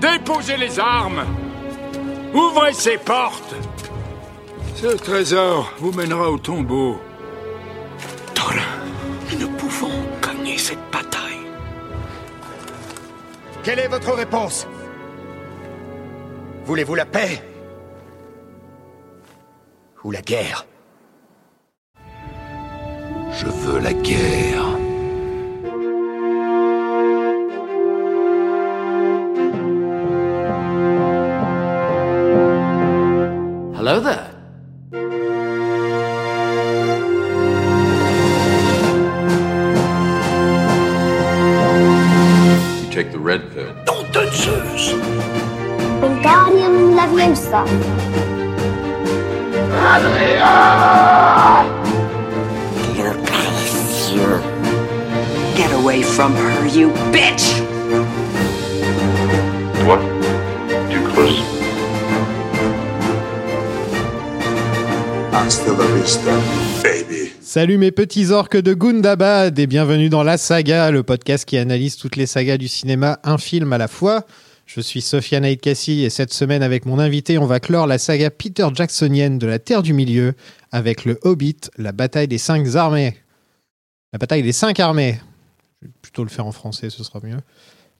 Déposez les armes Ouvrez ces portes Ce trésor vous mènera au tombeau. Thorin, nous pouvons gagner cette bataille. Quelle est votre réponse? Voulez-vous la paix? Ou la guerre? Je veux la guerre. Hello there. Salut mes petits orques de Gundabad et bienvenue dans La Saga, le podcast qui analyse toutes les sagas du cinéma, un film à la fois. Je suis Sofiane Aïtkassi et cette semaine avec mon invité, on va clore la saga Peter Jacksonienne de la Terre du Milieu avec le Hobbit, la bataille des cinq armées. La bataille des cinq armées. Je vais plutôt le faire en français, ce sera mieux.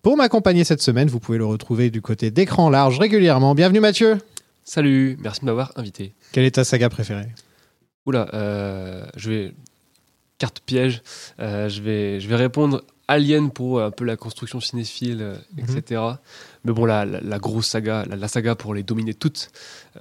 Pour m'accompagner cette semaine, vous pouvez le retrouver du côté d'écran large régulièrement. Bienvenue Mathieu. Salut, merci de m'avoir invité. Quelle est ta saga préférée? Oula, euh, je vais carte piège. Euh, je vais, je vais répondre Alien pour un peu la construction cinéphile, euh, etc. Mais bon, la, la, la grosse saga, la, la saga pour les dominer toutes,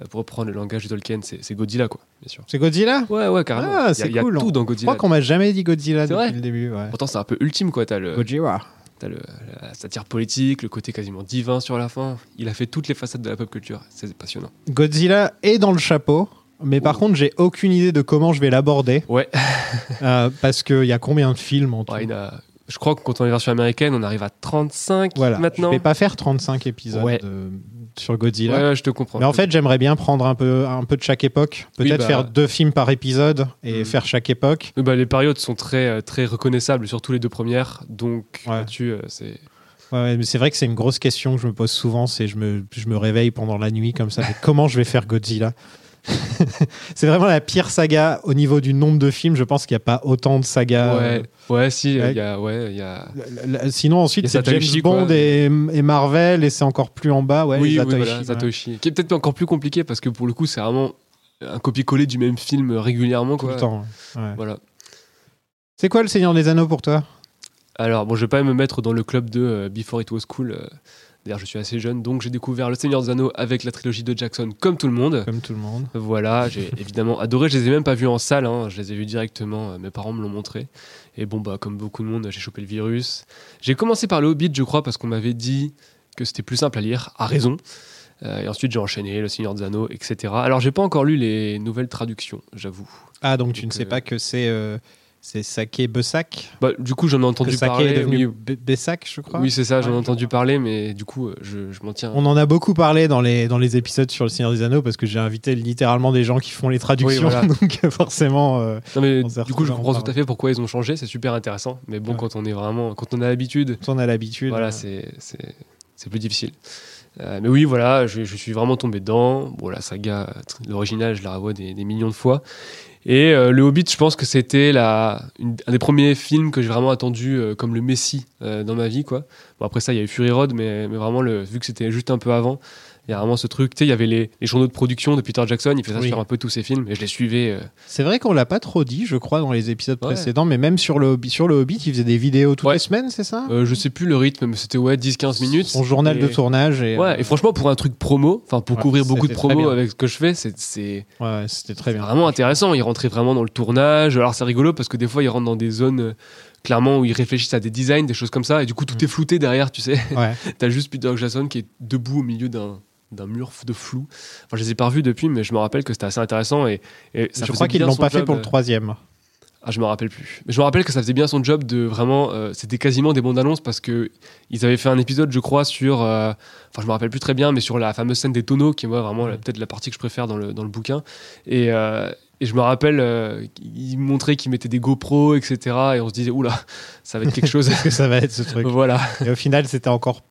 euh, pour reprendre le langage de Tolkien, c'est Godzilla, quoi, bien sûr. C'est Godzilla? Ouais, ouais, carrément. Ah, c'est il y a, cool. tout dans Je Godzilla. crois qu'on m'a jamais dit Godzilla depuis vrai le début. Ouais. Pourtant, c'est un peu ultime, quoi. T'as le, Godzilla. t'as le, la satire politique, le côté quasiment divin sur la fin. Il a fait toutes les facettes de la pop culture. C'est passionnant. Godzilla est dans le chapeau, mais par contre, j'ai aucune idée de comment je vais l'aborder. Ouais. euh, parce qu'il y a combien de films en tout Ouais, il a- Je crois que quand on est version américaine, on arrive à 35 Voilà. maintenant. Je vais pas faire 35 épisodes Ouais. de- sur Godzilla. Ouais, je te comprends. Mais en fait, j'aimerais bien prendre un peu, un peu de chaque époque. Oui, Peut-être bah- faire deux films par épisode et Mhm. faire chaque époque. Bah, les périodes sont très, euh, très reconnaissables, surtout les deux premières. Donc là-dessus, euh, c'est. Ouais, c'est vrai que c'est une grosse question que je me pose souvent. C'est je me, je me réveille pendant la nuit comme ça. mais comment je vais faire Godzilla? C'est vraiment la pire saga au niveau du nombre de films. Je pense qu'il n'y a pas autant de sagas. ouais, ouais, si, ouais. il y a. Ouais, y a... La- la- Sinon, ensuite, c'est James Bond quoi. et, et Marvel, et c'est encore plus en bas. Ouais, oui, oui, Satoshi, voilà. Qui est peut-être encore plus compliqué parce que pour le coup, c'est vraiment un copier-coller du même film régulièrement. Tout Quoi. le temps. Voilà. C'est quoi le Seigneur des Anneaux pour toi? Alors, bon, je vais pas me mettre dans le club de euh, Before It Was Cool. euh, D'ailleurs, je suis assez jeune, donc j'ai découvert Le Seigneur des Anneaux avec la trilogie de Jackson, comme tout le monde. Comme tout le monde. Voilà, j'ai évidemment adoré. Je les ai même pas vus en salle, hein. je les ai vus directement. euh, Mes parents me l'ont montré. Et bon, bah, comme beaucoup de monde, j'ai chopé le virus. J'ai commencé par le Hobbit, je crois, parce qu'on m'avait dit que c'était plus simple à lire, à raison. Euh, et ensuite, j'ai enchaîné Le Seigneur des Anneaux, etc. Alors, j'ai pas encore lu les nouvelles traductions, j'avoue. Ah, donc tu ne sais euh, pas que c'est euh, c'est Sake Bessac Bah, du coup, j'en ai entendu Sake parler. est devenu oui, Bessac, je crois. oui, c'est ça, j'en ai Ouais, entendu parler, mais du coup, euh, je, je m'en tiens. On en a beaucoup parlé dans les, dans les épisodes sur le Seigneur des Anneaux parce que j'ai invité littéralement des gens qui font les traductions. Oui, voilà. donc euh, forcément. euh, Non, mais du coup, je comprends tout à fait pourquoi ils ont changé, c'est super intéressant. Mais bon, Ouais. quand on est vraiment, quand on a l'habitude, on a l'habitude. voilà, euh, c'est c'est c'est plus difficile. Euh, mais oui, voilà, je, je suis vraiment tombé dedans. Bon, la saga, l'original, je la revois des, des millions de fois. Et euh, le Hobbit, je pense que c'était un des premiers films que j'ai vraiment attendu euh, comme le Messie euh, dans ma vie, quoi. Bon, après ça, il y a eu Fury Road, mais, mais vraiment, le, vu que c'était juste un peu avant, il y a vraiment ce truc. Tu sais, il y avait les, les journaux de production de Peter Jackson, il faisait ça sur un peu tous ses films, et je les suivais. euh, C'est vrai qu'on l'a pas trop dit, je crois, dans les épisodes Ouais. précédents, mais même sur le, Hobbit- sur le Hobbit, il faisait des vidéos toutes Ouais. les semaines, c'est ça? Euh, je sais plus le rythme, mais c'était ouais, 10-15 minutes. Son journal Et- de tournage. Et, Ouais, et franchement, pour un truc promo, enfin pour Ouais, couvrir beaucoup de promos avec ce que je fais, c'est euh, ouais, c'était très bien. vraiment intéressant. Il rentrait vraiment dans le tournage. Alors c'est rigolo parce que des fois, il rentre dans des zones euh, clairement où ils réfléchissent à des designs, des choses comme ça, et du coup, tout Mm. est flouté derrière, tu sais. Ouais. T'as juste Peter Jackson qui est debout au milieu d'un d'un mur de flou. Enfin, je les ai pas revus depuis, mais je me rappelle que c'était assez intéressant et, et ça je crois qu'ils l'ont pas fait pour le euh, troisième. ah, je me rappelle plus. Mais je me rappelle que ça faisait bien son job de vraiment. euh, C'était quasiment des bandes annonces parce que ils avaient fait un épisode, je crois, sur. euh, Enfin, je me rappelle plus très bien, mais sur la fameuse scène des tonneaux, qui est moi vraiment peut-être la partie que je préfère dans le, dans le bouquin. Et, euh, et je me rappelle, euh, ils montraient qu'ils mettaient des GoPros, etc. Et on se disait, oula, ça va être quelque chose. Qu'est-ce que ça va être ce truc? Voilà. Et au final, c'était encore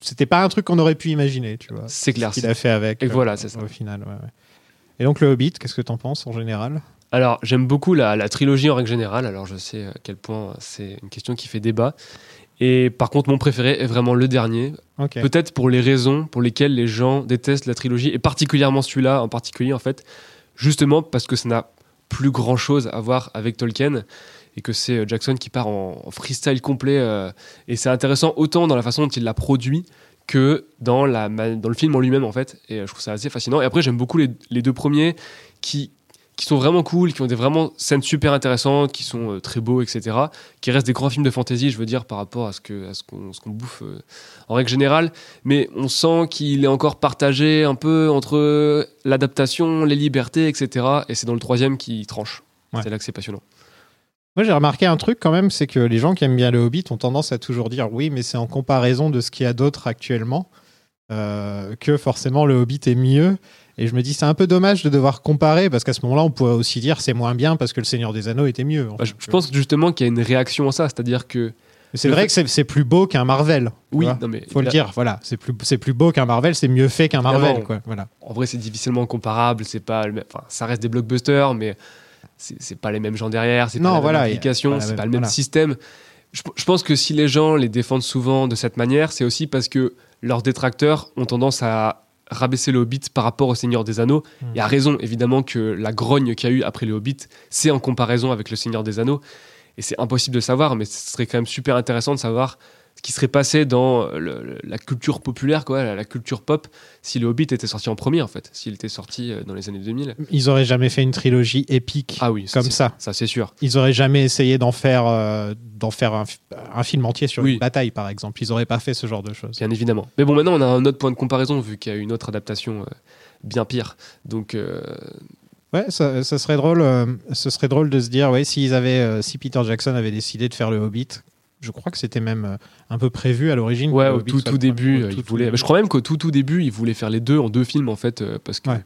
c'était pas un truc qu'on aurait pu imaginer, tu vois. C'est clair. Ce qu'il a fait avec. Et euh, voilà, c'est ça. Au final, ouais, ouais. Et donc, le Hobbit, qu'est-ce que t'en penses en général? Alors, j'aime beaucoup la, la trilogie en règle générale. Alors, je sais à quel point c'est une question qui fait débat. Et par contre, mon préféré est vraiment le dernier. Peut-être pour les raisons pour lesquelles les gens détestent la trilogie, et particulièrement celui-là en particulier, en fait, justement parce que ça n'a plus grand-chose à voir avec Tolkien, et que c'est euh, Jackson qui part en, en freestyle complet. euh, et c'est intéressant autant dans la façon dont il l'a produit que dans, la, ma- dans le film en lui-même, en fait. Et euh, je trouve ça assez fascinant. Et après, j'aime beaucoup les, les deux premiers qui, qui sont vraiment cool, qui ont des vraiment scènes super intéressantes, qui sont euh, très beaux, etc. Qui restent des grands films de fantasy, je veux dire, par rapport à ce qu'on bouffe euh, en règle générale. Mais on sent qu'il est encore partagé un peu entre l'adaptation, les libertés, etc. Et c'est dans le troisième qui tranche. Ouais. C'est là que c'est passionnant. Moi, j'ai remarqué un truc quand même, c'est que les gens qui aiment bien le Hobbit ont tendance à toujours dire oui, mais c'est en comparaison de ce qu'il y a d'autre actuellement euh, que forcément le Hobbit est mieux. Et je me dis, c'est un peu dommage de devoir comparer parce qu'à ce moment-là, on pourrait aussi dire c'est moins bien parce que le Seigneur des Anneaux était mieux. Bah, je, pense justement qu'il y a une réaction à ça, c'est-à-dire que c'est vrai fait- que c'est- plus beau qu'un Marvel. oui, non mais Faut le dire, voilà, c'est plus, c'est plus beau qu'un Marvel, c'est mieux fait qu'un Marvel, quoi. Voilà. En vrai, c'est difficilement comparable. C'est pas, enfin, ça reste des blockbusters, mais c'est pas les mêmes gens derrière. C'est pas la voilà, même application, c'est pas le même voilà. système. Je, je pense que si les gens les défendent souvent de cette manière, c'est aussi parce que leurs détracteurs ont tendance à rabaisser le Hobbit par rapport au Seigneur des Anneaux. Il y a raison, évidemment, que la grogne qu'il y a eu après le Hobbit, c'est en comparaison avec le Seigneur des Anneaux. Et c'est impossible de savoir, mais ce serait quand même super intéressant de savoir ce qui serait passé dans le- la culture populaire, quoi, la, la culture pop, si le Hobbit était sorti en premier, en fait, s'il était sorti euh, dans les années 2000. Ils auraient jamais fait une trilogie épique Ah oui, comme ça. Ça, c'est sûr. Ils auraient jamais essayé d'en faire, euh, d'en faire un, fi- un film entier sur Oui. une bataille, par exemple. Ils auraient pas fait ce genre de choses. Bien évidemment. Mais bon, maintenant, on a un autre point de comparaison, vu qu'il y a une autre adaptation euh, bien pire. Donc, euh, Ouais, ça, ça serait drôle. ce serait drôle de se dire, ouais, s'ils avaient, si Peter Jackson avait décidé de faire le Hobbit, je crois que c'était même euh, un peu prévu à l'origine. ouais, au tout, tout début, euh, il voulait. je crois même qu'au tout, tout début, il voulait faire les deux en deux films, en fait, euh, parce que. Ouais.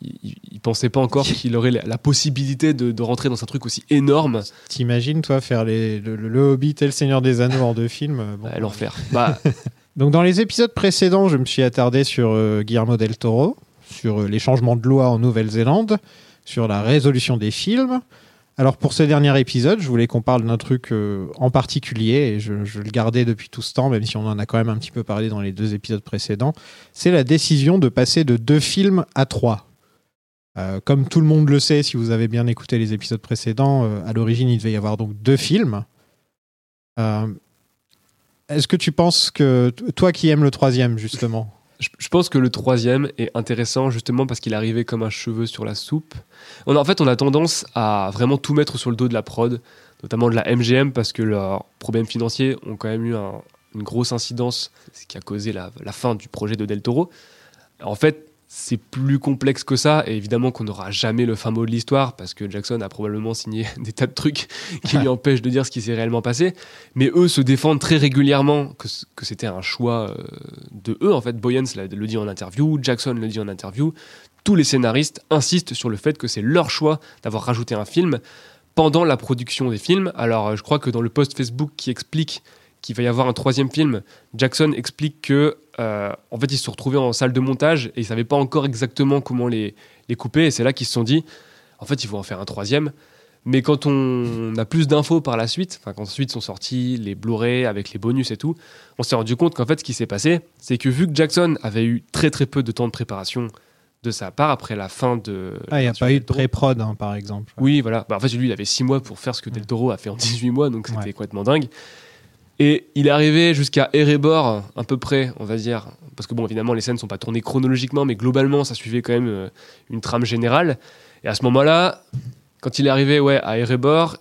Il, pensait pas encore qu'il aurait la, la possibilité de, de rentrer dans un truc aussi énorme. T'imagines, toi, faire les, le, le Hobbit et le Seigneur des Anneaux en deux films bon. Bah, L'enfer. Bah, Donc, dans les épisodes précédents, je me suis attardé sur euh, Guillermo del Toro, sur euh, les changements de loi en Nouvelle-Zélande, sur la résolution des films. Alors, pour ce dernier épisode, je voulais qu'on parle d'un truc euh, en particulier, et je, le gardais depuis tout ce temps, même si on en a quand même un petit peu parlé dans les deux épisodes précédents. C'est la décision de passer de deux films à trois. Euh, comme tout le monde le sait, si vous avez bien écouté les épisodes précédents, euh, à l'origine, il devait y avoir donc deux films. Est-ce que tu penses que, toi qui aimes le troisième, justement, je, pense que le troisième est intéressant justement parce qu'il arrivait comme un cheveu sur la soupe. On a- en fait, on a tendance à vraiment tout mettre sur le dos de la prod, notamment de la MGM, parce que leurs problèmes financiers ont quand même eu un- une grosse incidence, ce qui a causé la, la fin du projet de Del Toro. En fait, c'est plus complexe que ça, et évidemment qu'on n'aura jamais le fin mot de l'histoire, parce que Jackson a probablement signé des tas de trucs qui lui empêchent de dire ce qui s'est réellement passé. Mais eux se défendent très régulièrement que, que c'était un choix euh, de eux. En fait, Boyens le dit en interview, Jackson le dit en interview. Tous les scénaristes insistent sur le fait que c'est leur choix d'avoir rajouté un film pendant la production des films. Alors, euh, je crois que dans le post Facebook qui explique qu'il va y avoir un troisième film, Jackson explique que, euh, en fait, ils se sont retrouvés en salle de montage et ils savaient pas encore exactement comment les, les couper. Et c'est là qu'ils se sont dit, en fait, il faut en faire un troisième. Mais quand on a plus d'infos par la suite, enfin quand ensuite sont sortis les Blu-ray avec les bonus et tout, on s'est rendu compte qu'en fait ce qui s'est passé, c'est que vu que Jackson avait eu très très peu de temps de préparation de sa part après la fin de... Ah, il n'y a pas eu de pré-prod, hein, par exemple. Oui, voilà. Bah, en fait, lui, il avait 6 mois pour faire ce que Del Toro a fait en 18 mois, donc c'était Ouais. complètement dingue. Et il est arrivé jusqu'à Erebor, à peu près, on va dire. Parce que, bon, évidemment, les scènes ne sont pas tournées chronologiquement, mais globalement, ça suivait quand même euh, une trame générale. Et à ce moment-là, quand il est arrivé ouais, à Erebor,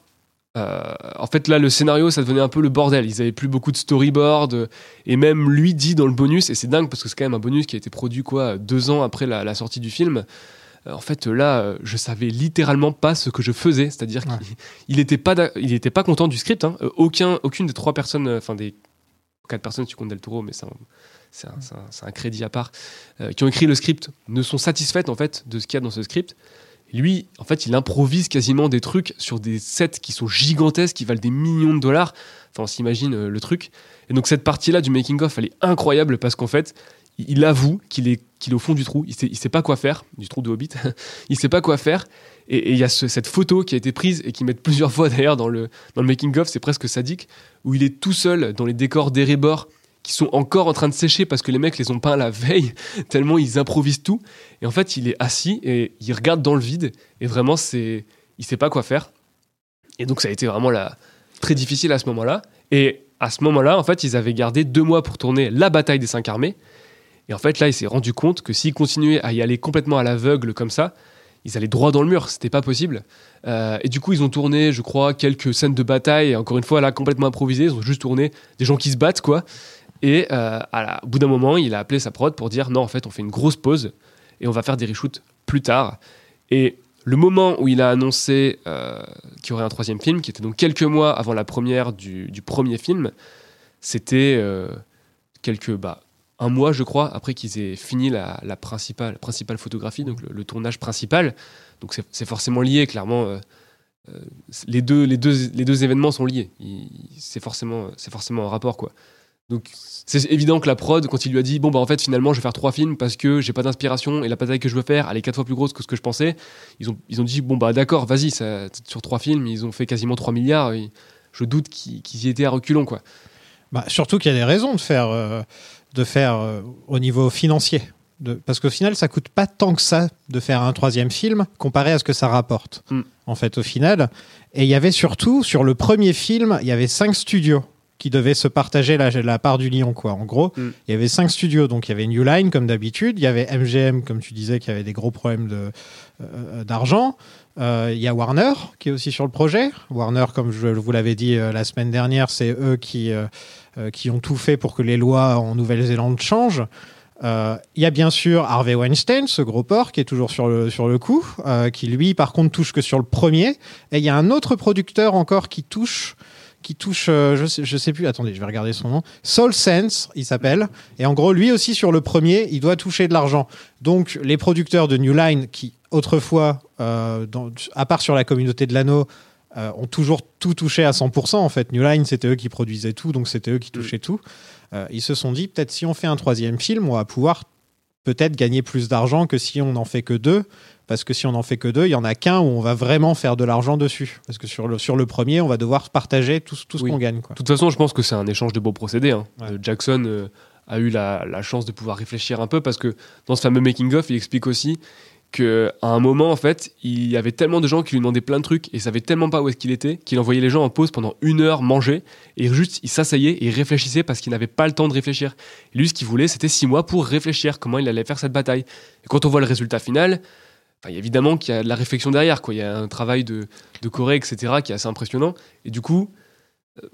euh, en fait, là, le scénario, ça devenait un peu le bordel. Ils avaient plus beaucoup de storyboard. et même lui dit dans le bonus, et c'est dingue parce que c'est quand même un bonus qui a été produit, quoi, deux ans après la sortie du film. Euh, En fait, là, euh, je savais littéralement pas ce que je faisais. C'est-à-dire Ouais. qu'il il était pas, il était pas content du script. hein. Euh, aucun, aucune des trois personnes, enfin des quatre personnes, si tu comptes Del Toro, mais c'est un, c'est un- c'est un- c'est un crédit à part, euh, qui ont écrit le script, ne sont satisfaites en fait de ce qu'il y a dans ce script. Lui, en fait, il improvise quasiment des trucs sur des sets qui sont gigantesques, qui valent des millions de dollars. Enfin, on s'imagine euh, le truc. Et donc, cette partie-là du making-of, elle est incroyable parce qu'en fait, il avoue qu'il est, qu'il est au fond du trou. Il sait, sait pas quoi faire, du trou de Hobbit. il sait pas quoi faire. Et il y a ce- cette photo qui a été prise et qui met plusieurs fois d'ailleurs dans le, dans le making-of, c'est presque sadique, où il est tout seul dans les décors d'Erebor qui sont encore en train de sécher parce que les mecs les ont peints la veille, tellement ils improvisent tout. Et en fait, il est assis et il regarde dans le vide. Et vraiment, c'est, il sait pas quoi faire. Et donc, ça a été vraiment très difficile à ce moment-là. Et à ce moment-là, en fait, ils avaient gardé deux mois pour tourner la bataille des cinq armées. Et en fait, là, il s'est rendu compte que s'ils continuaient à y aller complètement à l'aveugle comme ça, ils allaient droit dans le mur. C'était pas possible. Euh, et du coup, ils ont tourné, je crois, quelques scènes de bataille. Encore une fois, là, complètement improvisées. Ils ont juste tourné des gens qui se battent, quoi. Et euh, à la- au bout d'un moment, il a appelé sa prod pour dire non, en fait, on fait une grosse pause et on va faire des reshoots plus tard. Et le moment où il a annoncé euh, qu'il y aurait un troisième film, qui était donc quelques mois avant la première du, premier film, c'était quelques bah, un mois, je crois, après qu'ils aient fini la, principale, la principale photographie, donc le, tournage principal. Donc c'est forcément lié, clairement. euh, euh, les, deux, les, deux, les deux événements sont liés. C'est forcément, forcément un rapport, quoi. Donc c'est évident que la prod, quand il lui a dit bon bah en fait finalement je vais faire trois films parce que j'ai pas d'inspiration et la bataille que je veux faire elle est quatre fois plus grosse que ce que je pensais, ils ont, ils ont dit bon bah d'accord vas-y sur trois films ils ont fait quasiment 3 milliards. je doute qu'ils qu'ils y étaient à reculons quoi. Bah, surtout qu'il y a des raisons de faire, euh, de faire euh, au niveau financier. De- parce qu'au final, ça coûte pas tant que ça de faire un troisième film comparé à ce que ça rapporte. Mm. En fait, au final. Et il y avait surtout, sur le premier film, il y avait cinq studios qui devaient se partager la, la part du lion, quoi. En gros, Mm. il y avait cinq studios. Donc, il y avait New Line, comme d'habitude. Il y avait MGM, comme tu disais, qui avait des gros problèmes de, euh, d'argent. Euh, Il y a Warner, qui est aussi sur le projet. Warner, comme je vous l'avais dit euh, la semaine dernière, c'est eux qui, euh, euh, qui ont tout fait pour que les lois en Nouvelle-Zélande changent. Euh, Il y a bien sûr Harvey Weinstein, ce gros porc qui est toujours sur le, sur le coup, euh, qui lui, par contre, touche que sur le premier. Et il y a un autre producteur encore qui touche, qui touche, euh, je, sais, je sais plus, attendez, je vais regarder son nom. Soul Sense, il s'appelle. Et en gros, lui aussi sur le premier, il doit toucher de l'argent. Donc, les producteurs de New Line, qui autrefois, euh, dans- à part sur la communauté de l'anneau, euh, ont toujours tout touché à 100%. En fait, New Line, c'était eux qui produisaient tout, donc c'était eux qui touchaient tout. Euh, ils se sont dit, peut-être si on fait un troisième film, on va pouvoir peut-être gagner plus d'argent que si on n'en fait que deux. Parce que si on n'en fait que deux, il y en a qu'un où on va vraiment faire de l'argent dessus. Parce que sur le, sur le premier, on va devoir partager tout, ce- tout ce Oui. qu'on gagne. De toute façon, je pense que c'est un échange de beaux procédés. hein. Ouais. Euh, Jackson a eu la, la chance de pouvoir réfléchir un peu parce que dans ce fameux making-of, il explique aussi qu'à un moment, en fait, il y avait tellement de gens qui lui demandaient plein de trucs et savait tellement pas où est-ce qu'il était qu'il envoyait les gens en pause pendant une heure manger et juste il s'asseyait et il réfléchissait parce qu'il n'avait pas le temps de réfléchir. Lui, ce qu'il voulait, c'était six mois pour réfléchir comment il allait faire cette bataille. Et quand on voit le résultat final, enfin, évidemment qu'il y a de la réflexion derrière. Quoi. Il y a un travail de, de Corée, etc., qui est assez impressionnant. Et du coup, euh,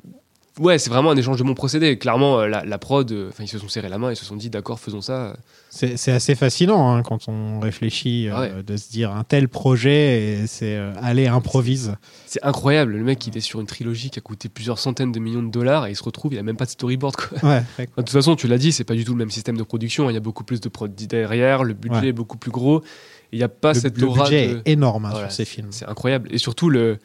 ouais, c'est vraiment un échange de bons procédés. Clairement, euh, la, la prod, euh, enfin, ils se sont serrés la main, ils se sont dit, d'accord, faisons ça. C'est assez fascinant hein, quand on réfléchit euh, Ouais. de se dire un tel projet et c'est euh, allez, improvise. C'est incroyable. Le mec, il est sur une trilogie qui a coûté plusieurs centaines de millions de dollars et il se retrouve, il a même pas de storyboard. Quoi. Ouais. De toute façon, tu l'as dit, c'est pas du tout le même système de production. Il y a beaucoup plus de prod derrière, le budget Ouais. est beaucoup plus gros. Il n'y a pas le, cette le aura budget de... est énorme hein, Voilà, sur ces films. C'est incroyable. Et surtout, le,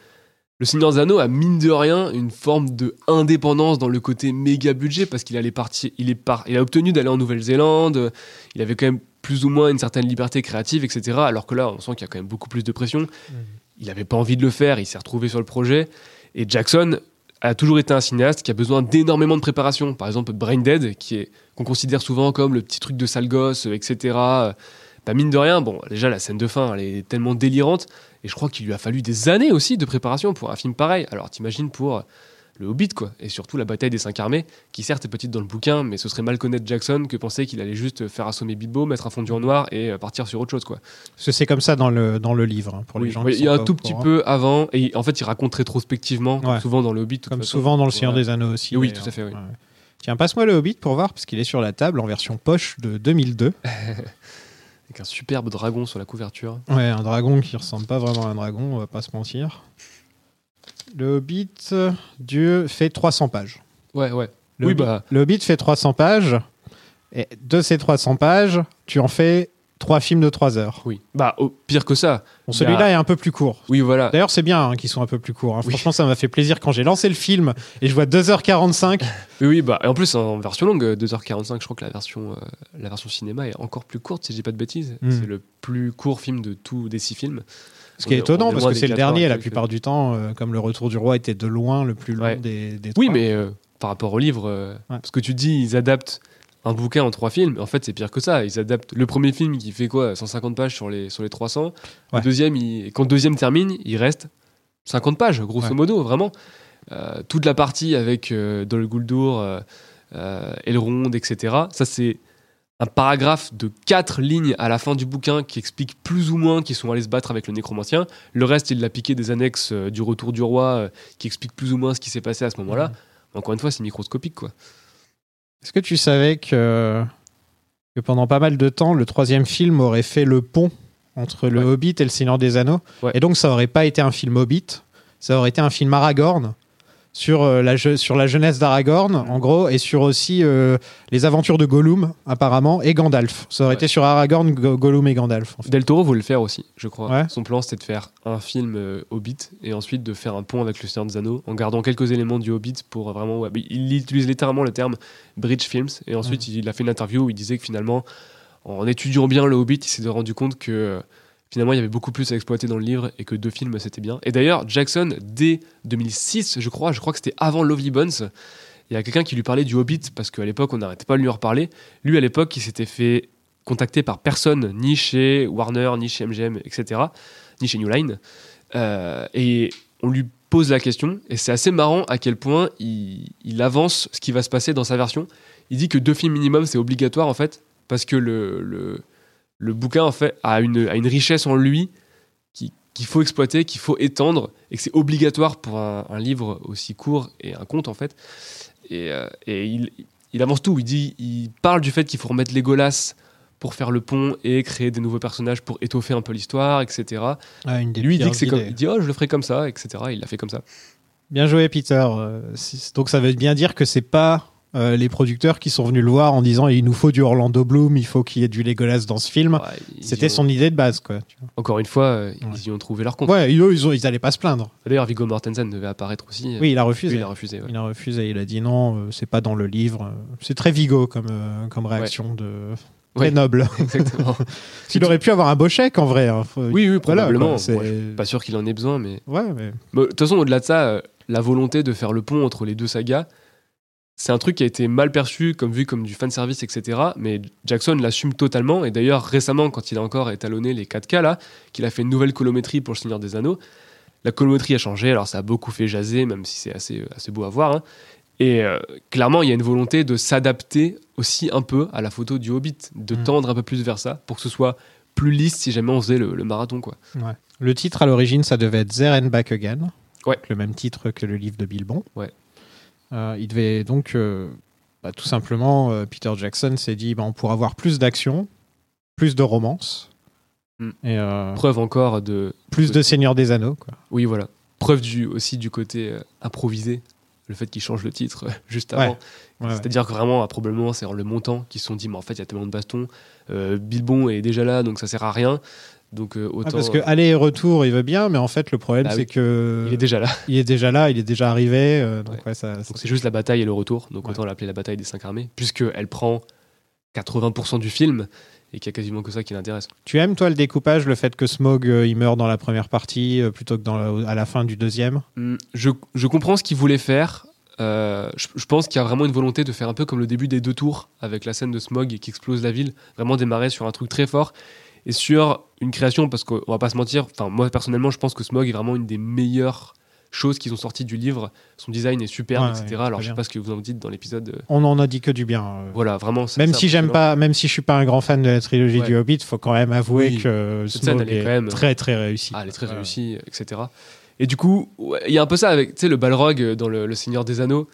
le Seigneur Anneaux a mine de rien une forme de indépendance dans le côté méga budget parce qu'il allait partir, il est par, il a obtenu d'aller en Nouvelle-Zélande. Il avait quand même plus ou moins une certaine liberté créative, etc. Alors que là, on sent qu'il y a quand même beaucoup plus de pression. Il n'avait pas envie de le faire. Il s'est retrouvé sur le projet. Et Jackson a toujours été un cinéaste qui a besoin d'énormément de préparation. Par exemple, Brain Dead, qui est qu'on considère souvent comme le petit truc de sale gosse, euh, etc. Bah, mine de rien, bon, déjà la scène de fin, elle est tellement délirante, et je crois qu'il lui a fallu des années aussi de préparation pour un film pareil. Alors t'imagines pour le Hobbit, quoi, et surtout la bataille des cinq armées, qui certes est petite dans le bouquin, mais ce serait mal connaître Jackson que penser qu'il allait juste faire assommer Bilbo, mettre un fondu en noir et euh, partir sur autre chose, quoi. Parce que c'est comme ça dans le, dans le livre, hein, pour Oui, les gens oui, qui il y a un tout petit courant. peu avant, et en fait il raconte rétrospectivement, comme Ouais. souvent dans le Hobbit. Comme façon. souvent dans Le Seigneur Voilà. des Anneaux aussi. Oui, tout à fait, oui. Ouais. Tiens, passe-moi le Hobbit pour voir, parce qu'il est sur la table en version poche de 2002. Avec un superbe dragon sur la couverture. Ouais, un dragon qui ressemble pas vraiment à un dragon, on va pas se mentir. Le Hobbit, Dieu, fait 300 pages. Ouais, ouais. Le, Oui, Hobbit, bah. le Hobbit fait 300 pages. Et de ces 300 pages, tu en fais trois films de 3 heures. Oui. Bah, au pire que ça. Bon, celui-là a- est un peu plus court. Oui, voilà. D'ailleurs, c'est bien hein, qu'ils soient un peu plus courts. hein. Oui. Franchement, ça m'a fait plaisir quand j'ai lancé le film et je vois 2h45. Oui, oui, bah, et en plus, en version longue, euh, 2h45, je crois que la version, euh, la version cinéma est encore plus courte, si je dis pas de bêtises. Mm. C'est le plus court film de tous des six films. Ce qui est On est- étonnant est parce que c'est le heures dernier, la plupart du temps, euh, comme Le Retour du Roi était de loin le plus long Ouais. des, des Oui, trois. mais euh, par rapport au livre, Ouais. parce que tu dis, ils adaptent un bouquin en trois films. En fait, c'est pire que ça. Ils adaptent le premier film qui fait quoi 150 pages sur les, sur les 300. Ouais. Le deuxième, il- quand le deuxième termine, il reste 50 pages, grosso Ouais. modo, vraiment. Euh, toute la partie avec euh, Dol Guldur, euh, euh, Elrond, etc. Ça, c'est un paragraphe de quatre lignes à la fin du bouquin qui explique plus ou moins qu'ils sont allés se battre avec le nécromancien. Le reste, il l'a piqué des annexes du retour du roi qui expliquent plus ou moins ce qui s'est passé à ce moment-là. Encore une fois, c'est microscopique, quoi. Est-ce que tu savais que, que pendant pas mal de temps, le troisième film aurait fait le pont entre le Ouais. Hobbit et le Seigneur des Anneaux? Ouais. Et donc, ça aurait pas été un film Hobbit, ça aurait été un film Aragorn. Sur, euh, la, sur la jeunesse d'Aragorn, en gros, et sur aussi euh, les aventures de Gollum, apparemment, et Gandalf. Ça aurait Ouais. été sur Aragorn, Go- Gollum et Gandalf. en fait. Del Toro voulait le faire aussi, je crois. Ouais. Son plan, c'était de faire un film euh, Hobbit et ensuite de faire un pont avec le Seigneur des Anneaux en gardant quelques éléments du Hobbit pour vraiment. ouais, il utilise littéralement le terme Bridge Films et ensuite il a fait une interview où il disait que finalement, en étudiant bien le Hobbit, il s'est rendu compte que euh, finalement il y avait beaucoup plus à exploiter dans le livre et que deux films c'était bien. Et d'ailleurs, Jackson, dès 2006, je crois, je crois que c'était avant Lovely Bones. Il y a quelqu'un qui lui parlait du Hobbit parce qu'à l'époque on n'arrêtait pas de lui en reparler. Lui à l'époque il s'était fait contacté par personne, ni chez Warner, ni chez MGM, etc., ni chez New Line. Euh, et on lui pose la question, et c'est assez marrant à quel point il, avance ce qui va se passer dans sa version. Il dit que deux films minimum, c'est obligatoire en fait, parce que le, le bouquin en fait a une, a une richesse en lui qui- qu'il faut exploiter, qu'il faut étendre, et que c'est obligatoire pour un, un livre aussi court et un conte en fait. Et, euh, et il, il avance tout. Il dit, il parle du fait qu'il faut remettre Legolas pour faire le pont et créer des nouveaux personnages pour étoffer un peu l'histoire, etc. Ah, une des Lui, il dit pires que c'est comme, il dit, oh, je le ferai comme ça, etc. Il l'a fait comme ça. Bien joué, Peter. Euh, donc, ça veut bien dire que c'est pas euh, les producteurs qui sont venus le voir en disant il nous faut du Orlando Bloom, il faut qu'il y ait du Legolas dans ce film. Ouais, C'était ont- son idée de base, quoi. tu vois. Encore une fois, euh, Ouais. ils y ont trouvé leur compte. Ouais, eux, ils, ont, ils allaient pas se plaindre. D'ailleurs, Viggo Mortensen devait apparaître aussi. euh, Oui, il a lui, refusé. il a refusé. ouais. Il a refusé. Il a dit non, c'est pas dans le livre. C'est très Vigo comme, comme réaction de. Très noble. Exactement. il aurait pu avoir un beau chèque en vrai. hein. Faut- oui, oui, Voilà, probablement. quoi, suis pas sûr qu'il en ait besoin, mais Ouais, mais. Mais, De toute façon, au-delà de ça, euh, la volonté de faire le pont entre les deux sagas, c'est un truc qui a été mal perçu, comme vu comme du fanservice, etc. Mais Jackson l'assume totalement. Et d'ailleurs, récemment, quand il a encore étalonné les 4K, là, qu'il a fait une nouvelle colométrie pour Le Seigneur des Anneaux, la colométrie a changé. Alors, ça a beaucoup fait jaser, même si c'est assez, assez beau à voir. hein. Et euh, clairement, il y a une volonté de s'adapter aussi un peu à la photo du Hobbit, de Mm. tendre un peu plus vers ça, pour que ce soit plus lisse si jamais on faisait le, le marathon, quoi. Ouais. Le titre à l'origine, ça devait être There and Back Again. Ouais. Le même titre que le livre de Bilbon. Ouais. Euh, il devait donc, euh, bah, tout simplement, euh, Peter Jackson s'est dit bah, on pourra avoir plus d'action, plus de romance, Mm. et Preuve encore de, plus de Seigneur des Anneaux. Quoi. Oui, voilà. Preuve du, aussi du côté improvisé, le fait qu'ils changent le titre juste avant. Ouais, ouais. C'est-à-dire que vraiment, ah, probablement, c'est en le montant qu'ils se sont dit, mais en fait, il y a tellement de bastons. Euh, Bilbon est déjà là, donc ça sert à rien. Donc euh, Ah, parce que aller et retour, il veut bien, mais en fait, le problème, Bah c'est oui. que il est déjà là. il est déjà là, il est déjà arrivé. euh, donc, Ouais. ouais, c'est juste la bataille et le retour. Donc Ouais. autant l'appeler la bataille des cinq armées, puisqu'elle prend 80% du film et qu'il y a quasiment que ça qui l'intéresse. Tu aimes, toi, le découpage, le fait que Smog, euh, il meurt dans la première partie plutôt que dans la- à la fin du deuxième? Hum, Je, je comprends ce qu'il voulait faire. Je, je pense qu'il y a vraiment une volonté de faire un peu comme le début des deux tours avec la scène de Smog qui explose la ville. Vraiment démarrer sur un truc très fort et sur une création parce qu'on va pas se mentir. Enfin, moi personnellement, je pense que Smog est vraiment une des meilleures choses qu'ils ont sorties du livre. Son design est superbe, Ouais, etc. ouais, Alors je sais pas ce que vous en dites dans l'épisode. euh, On en a dit que du bien. euh. Voilà, vraiment. Même si j'aime pas, même si je suis pas un grand fan de la trilogie Ouais. du Hobbit, faut quand même avouer Oui. que Cette scène, Smaug elle est est, quand même- très très réussi. Ah, elle est très réussie, etc. Et du coup, il y a un peu ça avec, tu sais, le Balrog euh, dans le, le Seigneur des Anneaux.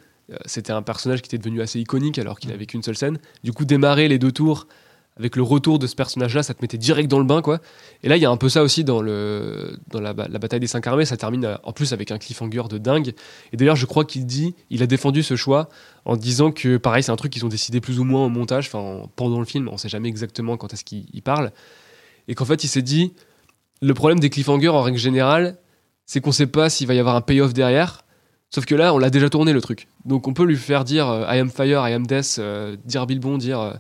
C'était un personnage qui était devenu assez iconique alors qu'il avait qu'une seule scène. Du coup, démarrer les deux tours avec le retour de ce personnage-là, ça te mettait direct dans le bain, quoi. Et là, il y a un peu ça aussi dans, le, dans la, ba- la bataille des cinq armées. Ça termine euh, en plus avec un cliffhanger de dingue. Et d'ailleurs, je crois qu'il dit, il a défendu ce choix en disant que, pareil, c'est un truc qu'ils ont décidé plus ou moins au montage, enfin, en- pendant le film. On sait jamais exactement quand est-ce qu'il il parle. Et qu'en fait, il s'est dit, le problème des cliffhangers, en règle générale, c'est qu'on sait pas s'il va y avoir un payoff derrière. Sauf que là, on l'a déjà tourné le truc. Donc on peut lui faire dire euh, I am fire, I am death, euh, dire Bilbon, dire euh,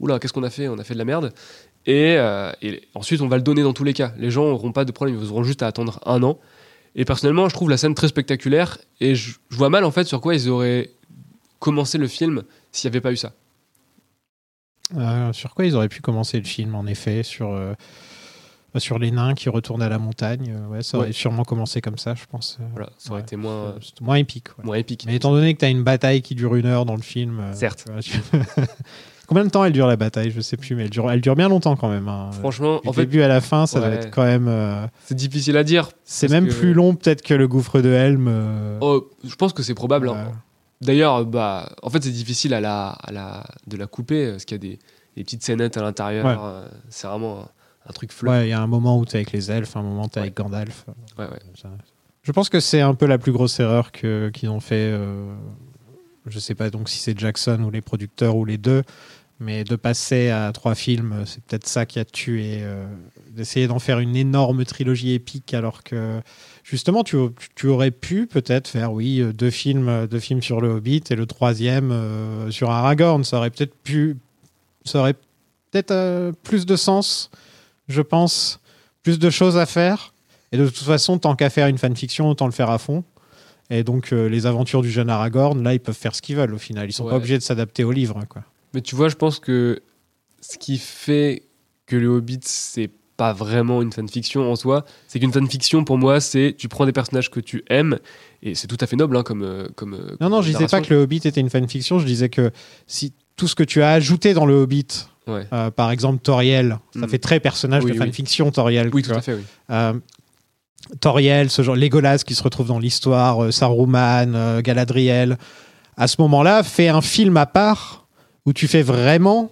Oula, qu'est-ce qu'on a fait? On a fait de la merde. Et, euh, et ensuite, on va le donner dans tous les cas. Les gens n'auront pas de problème, ils auront juste à attendre un an. Et personnellement, je trouve la scène très spectaculaire. Et je, je vois mal en fait sur quoi ils auraient commencé le film s'il n'y avait pas eu ça. Euh, sur quoi ils auraient pu commencer le film, en effet Sur, euh, sur les nains qui retournent à la montagne. ouais, ça aurait Ouais. sûrement commencé comme ça, je pense. Voilà, ça aurait ouais. été moins, moins épique. ouais. moins épique. Mais étant donné que tu as une bataille qui dure une heure dans le film. Certes. Combien de temps elle dure la bataille? Je sais plus, mais elle dure, elle dure bien longtemps quand même. hein. Franchement, Du en fait, début à la fin, ça doit être quand même. euh, c'est difficile à dire. c'est même que- plus long peut-être que le gouffre de Helm. euh, Oh, je pense que c'est probable. hein. D'ailleurs, bah, en fait, c'est difficile à la, à la, de la couper parce qu'il y a des, des petites scénettes à l'intérieur. Ouais. euh, C'est vraiment un, un truc flou. Il y a un moment où tu es avec les elfes, un moment où tu es avec Gandalf. Ouais, ouais. Ça- Je pense que c'est un peu la plus grosse erreur qu'ils ont fait. euh, je sais pas donc si c'est Jackson ou les producteurs ou les deux, mais de passer à trois films, c'est peut-être ça qui a tué. euh, D'essayer d'en faire une énorme trilogie épique alors que justement tu, tu aurais pu peut-être faire oui euh, deux films, euh, deux films sur le Hobbit et le troisième euh, sur Aragorn. Ça aurait peut-être pu, ça aurait peut-être euh, plus de sens, je pense, plus de choses à faire. Et de toute façon, tant qu'à faire une fanfiction, autant le faire à fond. Et donc, les aventures du jeune Aragorn, là, ils peuvent faire ce qu'ils veulent au final. Ils sont Ouais. pas obligés de s'adapter au livre. Quoi. Mais tu vois, je pense que ce qui fait que le Hobbit, c'est pas vraiment une fanfiction en soi, c'est qu'une fanfiction, pour moi, c'est tu prends des personnages que tu aimes, et c'est tout à fait noble hein, comme, euh, comme. euh, Non, non, je disais pas que le Hobbit était une fanfiction. Je disais que si tout ce que tu as ajouté dans le Hobbit, Ouais. euh, par exemple Toriel, ça Mm. fait très personnage Oui, de oui. fanfiction, Toriel. Oui, tout à fait, oui. Euh, Toriel, ce genre, Legolas qui se retrouve dans l'histoire, euh, Saruman, Galadriel. À ce moment-là, fais un film à part où tu fais vraiment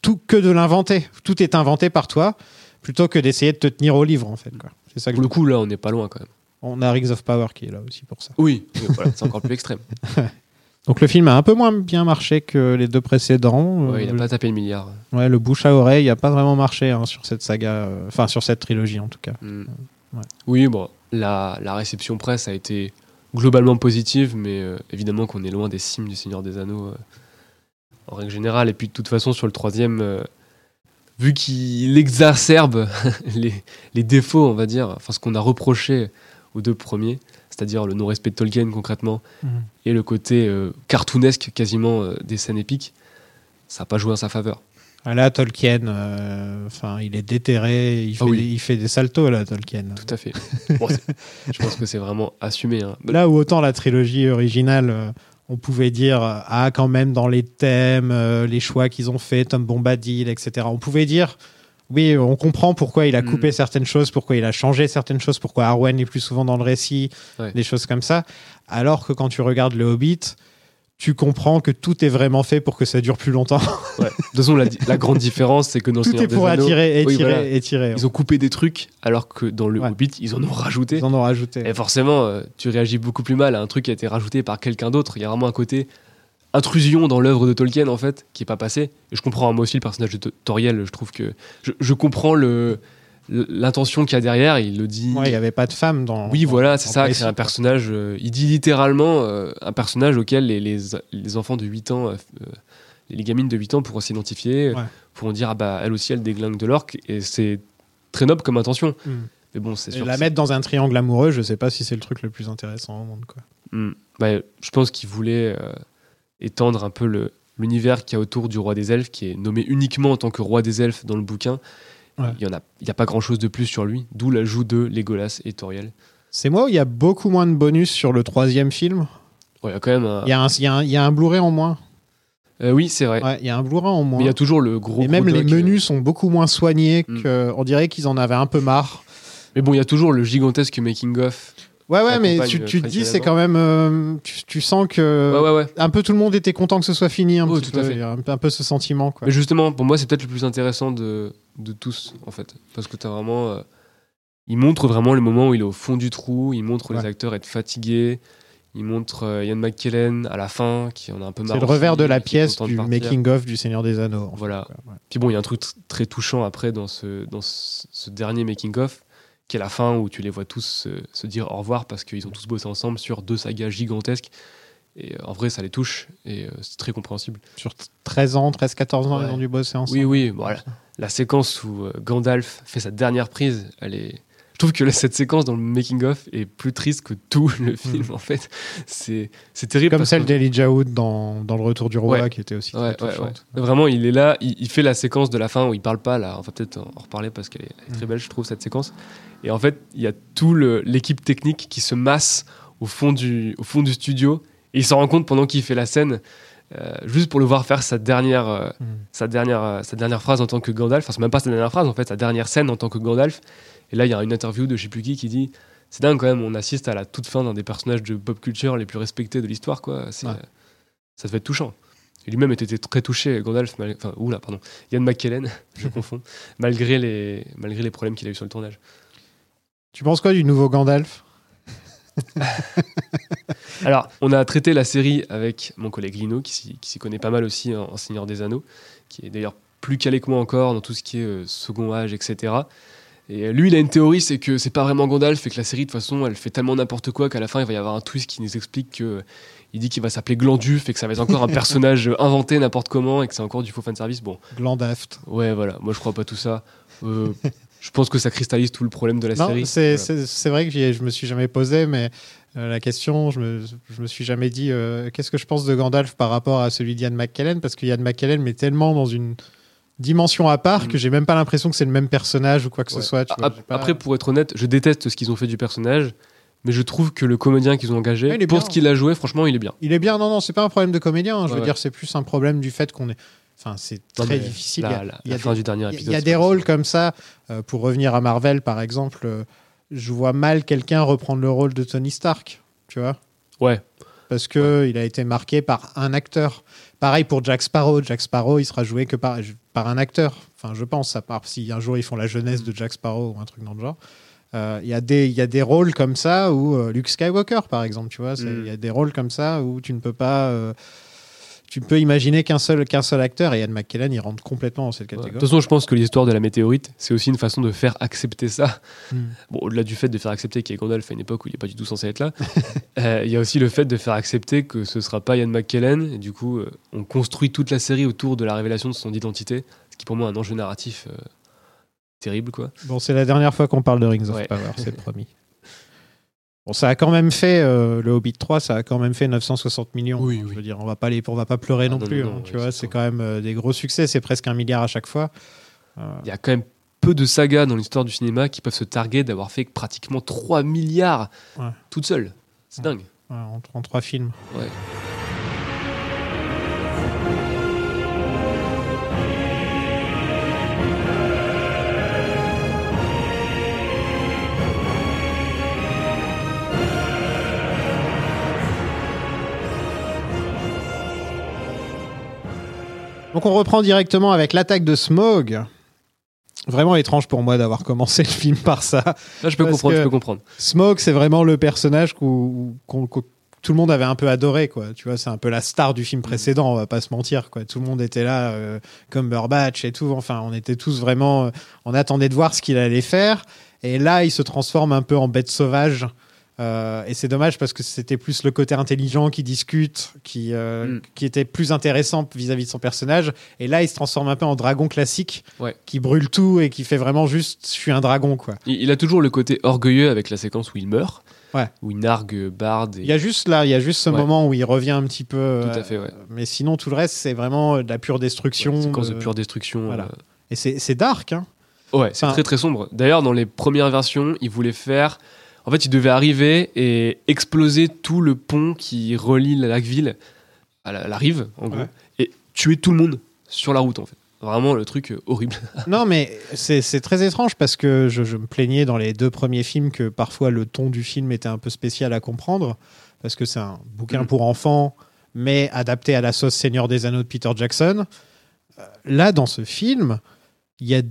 tout que de l'inventer. Tout est inventé par toi, plutôt que d'essayer de te tenir au livre, en fait. C'est ça que Pour le coup, là, on n'est pas loin quand même. On a Rings of Power qui est là aussi pour ça. Oui, voilà, c'est encore plus extrême. Donc le film a un peu moins bien marché que les deux précédents. Ouais, il Euh, n'a pas tapé le milliard. ouais, le bouche à oreille n'a pas vraiment marché hein, sur cette saga, euh, enfin sur cette trilogie en tout cas. Mm. Ouais. Oui, bon, la, la réception presse a été globalement positive, mais euh, évidemment qu'on est loin des cimes du Seigneur des Anneaux euh, en règle générale. Et puis de toute façon, sur le troisième, euh, vu qu'il exacerbe les, les défauts, on va dire, enfin ce qu'on a reproché aux deux premiers, c'est-à-dire le non-respect de Tolkien concrètement, Mhm. et le côté euh, cartoonesque quasiment euh, des scènes épiques, ça n'a pas joué en sa faveur. Ah, Là, Tolkien, enfin, il est déterré, il fait, Ah oui. des, il fait des saltos là, Tolkien. Tout à fait. Bon, je pense que c'est vraiment assumé. hein. Là où autant la trilogie originale, on pouvait dire euh, ah quand même dans les thèmes, euh, les choix qu'ils ont fait, Tom Bombadil, etc. On pouvait dire oui, on comprend pourquoi il a Mm. coupé certaines choses, pourquoi il a changé certaines choses, pourquoi Arwen est plus souvent dans le récit, Ouais. des choses comme ça. Alors que quand tu regardes le Hobbit, tu comprends que tout est vraiment fait pour que ça dure plus longtemps. Ouais. De toute façon, la, grande différence, c'est que dans tout Seigneur est des pour Anneaux, attirer, oui, étirer, voilà. étirer. ils ont coupé des trucs, alors que dans le Ouais. Hobbit, ils en ont rajouté. Ils en ont rajouté. Et forcément, euh, tu réagis beaucoup plus mal à un truc qui a été rajouté par quelqu'un d'autre. Il y a vraiment un côté intrusion dans l'œuvre de Tolkien, en fait, qui est pas passé. Et je comprends, moi aussi, le personnage de To- Toriel, je trouve que. Je, je comprends le l'intention qu'il y a derrière, il le dit. Ouais, il n'y avait pas de femme dans. Oui, dans- voilà, c'est ça. C'est un personnage. euh, il dit littéralement euh, un personnage auquel les, les, les enfants de 8 ans, euh, les gamines de 8 ans pourront s'identifier, Ouais. pourront dire ah bah elle aussi elle déglingue de l'orque et c'est très noble comme intention. Mm. Mais bon, c'est sûr. la mettre dans un triangle amoureux, je sais pas si c'est le truc le plus intéressant au monde. Quoi. Mm. Bah, je pense qu'il voulait étendre un peu le l'univers qu'il y a autour du roi des elfes, qui est nommé uniquement en tant que roi des elfes dans le bouquin. Ouais. Il y en a, y a pas grand chose de plus sur lui, d'où l'ajout de Legolas et Toriel. C'est moi où il y a beaucoup moins de bonus sur le troisième film. Ouais, il y a quand même un. Il y a un, il y a un, il y a un Blu-ray en moins. Euh, oui, c'est vrai. Ouais, il y a un Blu-ray en moins. Mais il y a toujours le gros. Et même les euh, menus sont beaucoup moins soignés Mm. que. On dirait qu'ils en avaient un peu marre. Mais bon, il y a toujours le gigantesque making-of Ouais, ouais, mais tu, euh, tu te dis, c'est quand même. euh, tu, tu sens que. Ouais, ouais, ouais. Un peu tout le monde était content que ce soit fini. Un Ouais, petit tout à peu. fait. Un, peu- un peu ce sentiment, quoi. Mais justement, pour moi, c'est peut-être le plus intéressant de, de tous, en fait. Parce que t'as vraiment. euh, il montre vraiment le moment où il est au fond du trou, il montre les acteurs être fatigués, il montre euh, Ian McKellen à la fin, qui en a un peu marre. C'est le revers de la pièce du making-of du Seigneur des Anneaux. en Voilà. Ouais. Puis bon, il y a un truc tr- très touchant après dans ce, dans ce, ce dernier making-of, qui est la fin où tu les vois tous se, se dire au revoir parce qu'ils ont tous bossé ensemble sur deux sagas gigantesques. Et euh, en vrai, ça les touche et euh, c'est très compréhensible. Sur 13 ans, 13-14 ans, Ouais. ils ont dû bosser ensemble. Oui, oui, bon, la, séquence où euh, Gandalf fait sa dernière prise, elle est. Je trouve que cette séquence dans le making-of est plus triste que tout le film, en fait. C'est c'est terrible. Comme parce celle que- d'Elijah Wood dans, dans Le Retour du Roi, Ouais. qui était aussi Ouais, très ouais. Vraiment, il est là, il, il fait la séquence de la fin où il parle pas, là. On va peut-être en reparler parce qu'elle est, elle est très Mm. belle, je trouve, cette séquence. Et en fait, il y a tout le- l'équipe technique qui se masse au fond du, au fond du studio. Et il s'en rend compte pendant qu'il fait la scène, euh, juste pour le voir faire sa dernière, euh, Mm. sa, dernière, euh, sa dernière phrase en tant que Gandalf. Enfin, c'est même pas sa dernière phrase, en fait, sa dernière scène en tant que Gandalf. Et là, il y a une interview de je sais plus qui qui dit C'est dingue quand même, on assiste à la toute fin d'un des personnages de pop culture les plus respectés de l'histoire, quoi. Ouais. ça devait être touchant. Lui-même était très touché, Gandalf, mal- enfin, oula, pardon, Ian McKellen, je confonds, malgré les, malgré les problèmes qu'il a eu sur le tournage. Tu penses quoi du nouveau Gandalf? Alors, on a traité la série avec mon collègue Lino, qui s'y, connaît pas mal aussi en, en Seigneur des Anneaux, qui est d'ailleurs plus calé que moi encore dans tout ce qui est euh, second âge, etc. Et euh, lui, il a une théorie, c'est que c'est pas vraiment Gandalf et que la série, de toute façon, elle fait tellement n'importe quoi qu'à la fin, il va y avoir un twist qui nous explique que. euh, il dit qu'il va s'appeler Glanduf et que ça va être encore un personnage inventé n'importe comment et que c'est encore du faux fanservice. Bon, Glandaft. ouais, voilà, moi je crois pas tout ça. Euh, je pense que ça cristallise tout le problème de la Non, série. c'est Voilà. vrai que je me suis jamais posé, mais euh, la question, je me, je me suis jamais dit euh, qu'est-ce que je pense de Gandalf par rapport à celui d'Ian McKellen, parce qu'Ian McKellen met tellement dans une dimension à part Mm. que j'ai même pas l'impression que c'est le même personnage ou quoi que Ouais. ce soit. tu vois, Ap- j'ai pas- Après, pour être honnête, je déteste ce qu'ils ont fait du personnage, mais je trouve que le comédien qu'ils ont engagé, Ouais, pour bien. ce qu'il a joué, franchement, il est bien. il est bien, non, non, c'est pas un problème de comédien. hein, je Ouais, veux dire, c'est plus un problème du fait qu'on est. Enfin, c'est très difficile. Il y a- des- du dernier Il y a- épisode. il y a c'est des pas rôles comme ça. euh, pour revenir à Marvel, par exemple, je vois mal quelqu'un reprendre le rôle de Tony Stark. Tu vois Ouais, Parce que il a été marqué par un acteur. Pareil pour Jack Sparrow. Jack Sparrow, il sera joué que par, par un acteur. Enfin, je pense, à part si un jour ils font la jeunesse de Jack Sparrow ou un truc dans le genre. Euh, Il y, a des- il y a des rôles comme ça où euh, Luke Skywalker, par exemple, tu vois, c'est- il Mm. y a des rôles comme ça où tu ne peux pas. euh, tu ne peux imaginer qu'un seul, qu'un seul acteur et Ian McKellen, il rentre complètement dans cette Ouais. De catégorie. toute façon, je pense que l'histoire de la météorite, c'est aussi une façon de faire accepter ça. Hmm. Bon, au-delà du fait de faire accepter qu'il y ait Gandalf à une époque où il n'est pas du tout censé être là, euh, il y a aussi le fait de faire accepter que ce sera pas Ian McKellen. Et du coup, euh, on construit toute la série autour de la révélation de son identité, ce qui pour moi est un enjeu narratif euh, terrible, quoi. Bon, c'est la dernière fois qu'on parle de Rings of Ouais. Power, c'est promis. Bon, ça a quand même fait, euh, le Hobbit 3, ça a quand même fait 960 millions. Oui, Je oui. veux dire, on va pas, les, on va pas pleurer Ah, non, non, plus. non, hein, tu vois, c'est quand même euh, des gros succès, c'est presque un milliard à chaque fois. Euh, Il y a quand même peu de sagas dans l'histoire du cinéma qui peuvent se targuer d'avoir fait pratiquement 3 milliards Ouais. toutes seules. C'est Ouais. dingue. ouais, en, en trois films. Ouais. Donc on reprend directement avec l'attaque de Smog. Vraiment étrange pour moi d'avoir commencé le film par ça. Là, je peux Parce comprendre, je peux comprendre. Smog, c'est vraiment le personnage qu'on- qu'on- tout le monde avait un peu adoré, quoi. Tu vois, c'est un peu la star du film précédent, on va pas se mentir, quoi. Tout le monde était là, euh, comme Burbatch et tout. Enfin, on était tous vraiment, euh, on attendait de voir ce qu'il allait faire. Et là, il se transforme un peu en bête sauvage. Euh, et c'est dommage parce que c'était plus le côté intelligent qui discute, qui, euh, Mm. qui était plus intéressant vis-à-vis de son personnage. Et là, il se transforme un peu en dragon classique, Ouais. qui brûle tout et qui fait vraiment juste, je suis un dragon, quoi. Il, il a toujours le côté orgueilleux avec la séquence où il meurt, Ouais. où il nargue Bard. Et... Il y a juste là, il y a juste ce Ouais. moment où il revient un petit peu. euh, Tout à fait, ouais. Mais sinon, tout le reste, c'est vraiment de la pure destruction. Séquence de euh, pure destruction. voilà. euh, Et c'est dark, hein. Ouais, c'est Enfin- très très sombre. D'ailleurs, dans les premières versions, il voulait faire. En fait, il devait arriver et exploser tout le pont qui relie la Lacville à la, la rive, en gros, Ouais. et tuer tout le monde sur la route, en fait. Vraiment le truc euh, horrible. Non, mais c'est très étrange parce que je, je me plaignais dans les deux premiers films que parfois le ton du film était un peu spécial à comprendre parce que c'est un bouquin Mhm. pour enfants, mais adapté à la sauce Seigneur des Anneaux de Peter Jackson. Euh, Là, dans ce film, il y a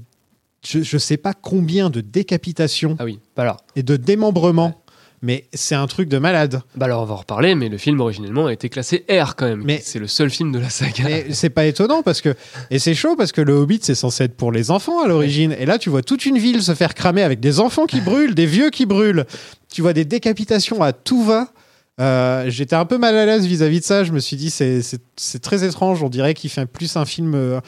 je ne sais pas combien de décapitations Ah oui, bah alors. et de démembrements, mais c'est un truc de malade. Bah alors on va en reparler, mais le film originellement a été classé R quand même. Mais- c'est le seul film de la saga. Mais c'est pas étonnant parce que et c'est chaud parce que le Hobbit c'est censé être pour les enfants à l'origine et là tu vois toute une ville se faire cramer avec des enfants qui brûlent, des vieux qui brûlent. Tu vois des décapitations à tout va. Euh, J'étais un peu mal à l'aise vis-à-vis de ça. Je me suis dit c'est c'est- c'est très étrange. On dirait qu'il fait plus un film euh,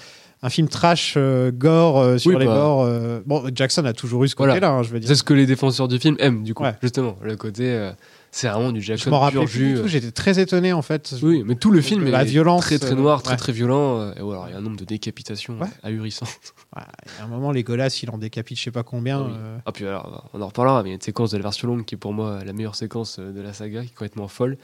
un film trash euh, gore euh, sur Oui, les bah. bords. euh. Bon Jackson a toujours eu ce Voilà. côté-là. hein, je veux dire. C'est ce que les défenseurs du film aiment du coup, Ouais. justement. Le côté, euh, c'est vraiment du Je Jackson m'en rappelais pur plus. J'étais très étonné en fait. Oui, mais tout le film De est la violence, très très noir, très ouais. très violent. Et voilà, il y a un nombre de décapitations Ouais. ahurissant. Ouais, il y a un moment les Golas il en décapite je sais pas combien. Ah oui. Ah puis alors, on en reparlera, mais il y a une séquence de la version longue qui est pour moi la meilleure séquence de la saga, qui est complètement folle,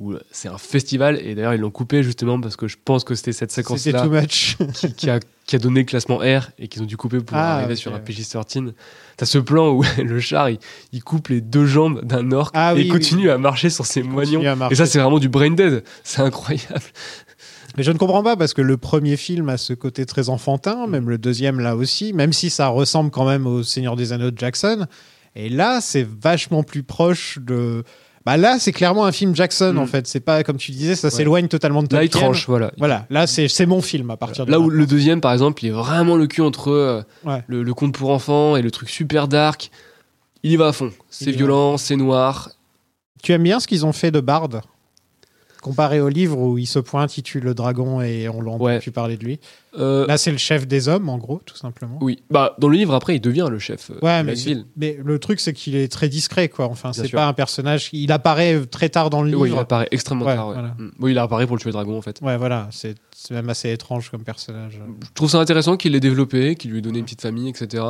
où c'est un festival, et d'ailleurs ils l'ont coupé justement parce que je pense que c'était cette séquence-là too much. qui, qui a, qui a donné le classement R et qu'ils ont dû couper pour Ah, arriver sur un ouais. PG-13. T'as ce plan où le char, il, il coupe les deux jambes d'un orc Ah et oui, il continue à marcher sur ses Continue moignons. Et ça, c'est vraiment du brain dead. C'est incroyable. Mais je ne comprends pas parce que le premier film a ce côté très enfantin, même le deuxième là aussi, même si ça ressemble quand même au Seigneur des Anneaux de Jackson. Et là, c'est vachement plus proche de. Bah là, c'est clairement un film Jackson Mm. en fait. C'est pas comme tu disais, ça s'éloigne totalement de Là, il Tolkien. tranche, voilà. Voilà, là c'est mon film à partir de Là où maintenant. le deuxième, par exemple, il est vraiment le cul entre euh, Ouais. le, le conte pour enfants et le truc super dark. Il y va à fond. C'est violent, c'est noir. Tu aimes bien ce qu'ils ont fait de Bard? Comparé au livre où il se pointe, il tue le dragon et on l'a Ouais. pu parler de lui. Euh, Là, c'est le chef des hommes en gros, tout simplement. oui. Bah, dans le livre, après, il devient le chef euh, Ouais, de mais, la c'est- ville. mais le truc, c'est qu'il est très discret, quoi. Enfin, c'est sûr. pas un personnage. Il apparaît très tard dans le livre. Oui, il apparaît extrêmement Ouais, tard. ouais. voilà. Mm. Oui, il apparaît pour le tuer le dragon, en fait. Ouais, voilà. C'est c'est même assez étrange comme personnage. Je trouve ça intéressant qu'il l'ait développé, qu'il lui ait donné une petite famille, etc.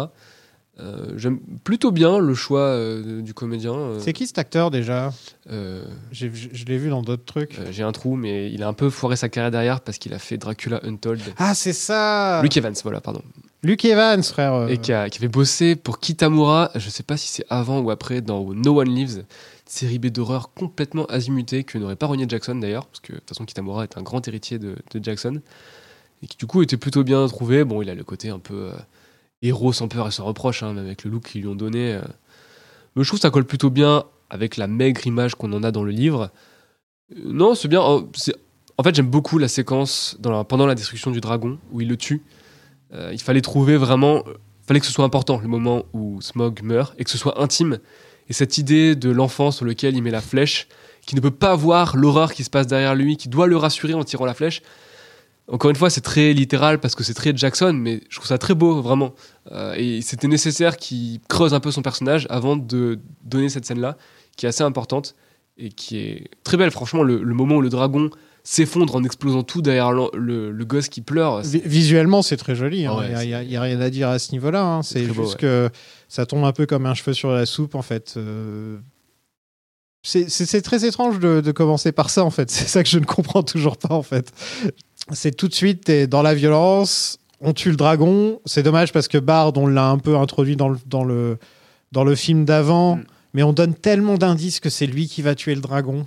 Euh, J'aime plutôt bien le choix euh, du comédien. euh, C'est qui cet acteur déjà? Euh, J'ai- Je je l'ai vu dans d'autres trucs. euh, J'ai un trou, mais il a un peu foiré sa carrière derrière parce qu'il a fait Dracula Untold. Ah, c'est ça Luke Evans, voilà, pardon. Luke Evans, frère. euh, Et qui, a- qui avait bossé pour Kitamura, je sais pas si c'est avant ou après, dans No One Lives, série B d'horreur complètement azimutée que n'aurait pas renié Jackson d'ailleurs, parce que de toute façon Kitamura est un grand héritier de, de Jackson, et qui du coup était plutôt bien trouvé. Bon, il a le côté un peu euh, héros sans peur et sans reproche, hein, avec le look qu'ils lui ont donné. euh. Je trouve que ça colle plutôt bien avec la maigre image qu'on en a dans le livre. Euh, non, c'est bien. oh, En fait, j'aime beaucoup la séquence pendant la destruction du dragon où il le tue. Euh, il fallait trouver vraiment fallait que ce soit important le moment où Smog meurt et que ce soit intime. Et cette idée de l'enfant sur lequel il met la flèche, qui ne peut pas voir l'horreur qui se passe derrière lui, qui doit le rassurer en tirant la flèche. Encore une fois, c'est très littéral parce que c'est très Jackson, mais je trouve ça très beau, vraiment. Euh, et c'était nécessaire qu'il creuse un peu son personnage avant de donner cette scène-là, qui est assez importante et qui est très belle. Franchement, le, le moment où le dragon s'effondre en explosant tout derrière le, le- le gosse qui pleure, vi- Visuellement, c'est très joli. hein. Ouais, Il n'y a, rien à dire à ce niveau-là. hein. C'est juste beau, que ça tombe un peu comme un cheveu sur la soupe, en fait. Euh, C'est très étrange de, de commencer par ça, en fait. C'est ça que je ne comprends toujours pas, en fait. C'est tout de suite, dans la violence, on tue le dragon. C'est dommage parce que Bard, on l'a un peu introduit dans le, dans le, dans le film d'avant, Mm. mais on donne tellement d'indices que c'est lui qui va tuer le dragon.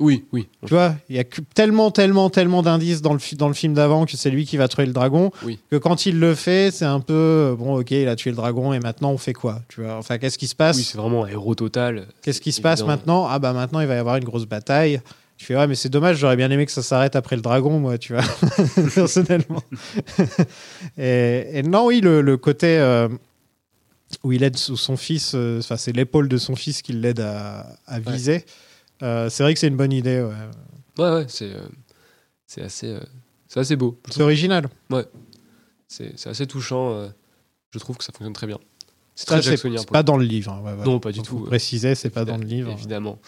oui, oui. Tu vois, il y a tellement, tellement, tellement d'indices dans le, dans le film d'avant que c'est lui qui va tuer le dragon. Oui. Que quand il le fait, c'est un peu bon, ok, il a tué le dragon et maintenant on fait quoi Tu vois, enfin, qu'est-ce qui se passe? Oui, c'est vraiment un héros total. Qu'est-ce qui se passe maintenant? Ah bah maintenant il va y avoir une grosse bataille. Je fais ouais, mais c'est dommage, j'aurais bien aimé que ça s'arrête après le dragon, moi, tu vois, personnellement. et, et non, oui, le, le côté euh, où il aide son fils, euh, c'est l'épaule de son fils qui l'aide à, à viser. Euh, c'est vrai que c'est une bonne idée. ouais. Ouais, ouais, c'est c'est assez, c'est assez beau. C'est original. C'est c'est assez touchant. je trouve que ça fonctionne très bien. C'est très jacksonien. c'est pas dans le livre. hein, ouais, ouais. Non, pas du Faut tout. Préciser, c'est pas dans le livre. Évidemment.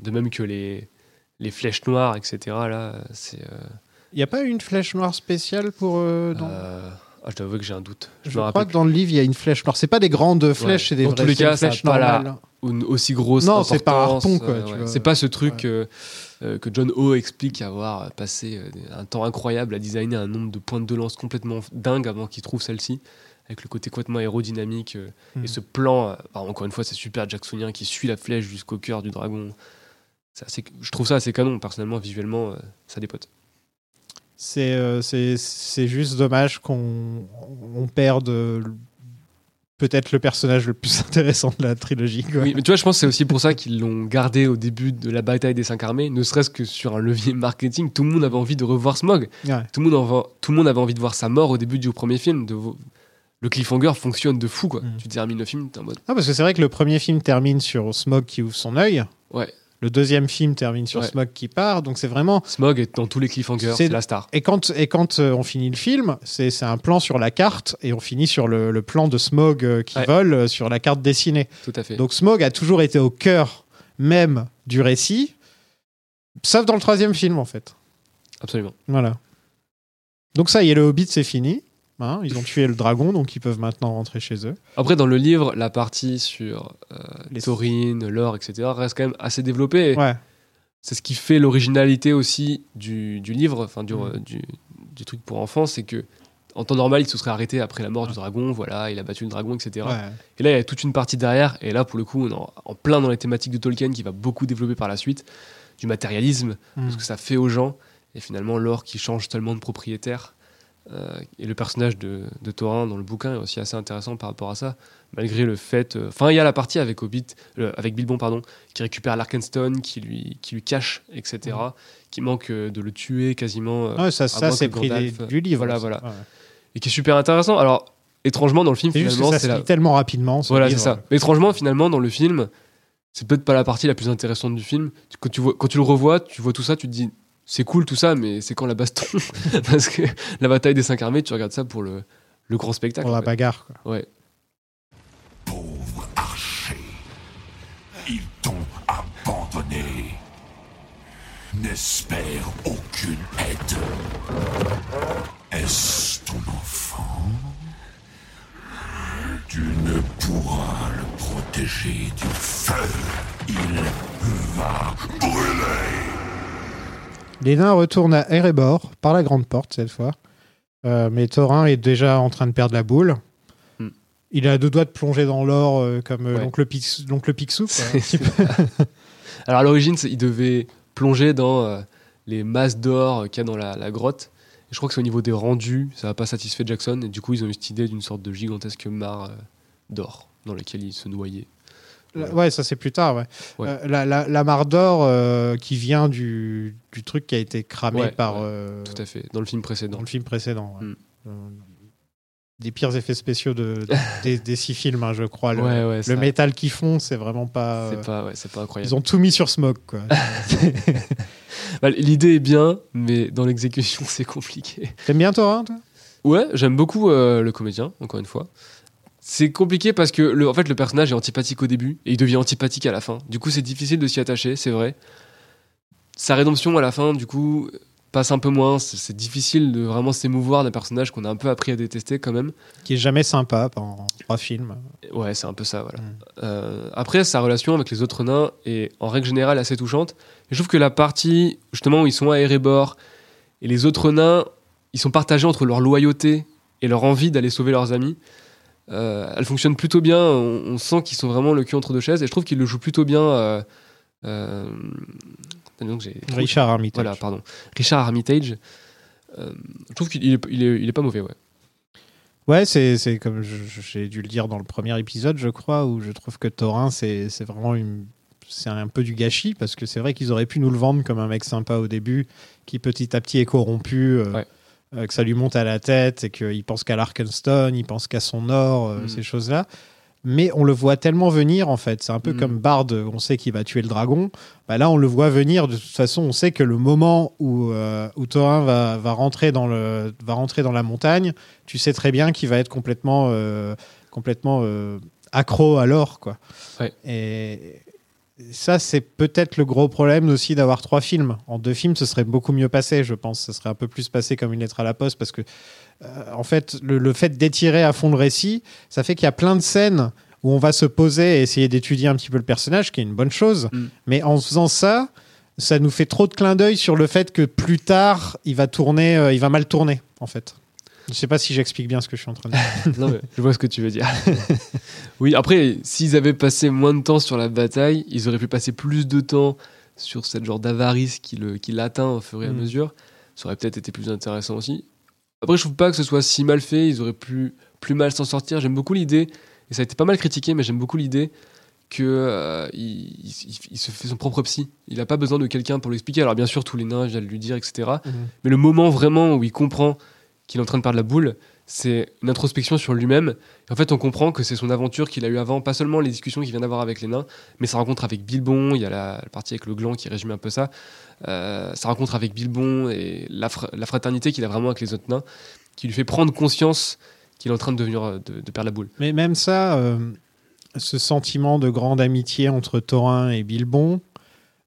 De même que les, les flèches noires, etc. Là, c'est. euh, Il n'y a pas une flèche noire spéciale pour. euh, dans- euh, ah, je dois avouer que j'ai un doute. Je, crois que dans le livre, il y a une flèche noire. C'est pas des grandes flèches, c'est des Dans vraies tous les c'est cas, une ça a flèche pas la-. Une aussi grosse. Non, c'est pas harpon, quoi, euh, ouais. C'est pas ce truc. Ouais. euh, euh, que John O explique avoir passé euh, un temps incroyable à designer un nombre de pointes de lance complètement dingue avant qu'il trouve celle-ci, avec le côté complètement aérodynamique euh, et ce plan. euh, alors, encore une fois, c'est super jacksonien qui suit la flèche jusqu'au cœur du dragon. Assez- je trouve ça assez canon, personnellement, visuellement, euh, ça dépote. C'est euh, juste dommage qu'on on perde peut-être le personnage le plus intéressant de la trilogie. quoi. Oui, mais tu vois, je pense que c'est aussi pour ça qu'ils l'ont gardé au début de la bataille des cinq armées, ne serait-ce que sur un levier marketing. Tout le monde avait envie de revoir Smog. Ouais. Tout, le monde en- tout le monde avait envie de voir sa mort au début du premier film. De Le cliffhanger fonctionne de fou, quoi. Mm. Tu termines le film, t'es en mode. Ah, parce que c'est vrai que le premier film termine sur Smog qui ouvre son œil. Ouais. Le deuxième film termine sur Ouais. Smog qui part. Donc c'est vraiment. Smog est dans tous les cliffhangers, C'est- la star. Et quand, et quand euh, on finit le film, c'est c'est un plan sur la carte et on finit sur le, le plan de Smog euh, qui Ouais. vole euh, sur la carte dessinée. Tout à fait. Donc Smog a toujours été au cœur même du récit, sauf dans le troisième film en fait. Absolument. Voilà. Donc ça y est, le Hobbit c'est fini. Hein, ils ont tué le dragon, donc ils peuvent maintenant rentrer chez eux. Après, dans le livre, la partie sur euh, Les- Taurine, l'or, etc., reste quand même assez développée. Ouais. C'est ce qui fait l'originalité aussi du, du livre, enfin du, Mm. du, du truc pour enfants, c'est que en temps normal, il se serait arrêté après la mort du dragon, voilà, il a battu le dragon, etc. ouais. Et là, il y a toute une partie derrière, et là, pour le coup, on est en, en plein dans les thématiques de Tolkien qui va beaucoup développer par la suite, du matérialisme, Mm. ce que ça fait aux gens, et finalement, l'or qui change tellement de propriétaire. Euh, et le personnage de, de Thorin dans le bouquin est aussi assez intéressant par rapport à ça, malgré le fait. euh, Enfin, il y a la partie avec Hobbit, euh, avec Bilbon, pardon, qui récupère l'Arkenstone, qui lui, qui lui cache, etc., qui manque euh, de le tuer quasiment. Ouais, ça, ça c'est pris des- du livre. Voilà, voilà. Ouais. et qui est super intéressant. Alors, étrangement, dans le film, finalement, ça c'est se la... tellement rapidement. ce Voilà, c'est ça. Mais étrangement, finalement, dans le film, c'est peut-être pas la partie la plus intéressante du film. Quand tu, vois, quand tu le revois, tu vois tout ça, tu te dis, c'est cool tout ça, mais c'est quand la baston Parce que la bataille des cinq armées, tu regardes ça pour le, le grand spectacle. Pour la en fait. bagarre. quoi. Ouais. Pauvre archer. Ils t'ont abandonné. N'espère aucune aide. Est-ce ton enfant? Tu ne pourras le protéger du feu. Il va brûler. Les nains retournent à Erebor par la grande porte cette fois. Euh, mais Thorin est déjà en train de perdre la boule. Hmm. Il a deux doigts de plonger dans l'or euh, comme euh, Ouais. l'oncle Picsou. Alors à l'origine, il devait plonger dans les masses d'or qu'il y a dans la, la grotte. Et je crois que c'est au niveau des rendus, ça n'a pas satisfait Jackson. Et du coup, ils ont eu cette idée d'une sorte de gigantesque mare d'or dans laquelle il se noyait. La- ouais, ça c'est plus tard. Ouais. Ouais. Euh, la, la, la mare d'or euh, qui vient du, du truc qui a été cramé Ouais, par euh, Tout à fait, dans le film précédent. dans le film précédent. Euh, des pires effets spéciaux de, des, des six films, hein, je crois. Le, Ouais, ouais, le ça- métal qu'ils font, c'est vraiment pas. C'est pas, pas incroyable. Ils ont tout mis sur quoi. Bah, L'idée est bien, mais dans l'exécution, c'est compliqué. T'aimes bien Thorin, toi? Ouais, j'aime beaucoup le comédien, encore une fois. C'est compliqué parce que le, en fait, le personnage est antipathique au début et il devient antipathique à la fin. Du coup, c'est difficile de s'y attacher, c'est vrai. Sa rédemption à la fin, du coup, passe un peu moins. C'est difficile de vraiment s'émouvoir d'un personnage qu'on a un peu appris à détester quand même. Qui est jamais sympa pendant trois films. Ouais, c'est un peu ça, voilà. Mm. Euh, après, sa relation avec les autres nains est en règle générale assez touchante. Et je trouve que la partie, justement, où ils sont à Erebor et les autres nains, ils sont partagés entre leur loyauté et leur envie d'aller sauver leurs amis. Euh, elle fonctionne plutôt bien. On, on sent qu'ils sont vraiment le cul entre deux chaises. Et je trouve qu'ils le jouent plutôt bien. Euh, euh, donc Richard Armitage. Voilà, pardon. Richard Armitage. Euh, je trouve qu'il est, il est, il est pas mauvais, ouais. Ouais, c'est comme j'ai dû le dire dans le premier épisode, je crois, où je trouve que Thorin, c'est c'est vraiment une. C'est un peu du gâchis parce que c'est vrai qu'ils auraient pu nous le vendre comme un mec sympa au début, qui petit à petit est corrompu, euh, Ouais. Euh, que ça lui monte à la tête et qu'il pense qu'à l'Arkenstone, il pense qu'à son or, euh, Mm. ces choses-là. Mais on le voit tellement venir en fait. C'est un peu Mm. comme Bard, on sait qu'il va tuer le dragon. Bah là, on le voit venir. De toute façon, on sait que le moment où, euh, où Thorin va, va, rentrer dans le, va rentrer dans la montagne, tu sais très bien qu'il va être complètement, euh, complètement euh, accro à l'or. Quoi. Ouais. Et ça, c'est peut-être le gros problème aussi d'avoir trois films. En deux films, ce serait beaucoup mieux passé, je pense. Ce serait un peu plus passé comme une lettre à la poste parce que, euh, en fait, le, le fait d'étirer à fond le récit, ça fait qu'il y a plein de scènes où on va se poser et essayer d'étudier un petit peu le personnage, qui est une bonne chose. Mm. Mais en faisant ça, ça nous fait trop de clin d'œil sur le fait que plus tard, il va tourner, euh, il va mal tourner, en fait. Je sais pas si j'explique bien ce que je suis en train de dire. Non, mais je vois ce que tu veux dire. oui, après, s'ils avaient passé moins de temps sur la bataille, ils auraient pu passer plus de temps sur cette genre d'avarice qui le- qui l'atteint au fur et à Mm. mesure. Ça aurait peut-être été plus intéressant aussi. Après, je trouve pas que ce soit si mal fait. Ils auraient pu plus mal s'en sortir. J'aime beaucoup l'idée, et ça a été pas mal critiqué, mais j'aime beaucoup l'idée que euh, il, il- il se fait son propre psy. Il a pas besoin de quelqu'un pour lui expliquer. Alors bien sûr, tous les nains viennent lui dire, etc. Mhm. Mais le moment vraiment où il comprend qu'il est en train de perdre la boule, c'est une introspection sur lui-même. En fait, on comprend que c'est son aventure qu'il a eu avant, pas seulement les discussions qu'il vient d'avoir avec les nains, mais sa rencontre avec Bilbon. Il y a la, la partie avec le gland qui résume un peu ça. Euh, sa rencontre avec Bilbon et la, fr- la fraternité qu'il a vraiment avec les autres nains, qui lui fait prendre conscience qu'il est en train de devenir de, de perdre la boule. Mais même ça, euh, ce sentiment de grande amitié entre Thorin et Bilbon,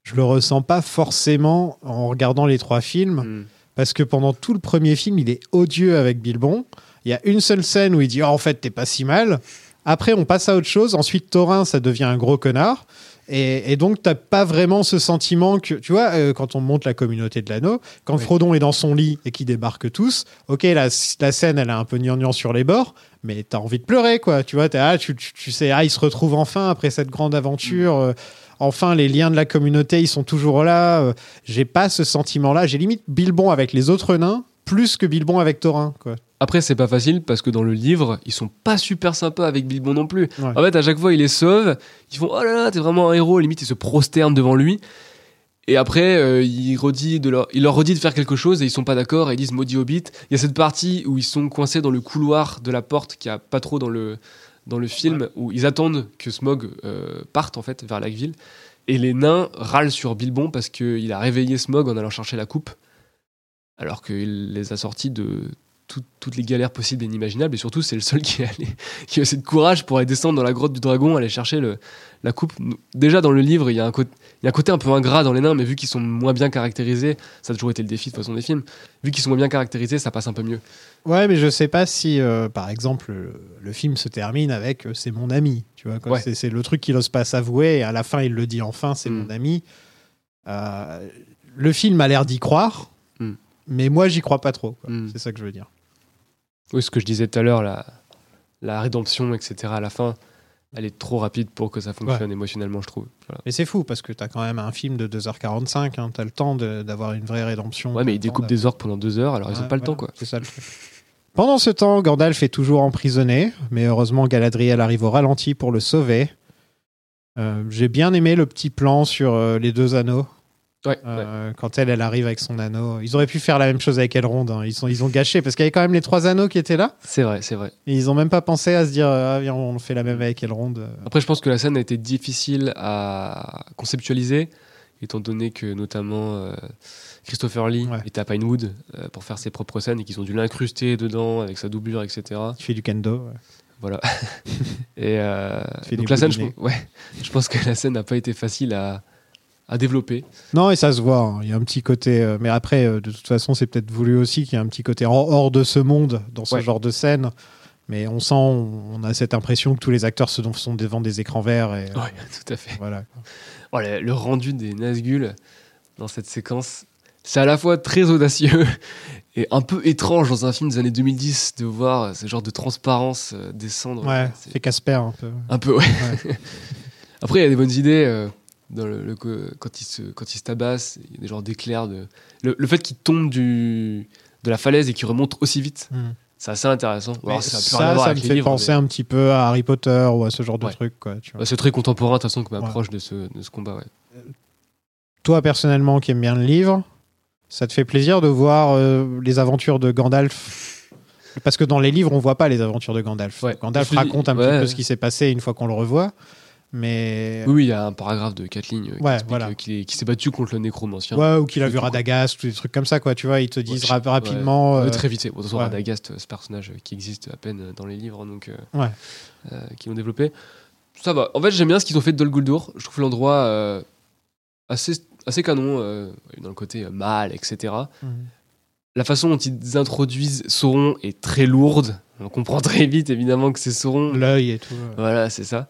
je le ressens pas forcément en regardant les trois films, Mm. Parce que pendant tout le premier film, il est odieux avec Bilbon. Il y a une seule scène où il dit Oh, en fait, t'es pas si mal. Après, on passe à autre chose. Ensuite, Thorin, ça devient un gros connard. Et, et donc, t'as pas vraiment ce sentiment que, tu vois, euh, quand on monte la communauté de l'anneau, quand Oui. Frodon est dans son lit et qu'ils débarquent tous, ok, la, la scène, elle est un peu gnangnan sur les bords, mais t'as envie de pleurer, quoi. Tu vois, t'es, ah, tu, tu, tu sais, ah, ils se retrouvent enfin après cette grande aventure. euh, enfin, les liens de la communauté, ils sont toujours là. euh, j'ai pas ce sentiment-là. J'ai limite Bilbon avec les autres nains plus que Bilbon avec Thorin, quoi. Après, c'est pas facile parce que dans le livre, ils sont pas super sympas avec Bilbon non plus. Ouais. En fait, à chaque fois, ils les sauvent. Ils font Oh là là, t'es vraiment un héros. Limite, ils se prosternent devant lui. Et après, euh, il, redit de leur, il leur redit de faire quelque chose et ils sont pas d'accord et ils disent maudit Hobbit. Il y a cette partie où ils sont coincés dans le couloir de la porte qui a pas trop dans le, dans le film où ils attendent que Smog euh, parte en fait vers Lackville. Et les nains râlent sur Bilbon parce qu'il a réveillé Smog en allant chercher la coupe alors qu'il les a sortis de tout- toutes les galères possibles et inimaginables. Et surtout, c'est le seul qui, est allé, qui a assez de courage pour aller descendre dans la grotte du dragon, aller chercher le, la coupe. Déjà, dans le livre, il y, a un côté, il y a un côté un peu ingrat dans les nains, mais vu qu'ils sont moins bien caractérisés, ça a toujours été le défi de façon des films, vu qu'ils sont moins bien caractérisés, ça passe un peu mieux. Ouais, mais je sais pas si, euh, par exemple, le, le film se termine avec euh, c'est mon ami. Tu vois. Ouais. C'est, c'est le truc qu'il n'ose pas s'avouer et à la fin il le dit enfin, c'est Mm. mon ami. Euh, le film a l'air d'y croire, Mm. mais moi j'y crois pas trop. quoi. Mm. C'est ça que je veux dire. Oui, ce que je disais tout à l'heure, la, la rédemption, etc., à la fin, elle est trop rapide pour que ça fonctionne émotionnellement, je trouve. Voilà. Mais c'est fou parce que t'as quand même un film de 2h45, hein, t'as le temps d'avoir une vraie rédemption. Ouais, mais ils découpent des orques pendant deux heures, alors ils ont Ouais, pas le temps, quoi. C'est ça le truc. Pendant ce temps, Gandalf est toujours emprisonné, mais heureusement Galadriel arrive au ralenti pour le sauver. Euh, J'ai bien aimé le petit plan sur euh, les deux anneaux. Ouais, ouais. Euh, Quand elle, elle arrive avec son anneau. Ils auraient pu faire la même chose avec Elrond. hein. Ils, sont, ils ont gâché parce qu'il y avait quand même les trois anneaux qui étaient là. C'est vrai, c'est vrai. Et ils ont même pas pensé à se dire ah, viens, on fait la même avec Elrond. euh. Après, je pense que la scène a été difficile à conceptualiser, étant donné que notamment euh, Christopher Lee Ouais. était à Pinewood euh, pour faire ses propres scènes et qu'ils ont dû l'incruster dedans avec sa doublure, etc. Il fait du kendo. Voilà. et euh, donc la scène, je, ouais, je pense que la scène n'a pas été facile à, à développer. Non, et ça se voit. hein. Il y a un petit côté. euh, mais après, euh, de toute façon, c'est peut-être voulu aussi qu'il y a un petit côté hors, de ce monde dans ce Ouais. genre de scène. Mais on sent, on, a cette impression que tous les acteurs se- sont devant des écrans verts. Et, euh, Ouais, tout à fait. voilà. Oh, le, le rendu des Nazgûl dans cette séquence, c'est à la fois très audacieux et un peu étrange dans un film des années 2010 de voir ce genre de transparence euh, descendre. Ouais, C'est Casper un peu. un peu, ouais. Après, il y a des bonnes idées. Euh, dans le, le- quand il se quand il se tabasse, il y a des genres d'éclairs de le, le fait qu'il tombe du de la falaise et qu'il remonte aussi vite, Hmm. c'est assez intéressant. Alors, ça, ça, me fait livres, penser mais- un petit peu à Harry Potter ou à ce genre de truc. Quoi, tu vois. Bah, c'est très contemporain de toute façon comme Ouais. approche de ce de ce combat. Ouais. Toi, personnellement, qui aime bien le livre, ça te fait plaisir de voir euh, les aventures de Gandalf? Parce que dans les livres, on voit pas les aventures de Gandalf. Ouais. Gandalf raconte un ouais. petit peu ce qui s'est passé une fois qu'on le revoit. Mais. Oui, il y a un paragraphe de quatre lignes euh, qui Ouais, voilà. euh, qu'il s'est battu contre le nécromancien. Ouais, ou qu'il a vu. Radagast, ou des trucs comme ça, quoi. Tu vois, ils te disent Ouais, rap- rapidement. Euh, euh, très vite. Bon, de toute façon, ouais. Radagast, euh, ce personnage qui existe à peine dans les livres, donc euh, Ouais. euh, qui l'ont développé. Ça va. En fait, j'aime bien ce qu'ils ont fait de Dol Guldur. Je trouve l'endroit assez, assez canon, dans le côté mal, etc. Mhm. La façon dont ils introduisent Sauron est très lourde. On comprend très vite, évidemment, que c'est Sauron. L'œil et tout. Voilà, c'est ça.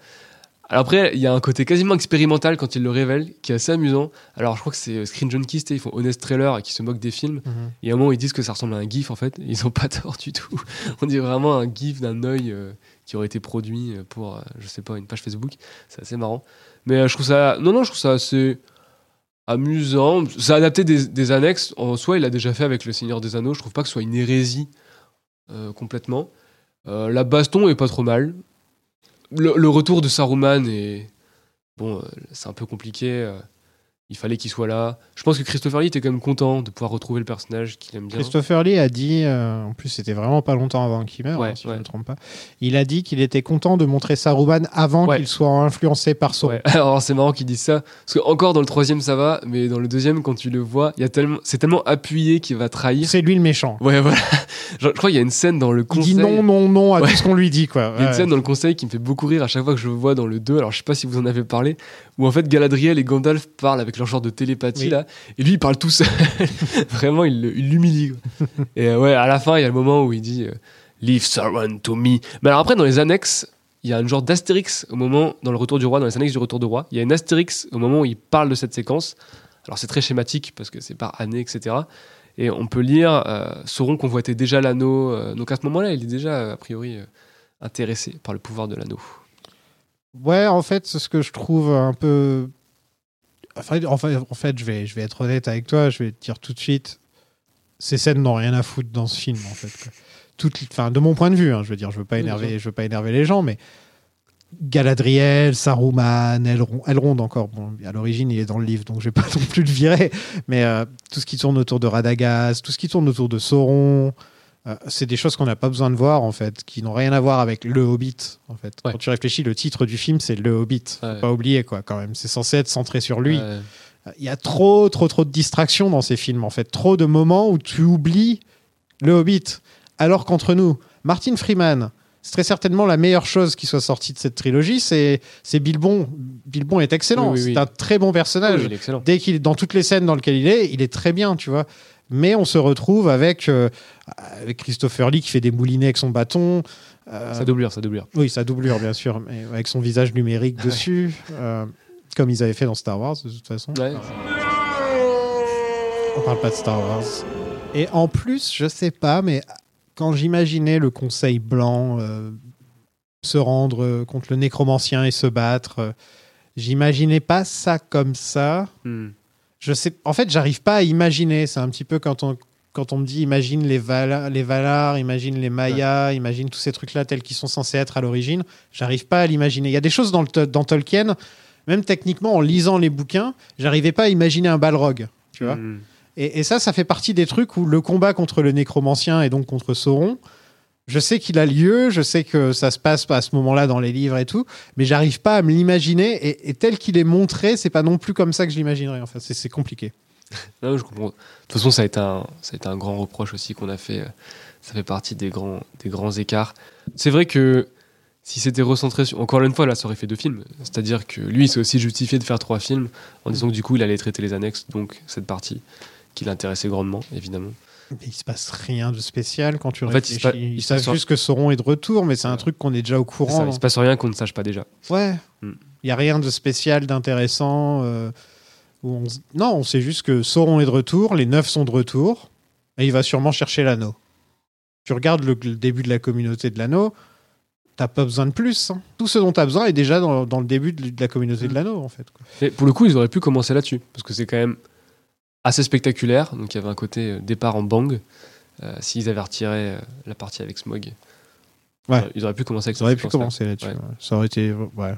Alors après, il y a un côté quasiment expérimental quand il le révèle, qui est assez amusant. Alors je crois que c'est euh, Screen Junkies, ils font Honest Trailer et qui se moquent des films. Mhm. Et à un moment, ils disent que ça ressemble à un GIF en fait. Ils ont pas tort du tout. On dirait vraiment un GIF d'un œil euh, qui aurait été produit pour, euh, je sais pas, une page Facebook. C'est assez marrant. Mais euh, je trouve ça. Non, non, je trouve ça assez amusant. Ça a adapté des, des annexes. En soi, il l'a déjà fait avec Le Seigneur des Anneaux. Je trouve pas que ce soit une hérésie euh, complètement. Euh, la baston est pas trop mal. Le, retour de Saruman est. Bon, euh, c'est un peu compliqué. Il fallait qu'il soit là. Je pense que Christopher Lee était quand même content de pouvoir retrouver le personnage qu'il aime bien. Christopher Lee a dit, euh, en plus c'était vraiment pas longtemps avant qu'il meure, Ouais, hein, si je ne me trompe pas, il a dit qu'il était content de montrer Saruman avant Ouais. qu'il soit influencé par Sauron. Alors c'est marrant qu'ils disent ça parce que encore dans le troisième ça va, mais dans le deuxième quand tu le vois, il y a tellement, c'est tellement appuyé qu'il va trahir. C'est lui le méchant. Ouais voilà. Genre, je crois qu'il y a une scène dans le Il conseil. dit non, non, non à tout ce qu'on lui dit, quoi. Il y a une scène dans le conseil qui me fait beaucoup rire à chaque fois que je le vois dans le 2. Alors je sais pas si vous en avez parlé, où en fait Galadriel et Gandalf parlent avec leur genre de télépathie Oui. là, et lui il parle tout seul. Vraiment il l'humilie. et euh, ouais, à la fin il y a le moment où il dit euh, Leave Sauron to me. Mais alors après dans les annexes, il y a un genre d'astérix au moment dans le Retour du Roi, dans les annexes du Retour du Roi, il y a une astérix au moment où il parle de cette séquence. Alors c'est très schématique parce que c'est par année, etc. Et on peut lire euh, Sauron convoitait déjà l'anneau. euh, donc à ce moment-là, il est déjà euh, a priori euh, intéressé par le pouvoir de l'anneau. Ouais, en fait, c'est ce que je trouve un peu. Enfin, en fait, en fait, je, vais, je vais être honnête avec toi, je vais te dire tout de suite, ces scènes n'ont rien à foutre dans ce film, en fait. quoi. Toutes, enfin, de mon point de vue, hein, je veux dire, je veux pas énerver, je veux pas énerver les gens, mais Galadriel, Saruman, Elrond, Elrond encore. Bon, à l'origine, il est dans le livre, donc je vais pas non plus le virer. Mais euh, tout ce qui tourne autour de Radagast, tout ce qui tourne autour de Sauron, euh, c'est des choses qu'on n'a pas besoin de voir en fait, qui n'ont rien à voir avec le Hobbit. En fait, Ouais. quand tu réfléchis, le titre du film c'est le Hobbit. Faut Ouais. pas oublier quoi, quand même. C'est censé être centré sur lui. Il y a trop, trop, trop de distractions dans ces films en fait, trop de moments où tu oublies le Hobbit. Alors qu'entre nous, Martin Freeman, c'est très certainement la meilleure chose qui soit sortie de cette trilogie. C'est c'est Bilbon. Bilbon est excellent. Oui, oui, oui. C'est un très bon personnage dès qu'il dans toutes les scènes dans lesquelles il est, il est très bien, tu vois. Mais on se retrouve avec euh, avec Christopher Lee qui fait des moulinets avec son bâton. Euh, Ça doublure, ça doublure. oui, sa doublure bien sûr, mais avec son visage numérique dessus, euh, comme ils avaient fait dans Star Wars de toute façon. Ouais. On parle pas de Star Wars. Et en plus, je sais pas, mais quand j'imaginais le Conseil blanc euh, se rendre contre le nécromancien et se battre, j'imaginais pas ça comme ça. Hmm. Je sais, en fait, j'arrive pas à imaginer. C'est un petit peu quand on, quand on me dit imagine les, Vala- les Valar, imagine les Mayas, imagine tous ces trucs-là tels qu'ils sont censés être à l'origine. J'arrive pas à l'imaginer. Il y a des choses dans, le, dans Tolkien, même techniquement en lisant les bouquins, j'arrivais pas à imaginer un Balrog. Tu vois Hmm. et, et ça, ça fait partie des trucs où le combat contre le nécromancien et donc contre Sauron, je sais qu'il a lieu, je sais que ça se passe à ce moment-là dans les livres et tout, mais j'arrive pas à me l'imaginer. Et, tel qu'il est montré, c'est pas non plus comme ça que je l'imaginerais. Enfin, c'est c'est compliqué. Non, je comprends. De toute façon, ça a été un, ça a été un grand reproche aussi qu'on a fait. euh, Ça fait partie des grands, des grands écarts. C'est vrai que si c'était recentré sur. Encore une fois, là, ça aurait fait deux films. C'est-à-dire que lui, il s'est aussi justifié de faire trois films en disant que du coup, il allait traiter les annexes, donc cette partie qui l'intéressait grandement, évidemment. Mais il se passe rien de spécial quand tu En fait, il réfléchis. Ils il savent juste que Sauron est de retour, mais c'est un truc qu'on est déjà au courant. ça, il se passe rien qu'on ne sache pas déjà. Ouais. Hmm. Il y a rien de spécial, d'intéressant. euh, on Non, on sait juste que Sauron est de retour, les neufs sont de retour, et il va sûrement chercher l'anneau. Tu regardes le, le début de la communauté de l'anneau, t'as pas besoin de plus. hein. Tout ce dont t'as besoin est déjà dans, dans le début de, de la communauté Hmm. de l'anneau, en fait. quoi. Et pour le coup, ils auraient pu commencer là-dessus, parce que c'est quand même assez spectaculaire. Donc il y avait un côté euh, départ en bang. Euh, S'ils avaient retiré euh, la partie avec Smog, Ouais. ils auraient pu commencer avec Ça aurait cette pu séquence-là. commencer là-dessus. Ouais. ouais. Ça aurait été ouais,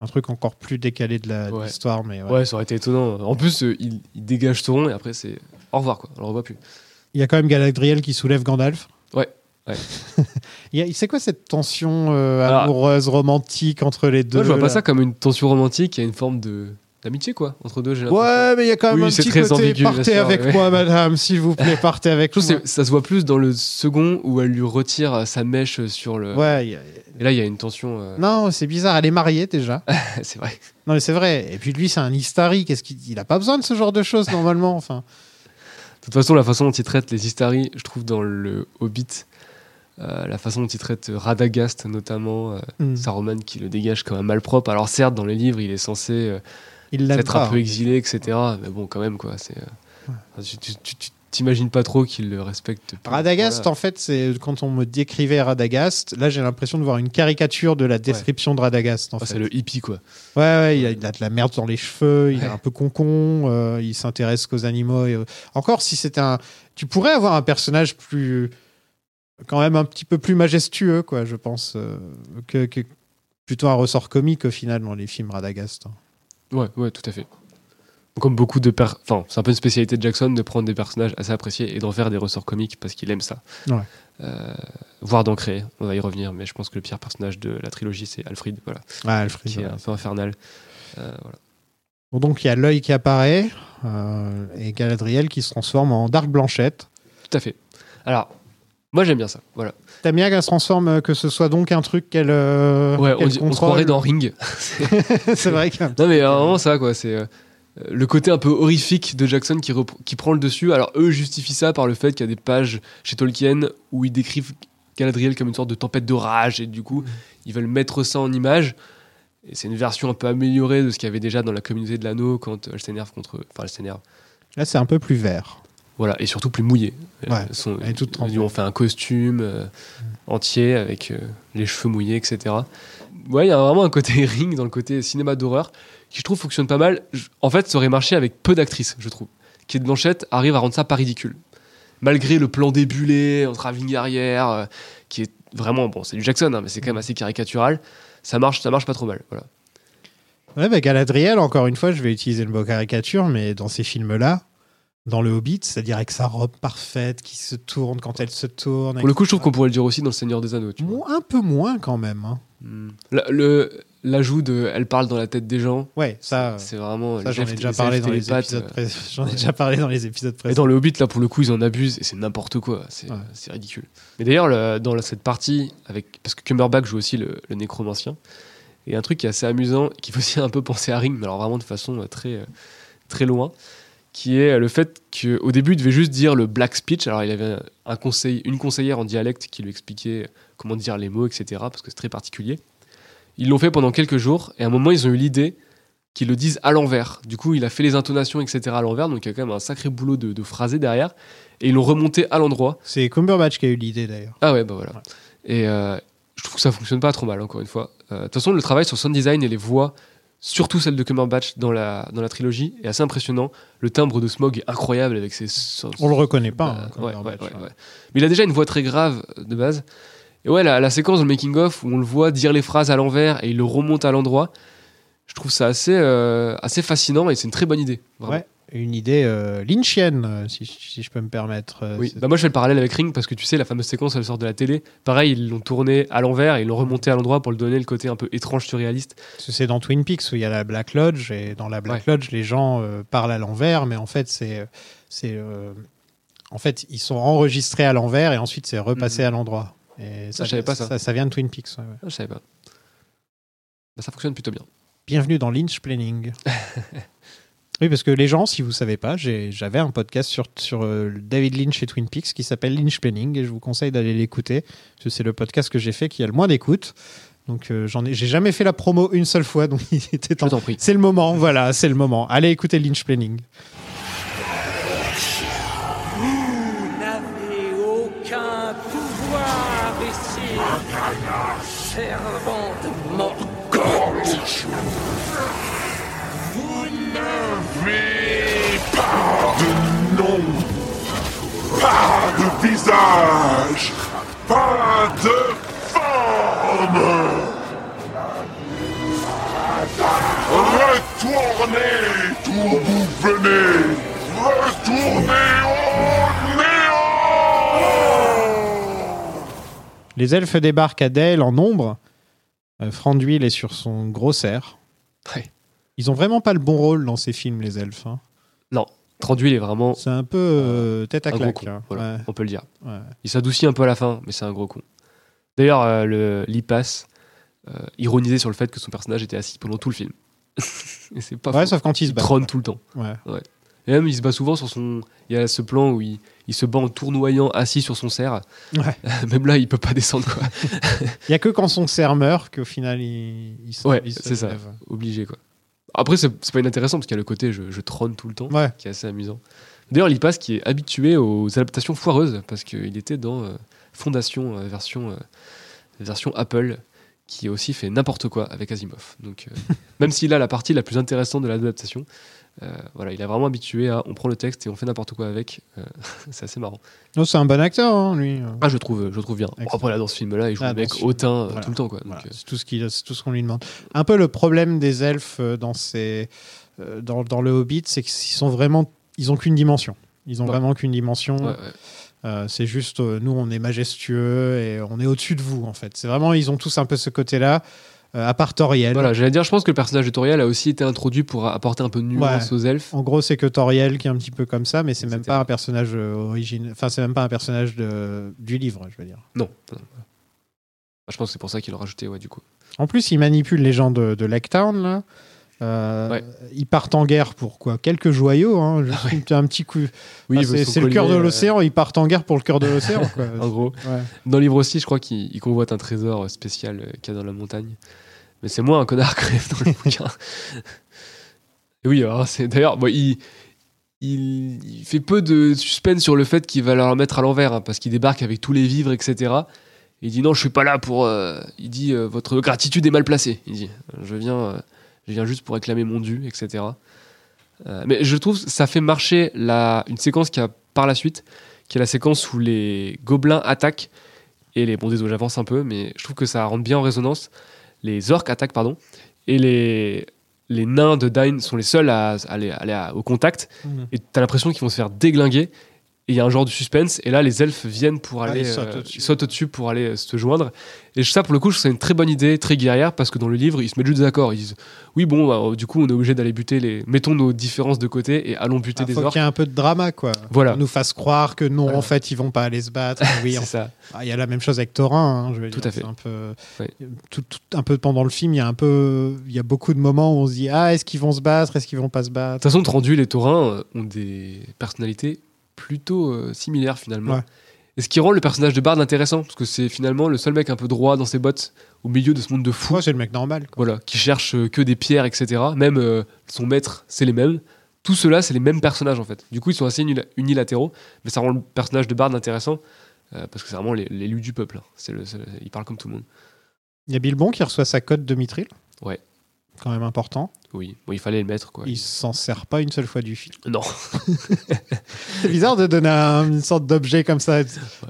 un truc encore plus décalé de l'histoire, mais ouais. Ça aurait été étonnant. En plus, euh, il, il dégage Sauron et après, c'est au revoir, quoi. On le revoit plus. Il y a quand même Galadriel qui soulève Gandalf. Ouais, ouais. C'est quoi cette tension euh, Alors- amoureuse, romantique entre les deux Moi, je vois pas ça comme une tension romantique, il y a une forme de d'amitié, quoi, entre deux, j'ai. Ouais, mais il y a quand même Oui, un petit très côté ambigu, partez sûr, avec ouais. moi, madame, s'il vous plaît, partez avec moi. ça se voit plus dans le second où elle lui retire sa mèche sur le. Ouais, y a- Et là, il y a une tension. euh, non, c'est bizarre. Elle est mariée déjà. c'est vrai. non, mais c'est vrai. Et puis lui, c'est un Istari. Qu'est-ce qu'il il a pas besoin de ce genre de choses normalement. Enfin, De toute façon, la façon dont il traite les Istari, je trouve dans le Hobbit, Euh, la façon dont il traite Radagast, notamment, euh, Mm. Saruman qui le dégage comme un malpropre. Alors, certes, dans les livres, il est censé euh, Il l'aime être un peu exilé, etc. Mais bon, quand même, quoi. C'est, euh, tu- tu- tu- tu t'imagines pas trop qu'il le respecte. plus. Radagast, Voilà. en fait, c'est quand on me décrivait Radagast, là j'ai l'impression de voir une caricature de la description de Radagast. En Ah, fait. c'est le hippie, quoi. Ouais, ouais, il a, il a de la merde dans les cheveux, il est un peu concon, euh, il s'intéresse qu'aux animaux. et, euh, Encore, si c'était un. Tu pourrais avoir un personnage plus. quand même un petit peu plus majestueux, quoi, je pense, euh, que, que plutôt un ressort comique au final dans les films Radagast. Ouais, ouais, tout à fait. Comme beaucoup de per... Enfin, c'est un peu une spécialité de Jackson de prendre des personnages assez appréciés et d'en faire des ressorts comiques parce qu'il aime ça. Ouais. Euh, voire d'en créer. On va y revenir, mais je pense que le pire personnage de la trilogie, c'est Alfred, voilà, Ouais, Alfred. qui est un peu infernal. Euh, voilà. Bon, donc il y a l'œil qui apparaît euh, et Galadriel qui se transforme en Dark Blanchette. Tout à fait. Alors, moi j'aime bien ça. Voilà. T'aimes bien qu'elle se transforme, euh, que ce soit donc un truc qu'elle euh, Ouais, on, se croirait dans Ring. C'est vrai que. non, mais vraiment ça, quoi. C'est euh, le côté un peu horrifique de Jackson qui, qui prend le dessus. Alors, eux justifient ça par le fait qu'il y a des pages chez Tolkien où ils décrivent Galadriel comme une sorte de tempête de rage et du coup, ils veulent mettre ça en image. Et c'est une version un peu améliorée de ce qu'il y avait déjà dans la communauté de l'anneau quand elle s'énerve contre. Enfin, elle s'énerve. Là, c'est un peu plus vert. Voilà, et surtout plus mouillée. Ouais, Elles sont- elle est toute ils trempée. ont fait un costume euh, entier avec euh, les cheveux mouillés, etc. Ouais, il y a vraiment un côté ring dans le côté cinéma d'horreur qui, je trouve, fonctionne pas mal. En fait, ça aurait marché avec peu d'actrices, je trouve. Kate Blanchett arrive à rendre ça pas ridicule. Malgré le plan débulé en travelling arrière, euh, qui est vraiment, bon, c'est du Jackson, hein, mais c'est quand même assez caricatural, ça marche, ça marche pas trop mal. Voilà. Ouais, bah, Galadriel, encore une fois, je vais utiliser le mot caricature, mais dans ces films-là, dans le Hobbit, c'est-à-dire avec sa robe parfaite qui se tourne quand elle se tourne. Pour le coup, je trouve qu'on pourrait le dire aussi dans Le Seigneur des Anneaux. Tu vois. Mo- Un peu moins quand même. hein. Hmm. Le- L'ajout de Elle parle dans la tête des gens, Ouais, ça, c'est vraiment. j'en ai déjà parlé dans les épisodes J'en ai déjà parlé dans les épisodes Et précédents. dans le Hobbit, là, pour le coup, ils en abusent et c'est n'importe quoi. C'est Ouais. ridicule. Mais d'ailleurs, le- dans cette partie, avec, parce que Cumberbatch joue aussi le, le nécromancien, et un truc qui est assez amusant, qui fait aussi un peu penser à Ring, mais alors vraiment de façon euh, très, euh, très loin, qui est le fait qu'au début, il devait juste dire le black speech. Alors, il avait un conseil, une conseillère en dialecte qui lui expliquait comment dire les mots, etc., parce que c'est très particulier. Ils l'ont fait pendant quelques jours, et à un moment, ils ont eu l'idée qu'ils le disent à l'envers. Du coup, il a fait les intonations, etc., à l'envers, donc il y a quand même un sacré boulot de, de phrasé derrière, et ils l'ont remonté à l'endroit. C'est Cumberbatch qui a eu l'idée d'ailleurs. Ah ouais, bah voilà. Et euh, je trouve que ça fonctionne pas trop mal, encore une fois. Euh, De toute façon, le travail sur sound design et les voix, surtout celle de Cumberbatch dans la, dans la trilogie, est assez impressionnant. Le timbre de Smog est incroyable avec ses. On le reconnaît pas. Euh, hein, ouais, Cumberbatch, ouais, ouais, ouais. Mais il a déjà une voix très grave euh, de base. Et ouais, la, la séquence dans le making-of où on le voit dire les phrases à l'envers et il le remonte à l'endroit, je trouve ça assez, euh, assez fascinant et c'est une très bonne idée. vraiment. Ouais, une idée euh, lynchienne, euh, si, si je peux me permettre. euh, Oui, bah moi je fais le parallèle avec Ring parce que tu sais, la fameuse séquence, elle sort de la télé. Pareil, ils l'ont tourné à l'envers et ils l'ont remonté à l'endroit pour le donner le côté un peu étrange, surréaliste. C'est dans Twin Peaks où il y a la Black Lodge et dans la Black Lodge les gens euh, parlent à l'envers mais en fait c'est c'est en fait ils sont enregistrés à l'envers et ensuite c'est repassé Mhm. à l'endroit. Et Ça, je savais pas ça. ça. vient de Twin Peaks. ouais, ouais. Ah, je savais pas. Bah, ça fonctionne plutôt bien. Bienvenue dans Lynch Planning. oui parce que les gens si vous savez pas j'avais un podcast sur sur euh, David Lynch et Twin Peaks qui s'appelle Lynch Planning et je vous conseille d'aller l'écouter parce que c'est le podcast que j'ai fait qui a le moins d'écoute. Donc euh, j'en ai j'ai jamais fait la promo une seule fois donc il était Je temps t'en prie. C'est le moment, voilà, c'est le moment. Allez écouter Lynch Planning. n'avez aucun pouvoir ici. Servant de morcotte. Pas de visage, pas de forme. Retournez d'où vous venez. Retournez au néant. Les elfes débarquent à Dale en nombre. Euh, Franduil est sur son gros cerf. Ouais. Ils ont vraiment pas le bon rôle dans ces films, les elfes. hein. Tranduil est vraiment C'est un peu euh, tête à un gros claque. con. hein. Voilà, Ouais, on peut le dire. ouais. Il s'adoucit un peu à la fin, mais c'est un gros con. D'ailleurs, euh, le Lipas euh, ironisait sur le fait que son personnage était assis pendant tout le film. Et c'est pas Ouais, sauf quand ils se Il battent. trône tout le temps. Ouais. Et même, il se bat souvent sur son. Il y a ce plan où il, il se bat en tournoyant assis sur son cerf. Même là, il peut pas descendre, quoi. Il y a que quand son cerf meurt qu'au final il, il se- Ouais, il se c'est ça. Obligé, quoi. Après, c'est pas inintéressant parce qu'il y a le côté je, je trône tout le temps, Ouais. qui est assez amusant. D'ailleurs, Lipas qui est habitué aux adaptations foireuses parce qu'il était dans euh, Fondation euh, version, euh, version Apple qui aussi fait n'importe quoi avec Asimov. Donc, même s'il a la partie la plus intéressante de l'adaptation, voilà, il est vraiment habitué à on prend le texte et on fait n'importe quoi avec. Euh, c'est assez marrant. Non, c'est un bon acteur, hein, lui. Ah, je trouve, je trouve bien. Bon, après, là, dans ce film-là, il joue Ah, le mec hautain euh, voilà. tout le temps. Quoi. Voilà, euh, c'est tout ce qu'il- c'est tout ce qu'on lui demande. Un peu le problème des elfes euh, dans ces euh, dans, dans le Hobbit, c'est qu'ils sont vraiment ils ont qu'une dimension. Ils ont Ouais. vraiment qu'une dimension. ouais, ouais. Euh, c'est juste euh, nous on est majestueux et on est au-dessus de vous en fait. C'est vraiment ils ont tous un peu ce côté-là. Euh, à part Toriel. Voilà, j'allais dire, je pense que le personnage de Toriel a aussi été introduit pour apporter un peu de nuance Ouais. aux elfes. En gros, c'est que Toriel qui est un petit peu comme ça, mais c'est même pas un personnage euh, original. Enfin, c'est même pas un personnage de... du livre, je veux dire. Non. Je pense que c'est pour ça qu'ils l'ont rajouté, ouais, du coup. En plus, ils manipulent les gens de, de Laketown, là. Euh, Ouais. Ils partent en guerre pour quoi? Quelques joyaux, hein, juste un petit coup. Oui, Ah, c'est le cœur de euh, l'océan, ils partent en guerre pour le cœur de l'océan. En gros. Ouais. Dans le livre aussi, je crois qu'il il convoite un trésor spécial euh, qu'il y a dans la montagne. Mais c'est moi un connard même dans le bouquin. Et oui, c'est d'ailleurs, bon, il, il, il fait peu de suspense sur le fait qu'il va leur mettre à l'envers, hein, parce qu'il débarque avec tous les vivres, etc. Et il dit non, je suis pas là pour. euh, il dit euh, votre gratitude est mal placée. Il dit je viens, je viens juste pour réclamer mon dû, etc. Euh, mais je trouve que ça fait marcher la, une séquence qui a par la suite, qui est la séquence où les gobelins attaquent et les bon désolé j'avance un peu mais je trouve que ça rentre bien en résonance les orques attaquent pardon et les les nains de Dain sont les seuls à aller, au contact Mhm. et t'as l'impression qu'ils vont se faire déglinguer et il y a un genre de suspense et là les elfes viennent pour Ah, aller ils sautent au-dessus. ils sautent au-dessus pour aller euh, se joindre et ça pour le coup je trouve que c'est une très bonne idée très guerrière parce que dans le livre ils se mettent juste d'accord ils disent oui bon bah, du coup on est obligé d'aller buter les mettons nos différences de côté et allons buter Ah, des faut orques qu'il y ait un peu de drama, quoi. Voilà. On nous fasse croire que non, Voilà. en fait, ils vont pas aller se battre. oui, c'est en- ça Ah, Il y a la même chose avec Thorin, hein, je veux Tout dire, à fait. c'est Un peu, Ouais. tout, tout- un peu pendant le film, il y a un peu, il y a beaucoup de moments où on se dit ah est-ce qu'ils vont se battre, est-ce qu'ils vont pas se De battre. toute façon, Tranduil et Taurin euh, ont des personnalités plutôt euh, similaires finalement. Ouais. Et ce qui rend le personnage de Bard intéressant, parce que c'est finalement le seul mec un peu droit dans ses bottes, au milieu de ce monde de fous, Moi, c'est le mec normal. quoi. voilà, qui cherche euh, que des pierres, etc. Même euh, son maître, c'est les mêmes. Tout cela, c'est les mêmes personnages en fait. Du coup, ils sont assez unila- unilatéraux, mais ça rend le personnage de Bard intéressant, euh, parce que c'est vraiment l'é- l'élu du peuple. hein. C'est il parle comme tout le monde. Il y a Bilbon qui reçoit sa cote de Mithril. Ouais. Quand même important. Oui, bon, il fallait le mettre quoi. Il s'en sert pas une seule fois du film. Non. C'est bizarre de donner un- une sorte d'objet comme ça.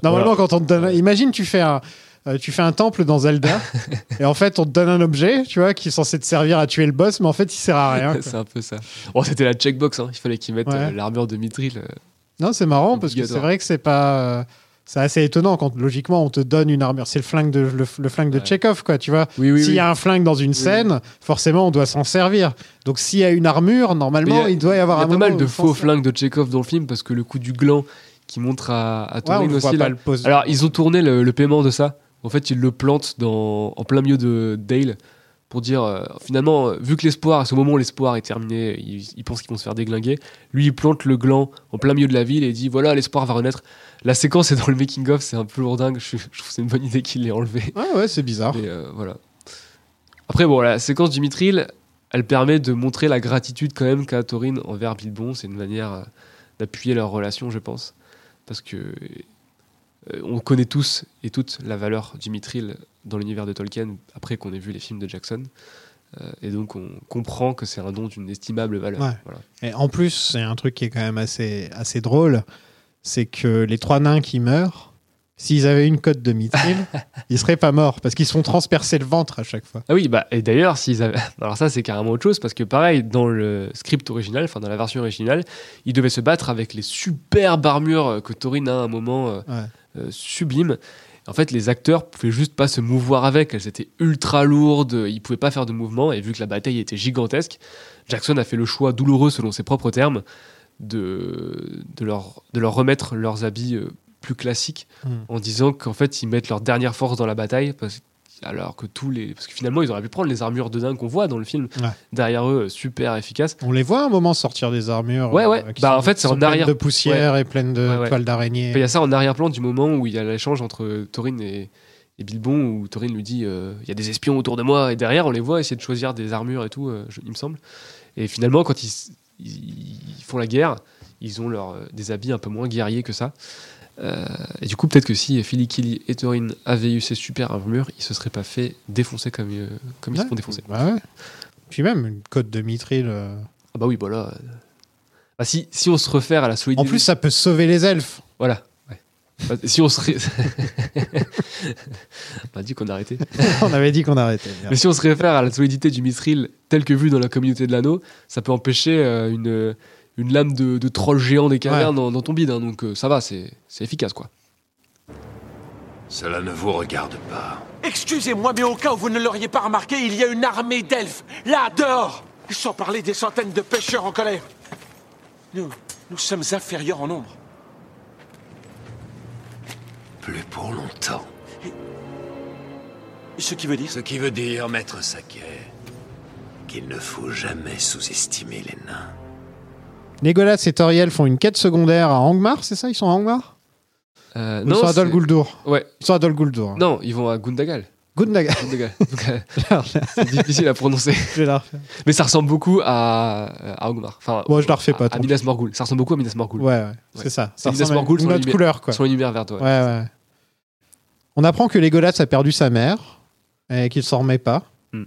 Normalement, quand on te donne, imagine tu fais un, euh, tu fais un temple dans Zelda et en fait on te donne un objet, tu vois, qui est censé te servir à tuer le boss, mais en fait il sert à rien. c'est un peu ça. Bon, c'était la checkbox, hein. il fallait qu'ils mettent Ouais. euh, l'armure de Mithril. euh, Non, c'est marrant parce que c'est vrai que c'est pas. C'est assez étonnant quand logiquement on te donne une armure. C'est le flingue de le, le flingue de Ouais. Chekhov, quoi. Tu vois. Oui, oui, S'il oui. y a un flingue dans une scène, forcément on doit s'en servir. Donc s'il y a une armure, normalement il y a- il doit y avoir Il y a un pas mal de faux flingues de Chekhov dans le film parce que le coup du gland qui montre à, à Ouais, on aussi. là. le pose. Alors, ils ont tourné le, le paiement de ça. En fait, ils le plantent dans, en plein milieu de Dale pour dire euh, finalement, euh, vu que l'espoir, à ce moment où l'espoir est terminé, ils, ils pensent qu'ils vont se faire déglinguer. Lui, il plante le gland en plein milieu de la ville et dit voilà, l'espoir va renaître. La séquence est dans le making-of, c'est un peu lourdingue. Je, je trouve que c'est une bonne idée qu'il l'ait enlevé. Ouais, ouais, c'est bizarre. Mais, euh, voilà. Après, bon, la séquence du Mithril, elle permet de montrer la gratitude quand même qu'a Thorin envers Bilbon. C'est une manière euh, d'appuyer leur relation, je pense. Parce que euh, on connaît tous et toutes la valeur du Mithril dans l'univers de Tolkien après qu'on ait vu les films de Jackson. Euh, et donc on comprend que c'est un don d'une estimable valeur. Ouais. Voilà. Et en plus, c'est un truc qui est quand même assez, assez drôle, c'est que les trois nains qui meurent, s'ils avaient une cote de mithril, ils seraient pas morts parce qu'ils se font transpercer le ventre à chaque fois. Ah oui, bah, et d'ailleurs, s'ils avaient... alors ça, c'est carrément autre chose, parce que pareil, dans le script original, enfin dans la version originale, ils devaient se battre avec les superbes armures que Thorin a à un moment euh, Ouais. euh, sublime. En fait, les acteurs pouvaient juste pas se mouvoir avec, elles étaient ultra lourdes, ils pouvaient pas faire de mouvement, et vu que la bataille était gigantesque, Jackson a fait le choix douloureux, selon ses propres termes, de, de, leur, de leur remettre leurs habits euh, plus classiques, Mm. en disant qu'en fait, ils mettent leur dernière force dans la bataille, parce alors que tous les. Parce que finalement, ils auraient pu prendre les armures de dingue qu'on voit dans le film. Ouais. Derrière eux, super efficaces. On les voit à un moment sortir des armures. Ouais, ouais. euh, qui Bah, sont- en fait, c'est en arrière- de poussière et pleines de Ouais, toiles d'araignée. Il y a ça en arrière-plan du moment où il y a l'échange entre Thorin et, et Bilbon, où Thorin lui dit euh, Il y a des espions autour de moi, et derrière, on les voit essayer de choisir des armures et tout, euh, je- il me semble. Et finalement, quand ils, ils- ils font la guerre, ils ont leur, euh, des habits un peu moins guerriers que ça. Euh, et du coup, peut-être que si Philly Killy et Thorin avaient eu ces super armures, ils se seraient pas fait défoncer comme, euh, comme ils se font défoncer. Bah ouais. Puis même une côte de mithril. euh. Ah bah oui, voilà. euh. Bah, si, si on se réfère à la solidité. En plus, ça peut sauver les elfes. Voilà. Bah, si on a dit qu'on arrêtait. On avait dit qu'on arrêtait. Mais si on se réfère à la solidité du mithril tel que vu dans la communauté de l'anneau, ça peut empêcher euh, une, une lame de, de troll géant des cavernes dans, dans ton bide. hein. donc euh, ça va, c'est c'est efficace quoi. Cela ne vous regarde pas. Excusez-moi, mais au cas où vous ne l'auriez pas remarqué, il y a une armée d'elfes, là, dehors Sans parler des centaines de pêcheurs en colère. Nous, nous sommes inférieurs en nombre. Plus pour longtemps. Ce qui veut dire? Ce qui veut dire, maître Saquet, qu'il ne faut jamais sous-estimer les nains. Legolas et Toriel font une quête secondaire à Angmar, c'est ça? Ils sont à Angmar? Euh, Ou Ils sont à Dol c'est- Guldur. Ouais. Ils sont à Dol Guldur. Non, ils vont à Gundagal. Euh, c'est difficile à prononcer. Je vais la refaire. Mais ça ressemble beaucoup à, à Ogmar. Enfin, Moi, je la refais à- pas, À, Minas Morgul. Ça ressemble beaucoup à Minas Morgul. Ouais, ouais, c'est ça. Ça Minas à Morgul une autre couleur, quoi. Sur l'univers vert, ouais. Ouais, ouais. On apprend que Legolas a perdu sa mère et qu'il s'en remet pas. Hmm.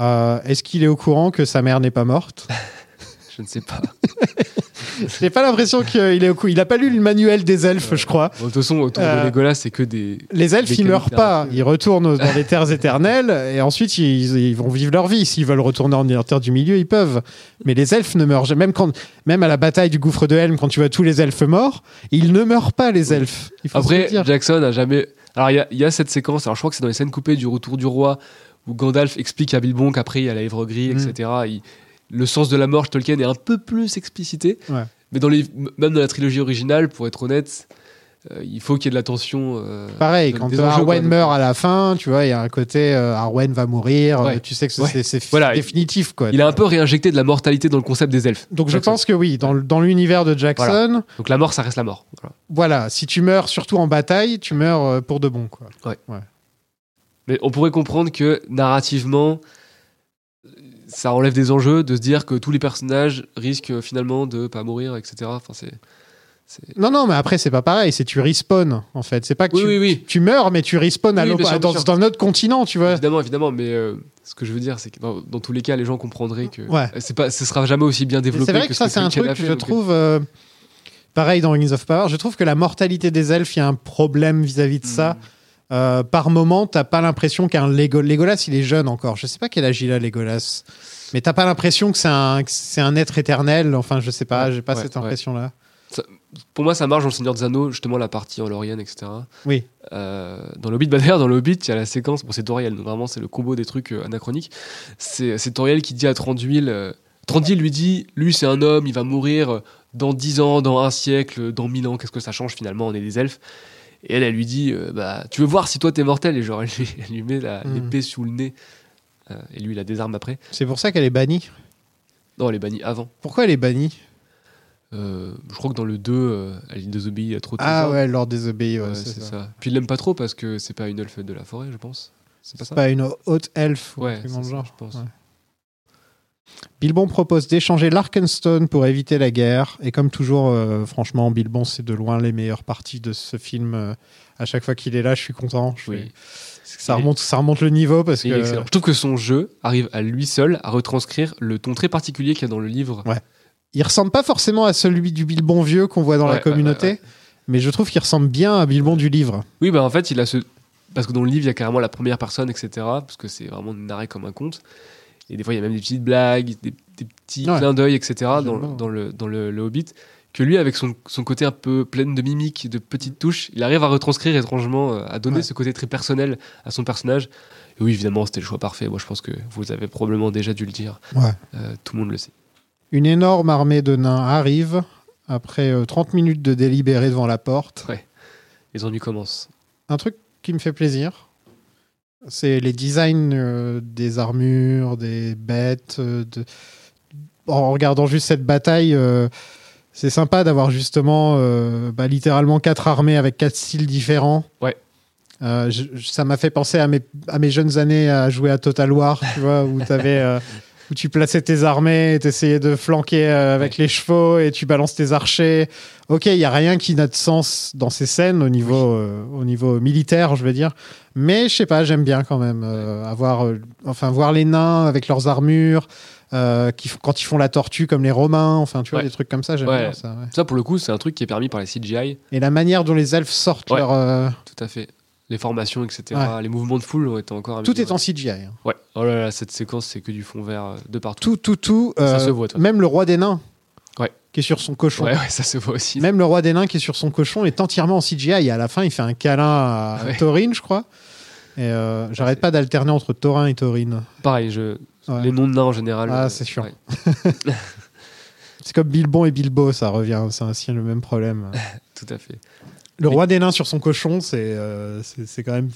Euh, Est-ce qu'il est au courant que sa mère n'est pas morte? Je ne sais pas. J'ai pas l'impression qu'il est au courant. Il a pas lu le manuel des elfes, je crois. Bon, de toute façon, autour Euh, de Legolas, c'est que des. Les elfes, des ils meurent pas. Ils retournent dans les terres éternelles et ensuite ils, ils vont vivre leur vie. S'ils veulent retourner en terre du milieu, ils peuvent. Mais les elfes ne meurent jamais. Même, quand, même à la bataille du gouffre de Helm, quand tu vois tous les elfes morts, ils ne meurent pas, les elfes. Il faut Après, dire. Jackson a jamais. Alors, il y a- il y, a cette séquence, alors je crois que c'est dans les scènes coupées du Retour du Roi, où Gandalf explique à Bilbon qu'après il y a la Gris, Mm. etc. Il- le sens de la mort, Tolkien, est un peu plus explicité. Ouais. Mais dans les, même dans la trilogie originale, pour être honnête, euh, il faut qu'il y ait de la tension. euh, Pareil, quand enjeux, Arwen quoi. meurt à la fin, tu vois, il y a un côté euh, Arwen va mourir, Ouais. tu sais que c'est- Ouais. Voilà, définitif. Quoi. Il a un peu réinjecté de la mortalité dans le concept des elfes. Donc je pense que oui, dans, l'univers de Jackson, Donc la mort, ça reste la mort. Voilà. voilà, si tu meurs surtout en bataille, tu meurs pour de bon. Quoi. Mais on pourrait comprendre que narrativement, ça enlève des enjeux de se dire que tous les personnages risquent finalement de pas mourir, etc. Enfin, c'est. c'est- Non, non, mais après, c'est pas pareil, c'est tu respawn, en fait. C'est pas que Oui, tu, oui, oui. tu meurs, mais tu respawn à Oui, l'op- bien sûr, dans, dans notre continent, tu vois. Évidemment, évidemment, mais euh, ce que je veux dire, c'est que dans, dans tous les cas, les gens comprendraient que Ouais. c'est pas, ce sera jamais aussi bien développé. C'est vrai que, ça, c'est un truc que je donc, trouve. euh, pareil dans Rings of Power, je trouve que la mortalité des elfes, il y a un problème vis-à-vis de ça. Euh, par moment, t'as pas l'impression qu'un Lego- Legolas, il est jeune encore. Je sais pas quel âge il a, Legolas. Mais t'as pas l'impression que c'est un, c'est un être éternel. Enfin, je sais pas, j'ai pas ouais, cette impression-là. Pour moi, ça marche dans le Seigneur des Anneaux, justement la partie en Lorien, etc. Oui. Euh, dans l'Hobbit, bah d'ailleurs, dans l'Hobbit, il y a la séquence, bon, c'est Toriel, donc vraiment, c'est le combo des trucs euh, anachroniques. C'est c'est Toriel qui dit à Tranduil, euh, Tranduil lui dit, lui, c'est un homme, il va mourir dans 10 ans, dans un siècle, dans 1000 ans, qu'est-ce que ça change finalement, on est des elfes. Et elle, elle lui dit, euh, bah, tu veux voir si toi t'es mortel Et genre, elle lui, elle lui met la- Mm. l'épée sous le nez. Euh, et lui, il a des armes après. C'est pour ça qu'elle est bannie. Non, elle est bannie avant. Pourquoi elle est bannie? Euh, je crois que dans le 2, euh, elle désobéit à trop de Ah ouais, Lord Désobéi, ouais, Ouais, c'est ça. ça. Puis il l'aime pas trop parce que c'est pas une elfe de la forêt, je pense. C'est pas pas une haute elfe ou Ouais, genre. je pense. Bilbon propose d'échanger l'Arkenstone pour éviter la guerre. Et comme toujours, euh, franchement, Bilbon, c'est de loin les meilleures parties de ce film. Euh, à chaque fois qu'il est là, je suis content. Je Oui. fais- Ça, remonte, ça remonte le niveau parce que. excellent. Je trouve que son jeu arrive à lui seul à retranscrire le ton très particulier qu'il y a dans le livre. Ouais. Il ressemble pas forcément à celui du Bilbon vieux qu'on voit dans Ouais, la communauté, ouais. mais je trouve qu'il ressemble bien à Bilbon du livre. Oui, bah en fait, il a ce. Parce que dans le livre, il y a carrément la première personne, etc. Parce que c'est vraiment narré comme un conte. Et des fois, il y a même des petites blagues, des, des petits Ouais. clins d'œil, etc. dans, dans le, dans le, le Hobbit. Que lui, avec son, son côté un peu plein de mimiques, de petites touches, il arrive à retranscrire étrangement, euh, à donner Ouais. ce côté très personnel à son personnage. Et oui, évidemment, c'était le choix parfait. Moi, je pense que vous avez probablement déjà dû le dire. Ouais. Euh, tout le monde le sait. Une énorme armée de nains arrive après euh, 30 minutes de délibéré devant la porte. Les ennuis commencent. Un truc qui me fait plaisir, C'est les designs euh, des armures, des bêtes. euh, de- En regardant juste cette bataille, euh, c'est sympa d'avoir justement euh, bah, littéralement quatre armées avec quatre styles différents. Ouais. Euh, je- je- ça m'a fait penser à mes, à mes jeunes années à jouer à Total War, tu vois, où, t'avais, euh, où tu plaçais tes armées, tu essayais de flanquer euh, avec les chevaux et tu balances tes archers. Ok, il n'y a rien qui n'a de sens dans ces scènes au niveau, euh, au niveau militaire, je veux dire. Mais je sais pas, j'aime bien quand même euh, avoir, euh, enfin, voir les nains avec leurs armures, qui, quand ils font la tortue comme les Romains, enfin, tu vois, Ouais. des trucs comme ça, j'aime Ouais. bien ça. Ça, pour le coup, c'est un truc qui est permis par les CGI. Et la manière dont les elfes sortent leur. Tout à fait. Les formations, etc. Ouais. Les mouvements de foule ont été encore Tout est en CGI. hein. Ouais. Oh là là, cette séquence, c'est que du fond vert euh, de partout. Tout, tout, tout. Ça euh, se voit, toi. Même le roi des nains, Ouais. qui est sur son cochon. Ouais, ouais, ça se voit aussi. Même le roi des nains qui est sur son cochon est entièrement en CGI. Et à la fin, il fait un câlin à Ouais. Taurine, je crois. Et euh, j'arrête pas d'alterner entre Taurin et Taurine. Pareil, je... Ouais. les noms de nains en général. Ah, euh, c'est chiant. ouais, C'est comme Bilbon et Bilbo, ça revient. C'est ainsi le même problème. tout à fait. Le roi des nains sur son cochon, c'est euh, c'est quand même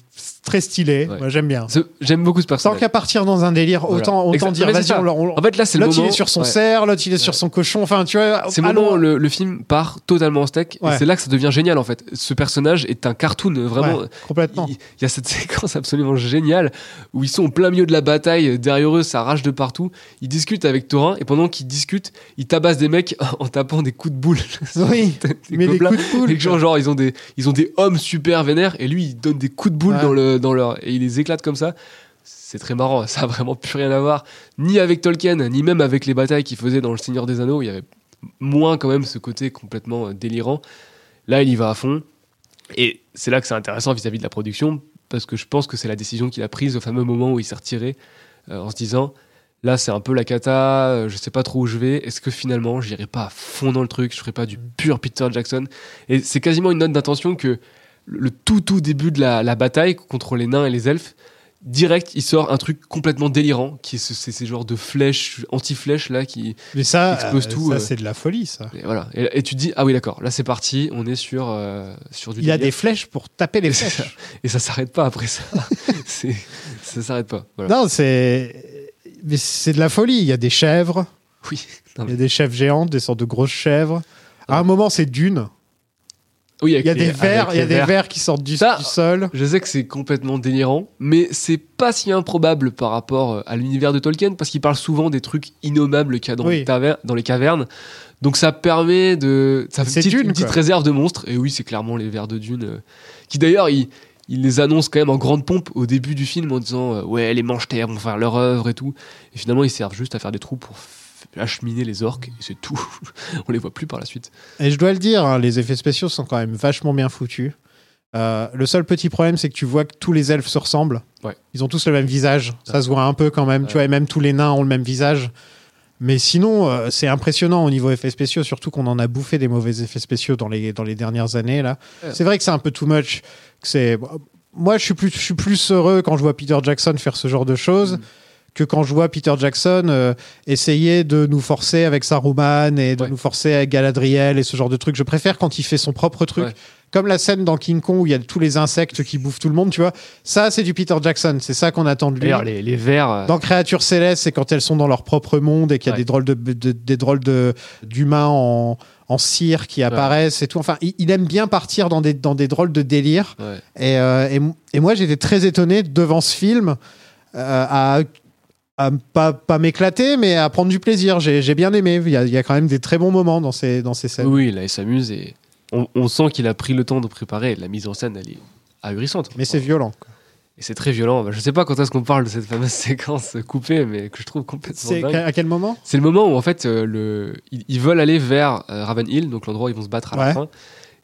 très stylé. Ouais. Moi, j'aime bien. J'aime beaucoup ce Tant personnage. qu'à partir dans un délire, Voilà. autant, autant Exact- dire, vas-y, on, En fait, là, c'est le L'autre, moment. il est sur son ouais. cerf, l'autre, il est sur son cochon. Enfin, tu vois, C'est le moment où le, le film part totalement en steak. Et c'est là que ça devient génial, en fait. Ce personnage est un cartoon, vraiment. Complètement. Il il y a cette séquence absolument géniale où ils sont au plein milieu de la bataille, derrière eux, ça rage de partout. Ils discutent avec Thorin et pendant qu'ils discutent, ils tabassent des mecs en tapant des coups de boule. Oui, mais des coups de poule. Et genre, genre, ils ont des ils ont des hommes super vénères et lui il donne des coups de boule Ouais. dans le dans leur et il les éclate comme ça. C'est très marrant, ça a vraiment plus rien à voir ni avec Tolkien ni même avec les batailles qu'il faisait dans Le Seigneur des Anneaux, il y avait moins quand même ce côté complètement euh, délirant. Là, il y va à fond et c'est là que c'est intéressant vis-à-vis de la production parce que je pense que c'est la décision qu'il a prise au fameux moment où il s'est retiré euh, en se disant là c'est un peu la cata, euh, je sais pas trop où je vais, est-ce que finalement j'irai pas à fond dans le truc, je ferai pas du pur Peter Jackson? Et c'est quasiment une note d'intention que le tout tout début de la, la bataille contre les nains et les elfes, direct il sort un truc complètement délirant qui est ce- c'est ces genres de flèches, anti-flèches là qui Mais ça, explose euh, tout, ça euh. c'est de la folie, ça. et voilà et, et tu te dis ah oui d'accord là c'est parti on est sur euh, sur du Il a délire. des flèches pour taper les flèches. et ça s'arrête pas après ça ça s'arrête pas voilà. Non, c'est. Mais c'est de la folie. Il y a des chèvres, oui Non, il y a des chèvres géantes, des sortes de grosses chèvres. À un moment, c'est dune. oui Il y a les- des vers, il y a des vers. vers qui sortent du, Ça- du sol. Je sais que c'est complètement délirant, mais c'est pas si improbable par rapport euh, à l'univers de Tolkien, parce qu'il parle souvent des trucs innommables qu'il y a dans, Oui. les, taver- dans les cavernes. Donc ça permet de. Ça fait une petite, Dune, une petite quoi. réserve de monstres. Et oui, c'est clairement les vers de Dune. euh, qui d'ailleurs, il, il les annonce quand même en grande pompe au début du film en disant euh, Ouais, les manches-terres vont faire leur œuvre et tout. Et finalement, ils servent juste à faire des trous pour acheminer les orques, et c'est tout. On les voit plus par la suite. Et je dois le dire, hein, les effets spéciaux sont quand même vachement bien foutus. Euh, le seul petit problème, c'est que tu vois que tous les elfes se ressemblent. Ouais. Ils ont tous le même visage. Ça se voit un peu quand même. Tu vois, et même tous les nains ont le même visage. Mais sinon, euh, c'est impressionnant au niveau effets spéciaux, surtout qu'on en a bouffé des mauvais effets spéciaux dans les, dans les dernières années. là. C'est vrai que c'est un peu too much. C'est Moi, je suis, plus, je suis plus heureux quand je vois Peter Jackson faire ce genre de choses Mm. que quand je vois Peter Jackson euh, essayer de nous forcer avec Saruman et de Ouais. nous forcer avec Galadriel et ce genre de trucs. Je préfère quand il fait son propre truc. Ouais. Comme la scène dans King Kong où il y a tous les insectes qui bouffent tout le monde, tu vois. Ça, c'est du Peter Jackson. C'est ça qu'on attend de lui. Les, les vers. euh, Dans Créatures Célestes, c'est quand elles sont dans leur propre monde et qu'il y a Ouais. des drôles de, de- des drôles de d'humains en, en cire qui apparaissent et tout. Enfin, il, il aime bien partir dans des, dans des drôles de délire. ouais. Et, euh, et, et moi, j'étais très étonné devant ce film euh, à, à pas, pas m'éclater, mais à prendre du plaisir. J'ai bien aimé. Il y, a, il y a quand même des très bons moments dans ces, dans ces scènes. Oui, là, il s'amuse et on, on sent qu'il a pris le temps de préparer. La mise en scène, elle est ahurissante. Mais c'est violent. quoi. Et c'est très violent. Bah, Je sais pas quand est-ce qu'on parle de cette fameuse séquence coupée, mais que je trouve complètement C'est dingue. à quel moment? C'est le moment où en fait euh, le... ils, ils veulent aller vers euh, Raven Hill, donc l'endroit où ils vont se battre à Ouais. la fin.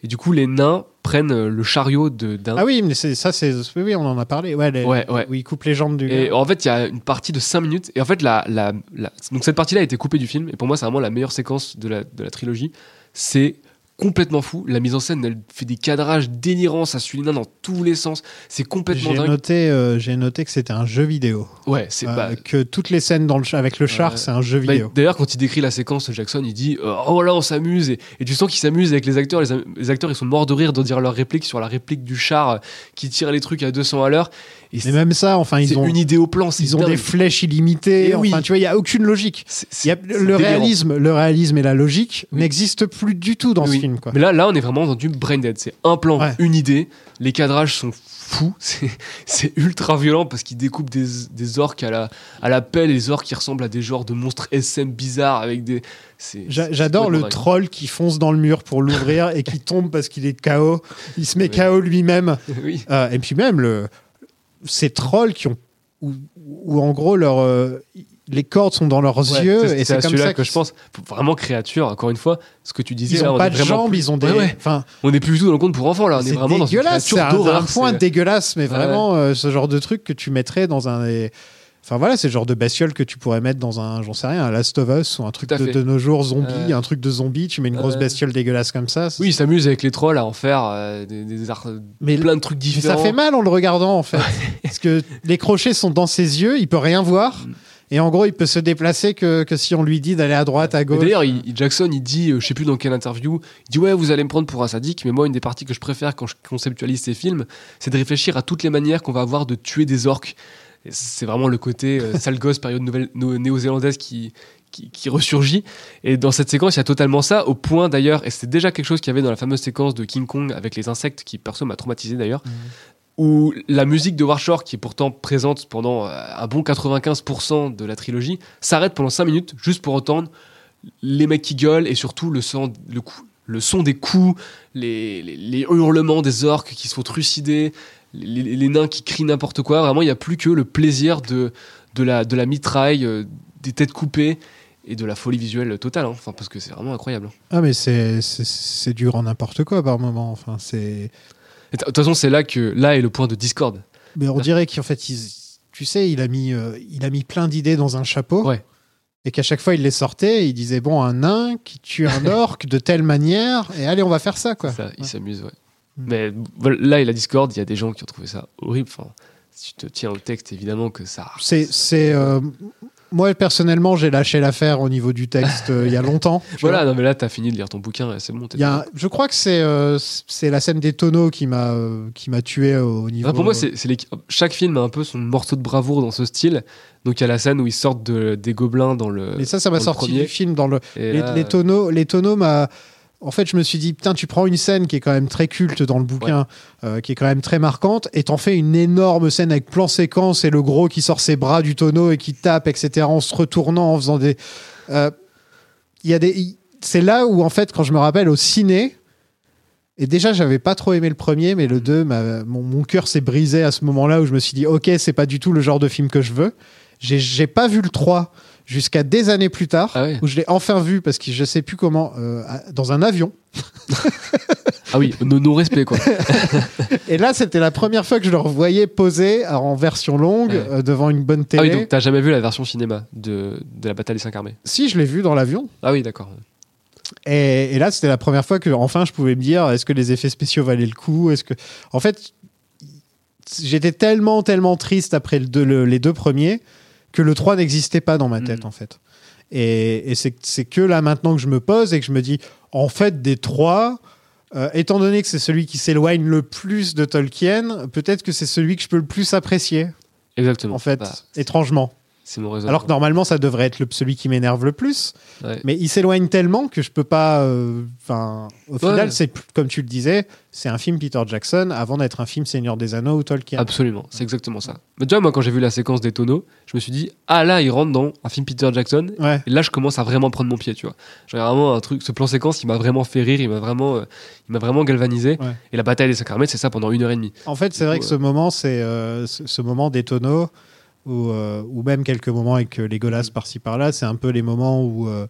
Et du coup, les nains prennent euh, le chariot de d'un. Ah oui, mais c'est ça, c'est oui, oui, on en a parlé. Ouais, les- Ouais, ouais. où il coupe les jambes du. Et en fait, il y a une partie de 5 minutes. Et en fait, la, la, la- donc cette partie-là a été coupée du film. Et pour moi, c'est vraiment la meilleure séquence de la, de la trilogie. C'est complètement fou. La mise en scène, elle fait des cadrages délirants, ça suit dans tous les sens. C'est complètement J'ai dingue. noté, euh, j'ai noté que c'était un jeu vidéo. Ouais, c'est Euh, bah, que toutes les scènes dans le, avec le char, c'est un jeu Bah, vidéo. D'ailleurs, quand il décrit la séquence, Jackson, il dit euh, Oh là, on s'amuse. Et, et tu sens qu'il s'amuse avec les acteurs. Les acteurs, ils sont morts de rire de dire leur réplique sur la réplique du char euh, qui tire les trucs à 200 à l'heure. Et Mais c'est même ça, enfin, c'est ils ont, une idée au plan. ils ont dingue. des flèches illimitées. Eh oui. Enfin, tu vois, il y a aucune logique. Y a- le délirant. réalisme, le réalisme et la logique Oui. n'existent plus du tout dans ce Oui. film, quoi. Mais là, là, on est vraiment dans du brain dead. C'est un plan, Ouais. une idée. Les cadrages sont fous. C'est- C'est ultra violent parce qu'ils découpent des, des orques à la, à la pelle. Les orques qui ressemblent à des genres de monstres SM bizarres avec des. J'adore le troll qui fonce dans le mur pour l'ouvrir et qui tombe parce qu'il est KO. Il se met. KO lui-même. Euh, et puis même le, ces trolls qui ont où, où en gros leur euh, les cordes sont dans leurs Ouais, yeux et c'est comme ça que je pense. Vraiment créature, encore une fois, ce que tu disais. Ils là, ont on pas est de jambes, plus- ils ont des. Ouais, ouais. Enfin, On n'est plus du tout dans le conte pour enfants là. On est c'est vraiment dans une dégueulasse. C'est créature un, point dégueulasse, mais vraiment euh, ce genre de truc que tu mettrais dans un. des- Enfin voilà, c'est le genre de bestiole que tu pourrais mettre dans un, j'en sais rien, un Last of Us ou un truc de, nos jours zombie, un truc de zombie. Tu mets une grosse bestiole dégueulasse comme ça. Oui, il s'amuse avec les trolls à en faire euh, des, des arts- mais plein de trucs Mais différents. ça fait mal en le regardant en fait. Parce que les crochets sont dans ses yeux, il peut rien voir. Mm. Et en gros, il peut se déplacer que, que si on lui dit d'aller à droite, à Mais gauche. D'ailleurs, il- il- Jackson, il dit, euh, je sais plus dans quelle interview, il dit ouais, vous allez me prendre pour un sadique, mais moi, une des parties que je préfère quand je conceptualise ces films, c'est de réfléchir à toutes les manières qu'on va avoir de tuer des orques. C'est vraiment le côté euh, sale gosse période nouvelle no- néo-zélandaise qui, qui qui ressurgit. Et dans cette séquence, il y a totalement ça, au point d'ailleurs, et c'était déjà quelque chose qu'il y avait dans la fameuse séquence de King Kong avec les insectes, qui perso m'a traumatisé d'ailleurs, où la musique de Warshore, qui est pourtant présente pendant euh, un bon 95% de la trilogie, s'arrête pendant 5 minutes juste pour entendre les mecs qui gueulent et surtout le son, le coup, le son des coups, les, les, les hurlements des orques qui se font trucider, les, nains qui crient n'importe quoi. Vraiment, il n'y a plus que le plaisir de, de, la, de la mitraille, euh, des têtes coupées et de la folie visuelle totale. hein. Enfin, parce que c'est vraiment incroyable. hein. Ah, mais c'est- c'est c'est du grand n'importe quoi par moment. Enfin, c'est. De toute façon, c'est là que là est le point de discorde. Mais on dirait qu'en fait, il- tu sais, il a mis, euh, il a mis plein d'idées dans un chapeau. Ouais. Et qu'à chaque fois, il les sortait. Et il disait bon, un nain qui tue un orc de telle manière. Et allez, on va faire ça, quoi. Ça, il s'amuse, ouais. Mais voilà, là, et la discorde, il y a des gens qui ont trouvé ça horrible. Enfin, si tu te tiens au texte, évidemment que ça. C'est, c'est, euh, moi personnellement, j'ai lâché l'affaire au niveau du texte euh, il y a longtemps. Voilà, non, mais là, t'as fini de lire ton bouquin, et c'est bon. t'es y a, je crois que c'est, euh, c'est la scène des tonneaux qui m'a, qui m'a tué au niveau. Enfin, pour moi, c'est chaque film a un peu son morceau de bravoure dans ce style. Donc, il y a la scène où ils sortent de- des gobelins dans le. Mais ça, ça m'a sorti premier. du film dans le. Et Les, là, les tonneaux, les tonneaux m'a. En fait, je me suis dit, putain, tu prends une scène qui est quand même très culte dans le bouquin, euh, qui est quand même très marquante, et t'en fais une énorme scène avec plan séquence et le gros qui sort ses bras du tonneau et qui tape, etc., en se retournant, en faisant des. Euh, Il y a des. C'est là où, en fait, quand je me rappelle au ciné, et déjà, j'avais pas trop aimé le premier, mais le 2, m'a- mon, mon cœur s'est brisé à ce moment-là où je me suis dit, ok, c'est pas du tout le genre de film que je veux. J'ai- J'ai pas vu le 3 jusqu'à des années plus tard, Ah ouais. où je l'ai enfin vu parce que je sais plus comment, euh, dans un avion. Ah oui, nos, nos respects, quoi. Et là, c'était la première fois que je le revoyais posé en version longue Ouais. euh, devant une bonne ah télé. oui, donc t'as jamais vu la version cinéma de, de la bataille des cinq armées? Si, je l'ai vu dans l'avion. Ah oui, d'accord. Et, et là, c'était la première fois que, enfin, je pouvais me dire, est-ce que les effets spéciaux valaient le coup? Est-ce que, en fait, j'étais tellement, tellement triste après le deux- le- les deux premiers que le 3 n'existait pas dans ma tête, Mhm. en fait. Et, et c'est que là maintenant que je me pose et que je me dis, en fait, des trois, euh, étant donné que c'est celui qui s'éloigne le plus de Tolkien, peut-être que c'est celui que je peux le plus apprécier, Exactement. en fait, Bah, étrangement. C'est mon raisonnement. Alors que normalement, ça devrait être le, celui qui m'énerve le plus. Ouais. Mais il s'éloigne tellement que je peux pas. euh, Enfin, au final, Ouais. c'est comme tu le disais, c'est un film Peter Jackson avant d'être un film Seigneur des Anneaux ou Tolkien. Absolument, c'est exactement ça. Mais tu vois, moi, quand j'ai vu la séquence des tonneaux, je me suis dit, ah là, il rentre dans un film Peter Jackson. Ouais. Et là, je commence à vraiment prendre mon pied, tu vois. J'ai vraiment un truc, ce plan séquence, il m'a vraiment fait rire, il m'a vraiment, euh, il m'a vraiment galvanisé. Et la bataille des cinq armées, c'est ça pendant une heure et demie. En fait, c'est vrai coup, que ce moment, c'est euh, ce, ce moment des tonneaux, ou, euh, ou même quelques moments avec euh, les. Golas par-ci par-là, c'est un peu les moments où euh,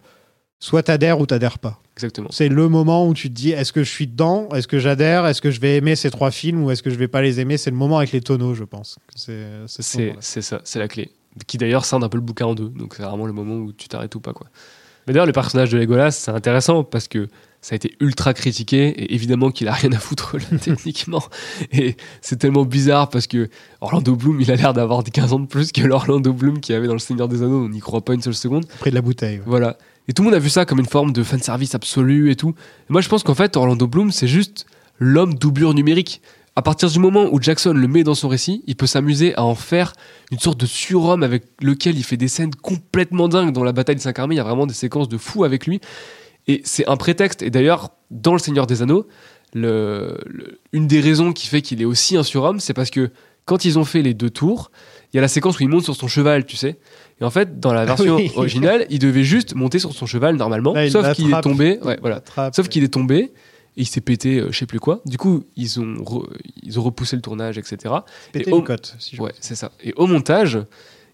soit t'adhères ou t'adhères pas. Exactement. C'est le moment où tu te dis est-ce que je suis dedans? Est-ce que j'adhère? Est-ce que je vais aimer ces trois films ou est-ce que je vais pas les aimer? C'est le moment avec les tonneaux, je pense. C'est ce ça, c'est la clé. Qui d'ailleurs scinde un peu le bouquin en deux. Donc c'est vraiment le moment où tu t'arrêtes ou pas, quoi. Mais d'ailleurs, le personnage de Legolas, c'est intéressant parce que ça a été ultra critiqué et évidemment qu'il a rien à foutre là, techniquement. Et c'est tellement bizarre parce que Orlando Bloom, il a l'air d'avoir 15 ans de plus que l'Orlando Bloom qui avait dans Le Seigneur des Anneaux. On n'y croit pas une seule seconde. Près de la bouteille. ouais. Voilà. Et tout le monde a vu ça comme une forme de fanservice absolu et tout. Et moi, je pense qu'en fait, Orlando Bloom, c'est juste l'homme doublure numérique. À partir du moment où Jackson le met dans son récit, il peut s'amuser à en faire une sorte de surhomme avec lequel il fait des scènes complètement dingues. Dans la bataille de 5 armées, il y a vraiment des séquences de fou avec lui. Et c'est un prétexte. Et d'ailleurs, dans Le Seigneur des Anneaux, le- le- une des raisons qui fait qu'il est aussi un surhomme, c'est parce que quand ils ont fait les deux tours, il y a la séquence où il monte sur son cheval, tu sais. Et en fait, dans la version oui. originale, il devait juste monter sur son cheval normalement, Là, sauf qu'il est tombé. Ouais, voilà. Sauf qu'il est tombé et il s'est pété, euh, je sais plus quoi. Du coup, ils ont, re- ils ont repoussé le tournage, etc. Péter Et au- une cote. Si je Ouais, c'est ça. Et au montage,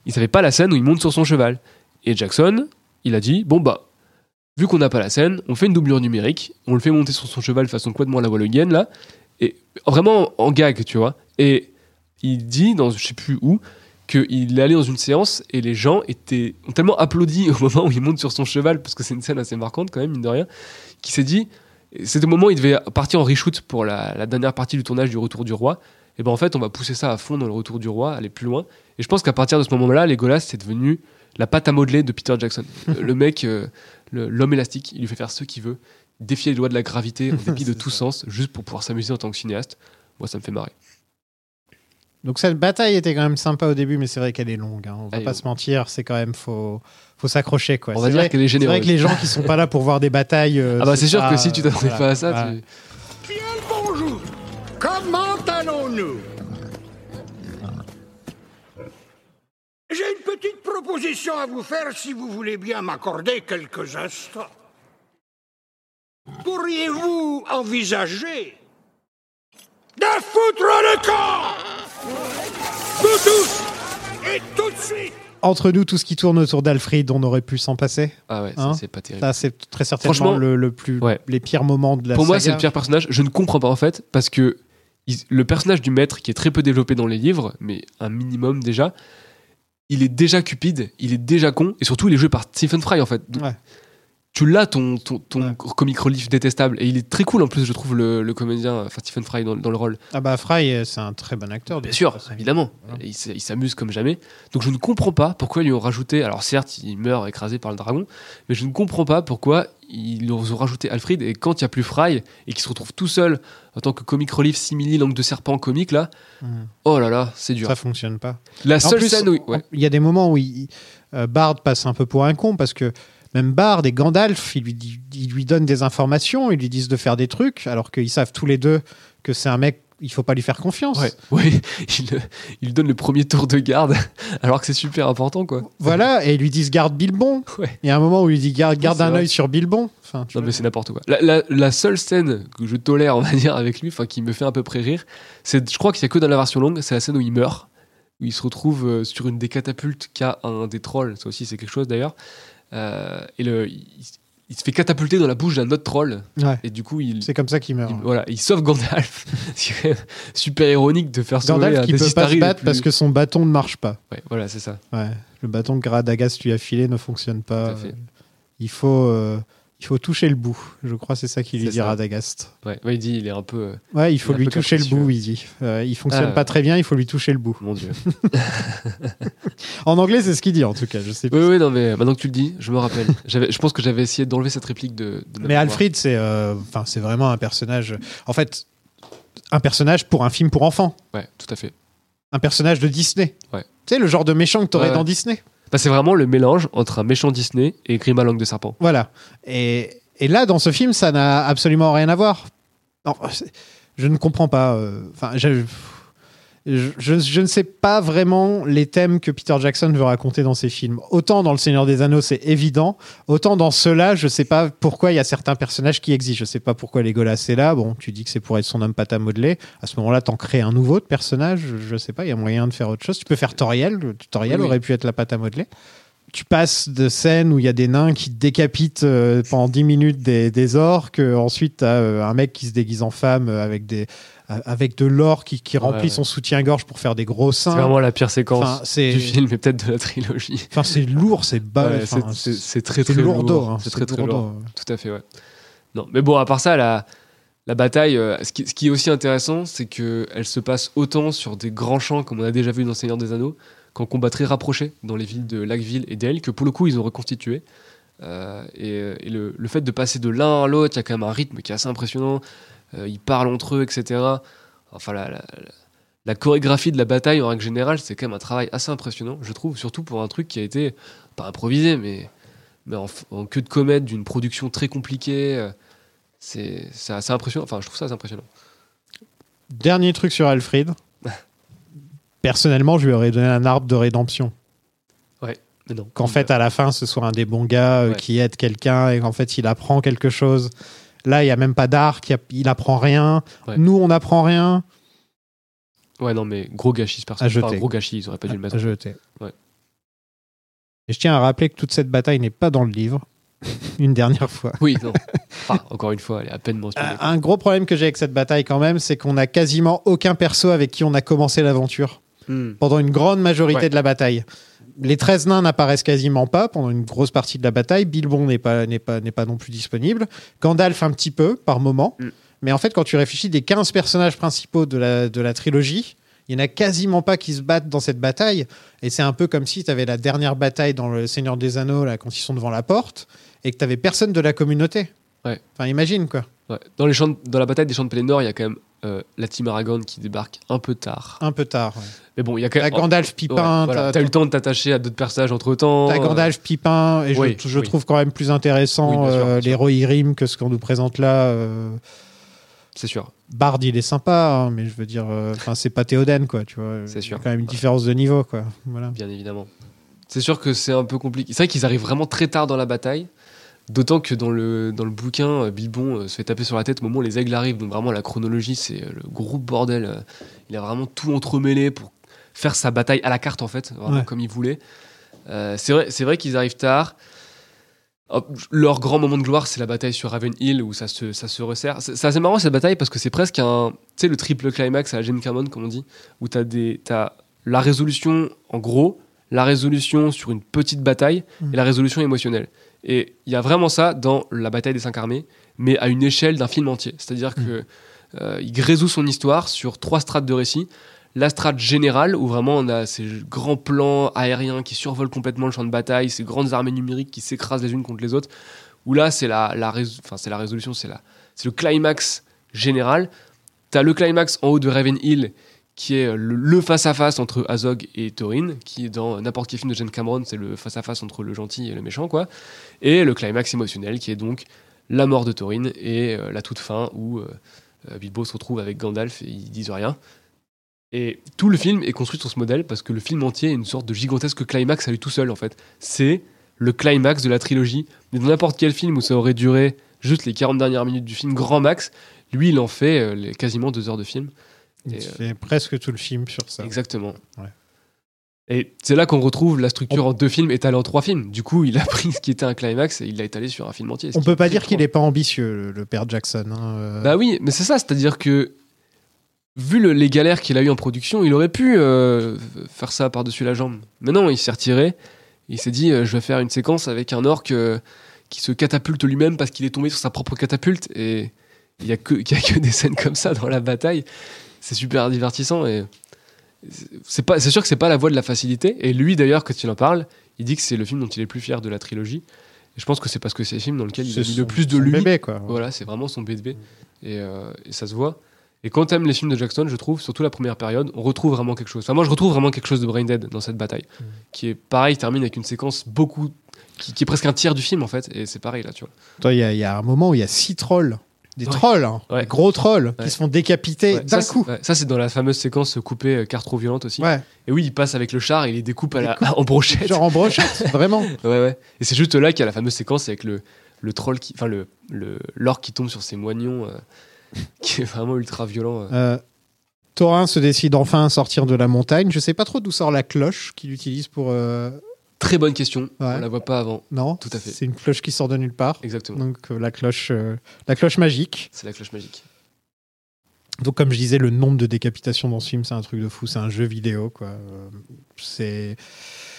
ils savaient pas la scène où il monte sur son cheval. Et Jackson, il a dit bon bah, vu qu'on n'a pas la scène, on fait une doublure numérique, on le fait monter sur son cheval façon à la Wallogienne là, et vraiment en gag, tu vois. Et il dit dans je sais plus où qu'il est allé dans une séance et les gens étaient ont tellement applaudi au moment où il monte sur son cheval parce que c'est une scène assez marquante quand même mine de rien, qu'il s'est dit c'était au moment où il devait partir en reshoot pour la, la dernière partie du tournage du Retour du Roi. Et ben en fait, on va pousser ça à fond dans le Retour du Roi, aller plus loin. Et je pense qu'à partir de ce moment-là, Legolas c'est devenu la pâte à modeler de Peter Jackson. le, mec, euh, l'homme élastique, il lui fait faire ce qu'il veut, défier les lois de la gravité en dépit de tout ça. sens, juste pour pouvoir s'amuser en tant que cinéaste. Moi, ça me fait marrer. Donc cette bataille était quand même sympa au début, mais c'est vrai qu'elle est longue. hein. On va pas se mentir, c'est quand même faut faut s'accrocher quoi. On va C'est dire vrai- qu'elle est C'est vrai généreuse. que les gens qui sont pas là pour voir des batailles. euh, Ah bah c'est sûr pas- que si tu t'attendais voilà, pas à ça, voilà. tu... Bien le bonjour Comment allons-nous? J'ai une petite proposition à vous faire si vous voulez bien m'accorder quelques instants. Pourriez-vous envisager de foutre le camp? Vous tous Et tout de suite Entre nous, tout ce qui tourne autour d'Alfred, on aurait pu s'en passer. Ah ouais, Hein c'est pas terrible. Ça, c'est très certainement Franchement, le, le plus, ouais. les pires moments de la Pour moi, c'est le pire personnage. Je ne comprends pas en fait, parce que il- le personnage du maître, qui est très peu développé dans les livres, mais un minimum déjà, il est déjà cupide, il est déjà con, et surtout il est joué par Stephen Fry en fait. Tu l'as ton, ton, ton Ouais. comic relief détestable, et il est très cool en plus, je trouve, le, le comédien, enfin Stephen Fry dans, dans le rôle. Ah bah Fry, euh, c'est un très bon acteur. Bien sûr, façon. évidemment. Voilà. Et Il, s'amuse comme jamais. Donc je ne comprends pas pourquoi ils lui ont rajouté. Alors certes, il meurt écrasé par le dragon, mais je ne comprends pas pourquoi ils ont rajouté Alfred. Et quand il n'y a plus Fry et qu'il se retrouve tout seul en tant que comic relief simili langue de serpent comique là, Mhm. oh là là, c'est dur. Ça fonctionne pas. La En seule plus, scène où ouais. il y a des moments où il- euh, Bard passe un peu pour un con parce que même Bard et Gandalf, ils lui, ils lui donnent des informations, ils lui disent de faire des trucs, alors qu'ils savent tous les deux que c'est un mec, il faut pas lui faire confiance. Ouais, ouais. Il, il lui donne le premier tour de garde alors que c'est super important quoi. Voilà, et ils lui disent garde Bilbon. Ouais. Il y a un moment où il dit garde, garde un œil sur Bilbon. Enfin, Non mais c'est n'importe quoi. La, la- la seule scène que je tolère, on va dire, avec lui, enfin qui me fait à peu près rire, c'est, je crois qu'il y a que dans la version longue, c'est la scène où il meurt, où il se retrouve euh, sur une des catapultes qu'a un des trolls. Ça aussi c'est quelque chose d'ailleurs. Euh, et le, il, il se fait catapulter dans la bouche d'un autre troll. Ouais. Et du coup il, C'est comme ça qu'il meurt. il- voilà, il sauve Gandalf. c'est super ironique de faire sauver Gandalf qui peut pas se battre plus- parce que son bâton ne marche pas. Ouais, voilà, c'est ça. Ouais. Le bâton que Radagast lui a filé ne fonctionne pas. Tout à fait. Il faut, euh, il faut toucher le bout. Je crois que c'est ça qu'il lui ça. Radagast. Ouais, ouais, il dit, il est un peu. euh, Ouais, il faut Il lui toucher le bout, il dit. Euh, il fonctionne Ah, pas très bien, il faut lui toucher le bout. mon dieu. En anglais, c'est ce qu'il dit en tout cas. Je sais Oui, pas. oui, non, mais maintenant que tu le dis, je me rappelle. Je pense que j'avais essayé d'enlever cette réplique de. de ma Mais. Alfred, c'est, euh, enfin, c'est vraiment un personnage. En fait, un personnage pour un film pour enfants, Ouais, tout à fait. un personnage de Disney. Ouais. Tu sais, le genre de méchant que t'aurais Ouais, ouais. dans Disney. Bah, c'est vraiment le mélange entre un méchant Disney et Grima langue de serpent. Voilà. Et, et là, dans ce film, ça n'a absolument rien à voir. Je ne comprends pas. euh, Enfin, je, je, je- je ne sais pas vraiment les thèmes que Peter Jackson veut raconter dans ses films. Autant dans Le Seigneur des Anneaux, c'est évident. Autant dans ceux-là, je ne sais pas pourquoi il y a certains personnages qui existent. Je ne sais pas pourquoi Legolas est là. Bon, tu dis que c'est pour être son homme pâte à modeler. À ce moment-là, t'en crées un nouveau de personnage. Je ne sais pas, il y a moyen de faire autre chose. Tu peux faire Toriel. Toriel Oui, aurait pu être la pâte à modeler tu passes de scènes où il y a des nains qui décapitent euh, pendant 10 minutes des, des orques, euh, ensuite tu as un mec qui se déguise en femme euh, avec, des, euh, avec de l'or qui, qui remplit Ouais. son soutien-gorge pour faire des gros C'est seins. vraiment la pire séquence Enfin, c'est du film et peut-être de la trilogie. enfin, c'est lourd, c'est bas. Ouais, enfin, c'est, c'est- c'est très c'est très lourd. hein, c'est très très lourdeau. lourd. Tout à fait, ouais. Non, mais bon, à part ça, la, la bataille, euh, ce, qui, ce qui est aussi intéressant, c'est qu'elle se passe autant sur des grands champs, comme on a déjà vu dans Seigneur des Anneaux, qu'en combat très rapproché dans les villes de Lacville et d'El, que pour le coup, ils ont reconstitué. Euh, et et le, le fait de passer de l'un à l'autre, il y a quand même un rythme qui est assez impressionnant. Euh, ils parlent entre eux, etc. Enfin, la, la- la- la chorégraphie de la bataille, en règle générale, c'est quand même un travail assez impressionnant, je trouve, surtout pour un truc qui a été, pas improvisé, mais, mais en, queue de comète, d'une production très compliquée. euh, C'est c'est assez impressionnant. Enfin, je trouve ça assez impressionnant. Dernier truc sur Alfred. Personnellement, je lui aurais donné un arbre de rédemption. Ouais, mais non. Qu'en fait, à la fin, ce soit un des bons gars euh, Ouais. qui aide quelqu'un et qu'en fait, il apprend quelque chose. Là, il n'y a même pas d'arc, il, il apprend rien. Ouais. Nous, on n'apprend rien. Ouais, non, mais gros gâchis, ce personnage. Enfin, gros gâchis, ils auraient pas dû le mettre. à jeter. Ouais. Et je tiens à rappeler que toute cette bataille n'est pas dans le livre. Une dernière fois. Oui, non. Enfin, encore une fois, elle est à peine mentionnée. Un un gros problème que j'ai avec cette bataille quand même, c'est qu'on a quasiment aucun perso avec qui on a commencé l'aventure Hmm. pendant une grande majorité Ouais. de la bataille. Les 13 nains n'apparaissent quasiment pas pendant une grosse partie de la bataille. Bilbon n'est pas, n'est pas, n'est pas non plus disponible. Gandalf un petit peu par moment. Mm. Mais en fait, quand tu réfléchis des 15 personnages principaux de la, de la trilogie, il n'y en a quasiment pas qui se battent dans cette bataille. Et c'est un peu comme si tu avais la dernière bataille dans Le Seigneur des Anneaux, là, quand ils sont devant la porte, et que tu avais personne de la communauté. Ouais. Enfin, imagine quoi. Ouais. Dans, les champs de- dans la bataille des champs de Pelennor, il y a quand même euh, la team Aragorn qui débarque un peu tard. Un peu tard. ouais. Mais bon, il y a quand T'as même. Gandalf, Ouais, Pipin, voilà. t'as- T'as eu le temps de t'attacher à d'autres personnages entre temps. T'as Gandalf, Pipin, et je, oui, je oui. trouve quand même plus intéressant Oui, sûr, euh, sûr. l'héros Irim que ce qu'on nous présente là. euh, C'est sûr. Bard, il est sympa, hein, mais je veux dire, enfin, c'est pas Théoden, quoi, tu vois. C'est Il y a sûr. quand même une différence de niveau, quoi. Voilà. bien évidemment. C'est sûr que c'est un peu compliqué. C'est vrai qu'ils arrivent vraiment très tard dans la bataille. D'autant que dans le, dans le bouquin, euh, Bilbon euh, se fait taper sur la tête au moment où les aigles arrivent. Donc vraiment, la chronologie, c'est euh, le gros bordel. Il a vraiment tout entremêlé pour faire sa bataille à la carte, en fait, vraiment Ouais. comme il voulait. Euh, c'est vrai, c'est vrai qu'ils arrivent tard. Leur grand moment de gloire, c'est la bataille sur Raven Hill où ça se, ça se resserre. C'est assez marrant cette bataille parce que c'est presque un. Tu sais, le triple climax à la James Cameron, comme on dit, où tu as, as la résolution en gros, la résolution sur une petite bataille Mm. et la résolution émotionnelle. Et il y a vraiment ça dans la bataille des cinq armées, mais à une échelle d'un film entier. C'est-à-dire que euh, il résout son histoire sur trois strates de récit. La strate générale, où vraiment on a ces grands plans aériens qui survolent complètement le champ de bataille, ces grandes armées numériques qui s'écrasent les unes contre les autres, où là c'est la, la, rés- résolution, c'est la- c'est le climax général. T'as le climax en haut de Raven Hill, qui est le, face-à-face entre Azog et Thorin, qui dans n'importe quel film de James Cameron, c'est le face-à-face entre le gentil et le méchant, quoi. Et le climax émotionnel, qui est donc la mort de Thorin et euh, la toute fin où euh, euh, Bilbo se retrouve avec Gandalf et ils disent rien. Et tout le film est construit sur ce modèle parce que le film entier est une sorte de gigantesque climax à lui tout seul en fait. C'est le climax de la trilogie. Mais dans n'importe quel film où ça aurait duré juste les 40 dernières minutes du film, grand max, lui il en fait euh, quasiment deux heures de film. Il fait presque tout le film sur ça. Exactement. Ouais. Et c'est là qu'on retrouve la structure en deux films étalée en trois films. Du coup, il a pris ce qui était un climax et il l'a étalé sur un film entier. On peut pas dire qu'il est pas ambitieux, le, père Jackson. hein, euh. Bah oui, mais c'est ça, c'est-à-dire que vu le- les galères qu'il a eu en production, il aurait pu euh, faire ça par-dessus la jambe. Mais non, il s'est retiré. Il s'est dit, euh, je vais faire une séquence avec un orc qui se catapulte lui-même parce qu'il est tombé sur sa propre catapulte. Et il y a que, il y a que des scènes comme ça dans la bataille. C'est super divertissant et c'est pas, c'est sûr que c'est pas la voie de la facilité. Et lui, d'ailleurs, quand il en parle, il dit que c'est le film dont il est le plus fier de la trilogie. Et je pense que c'est parce que c'est le film dans lequel il a mis le plus de son lui. bébé, quoi. Voilà, c'est vraiment son bébé. Et, euh, et ça se voit. Et quand t'aimes les films de Jackson, je trouve, surtout la première période, on retrouve vraiment quelque chose. Enfin, moi, je retrouve vraiment quelque chose de Brain Dead dans cette bataille, qui est pareil, termine avec une séquence beaucoup. Qui, qui est presque un tiers du film, en fait. Et c'est pareil, là, tu vois. Il y, y a un moment où il y a six trolls. Des Ouais. trolls, hein, Ouais. des gros trolls, Ouais. qui se font décapiter d'un coup. ça, c'est dans la fameuse séquence coupée euh, carte trop violente aussi. Et oui, il passe avec le char et il les découpe à la, en brochette. genre en brochette, vraiment. Ouais, ouais. Et c'est juste là qu'il y a la fameuse séquence avec le, le troll qui. Enfin, le, le, l'orque qui tombe sur ses moignons, euh, qui est vraiment ultra violent. euh. Euh, Thorin se décide enfin à sortir de la montagne. Je sais pas trop d'où sort la cloche qu'il utilise pour. euh, Très bonne question. Ouais. On la voit pas avant. Non, Tout à fait. C'est une cloche qui sort de nulle part. Exactement. Donc euh, la cloche, euh, la cloche magique. C'est la cloche magique. Donc comme je disais, le nombre de décapitations dans ce film, c'est un truc de fou. C'est un jeu vidéo, quoi. Euh, C'est.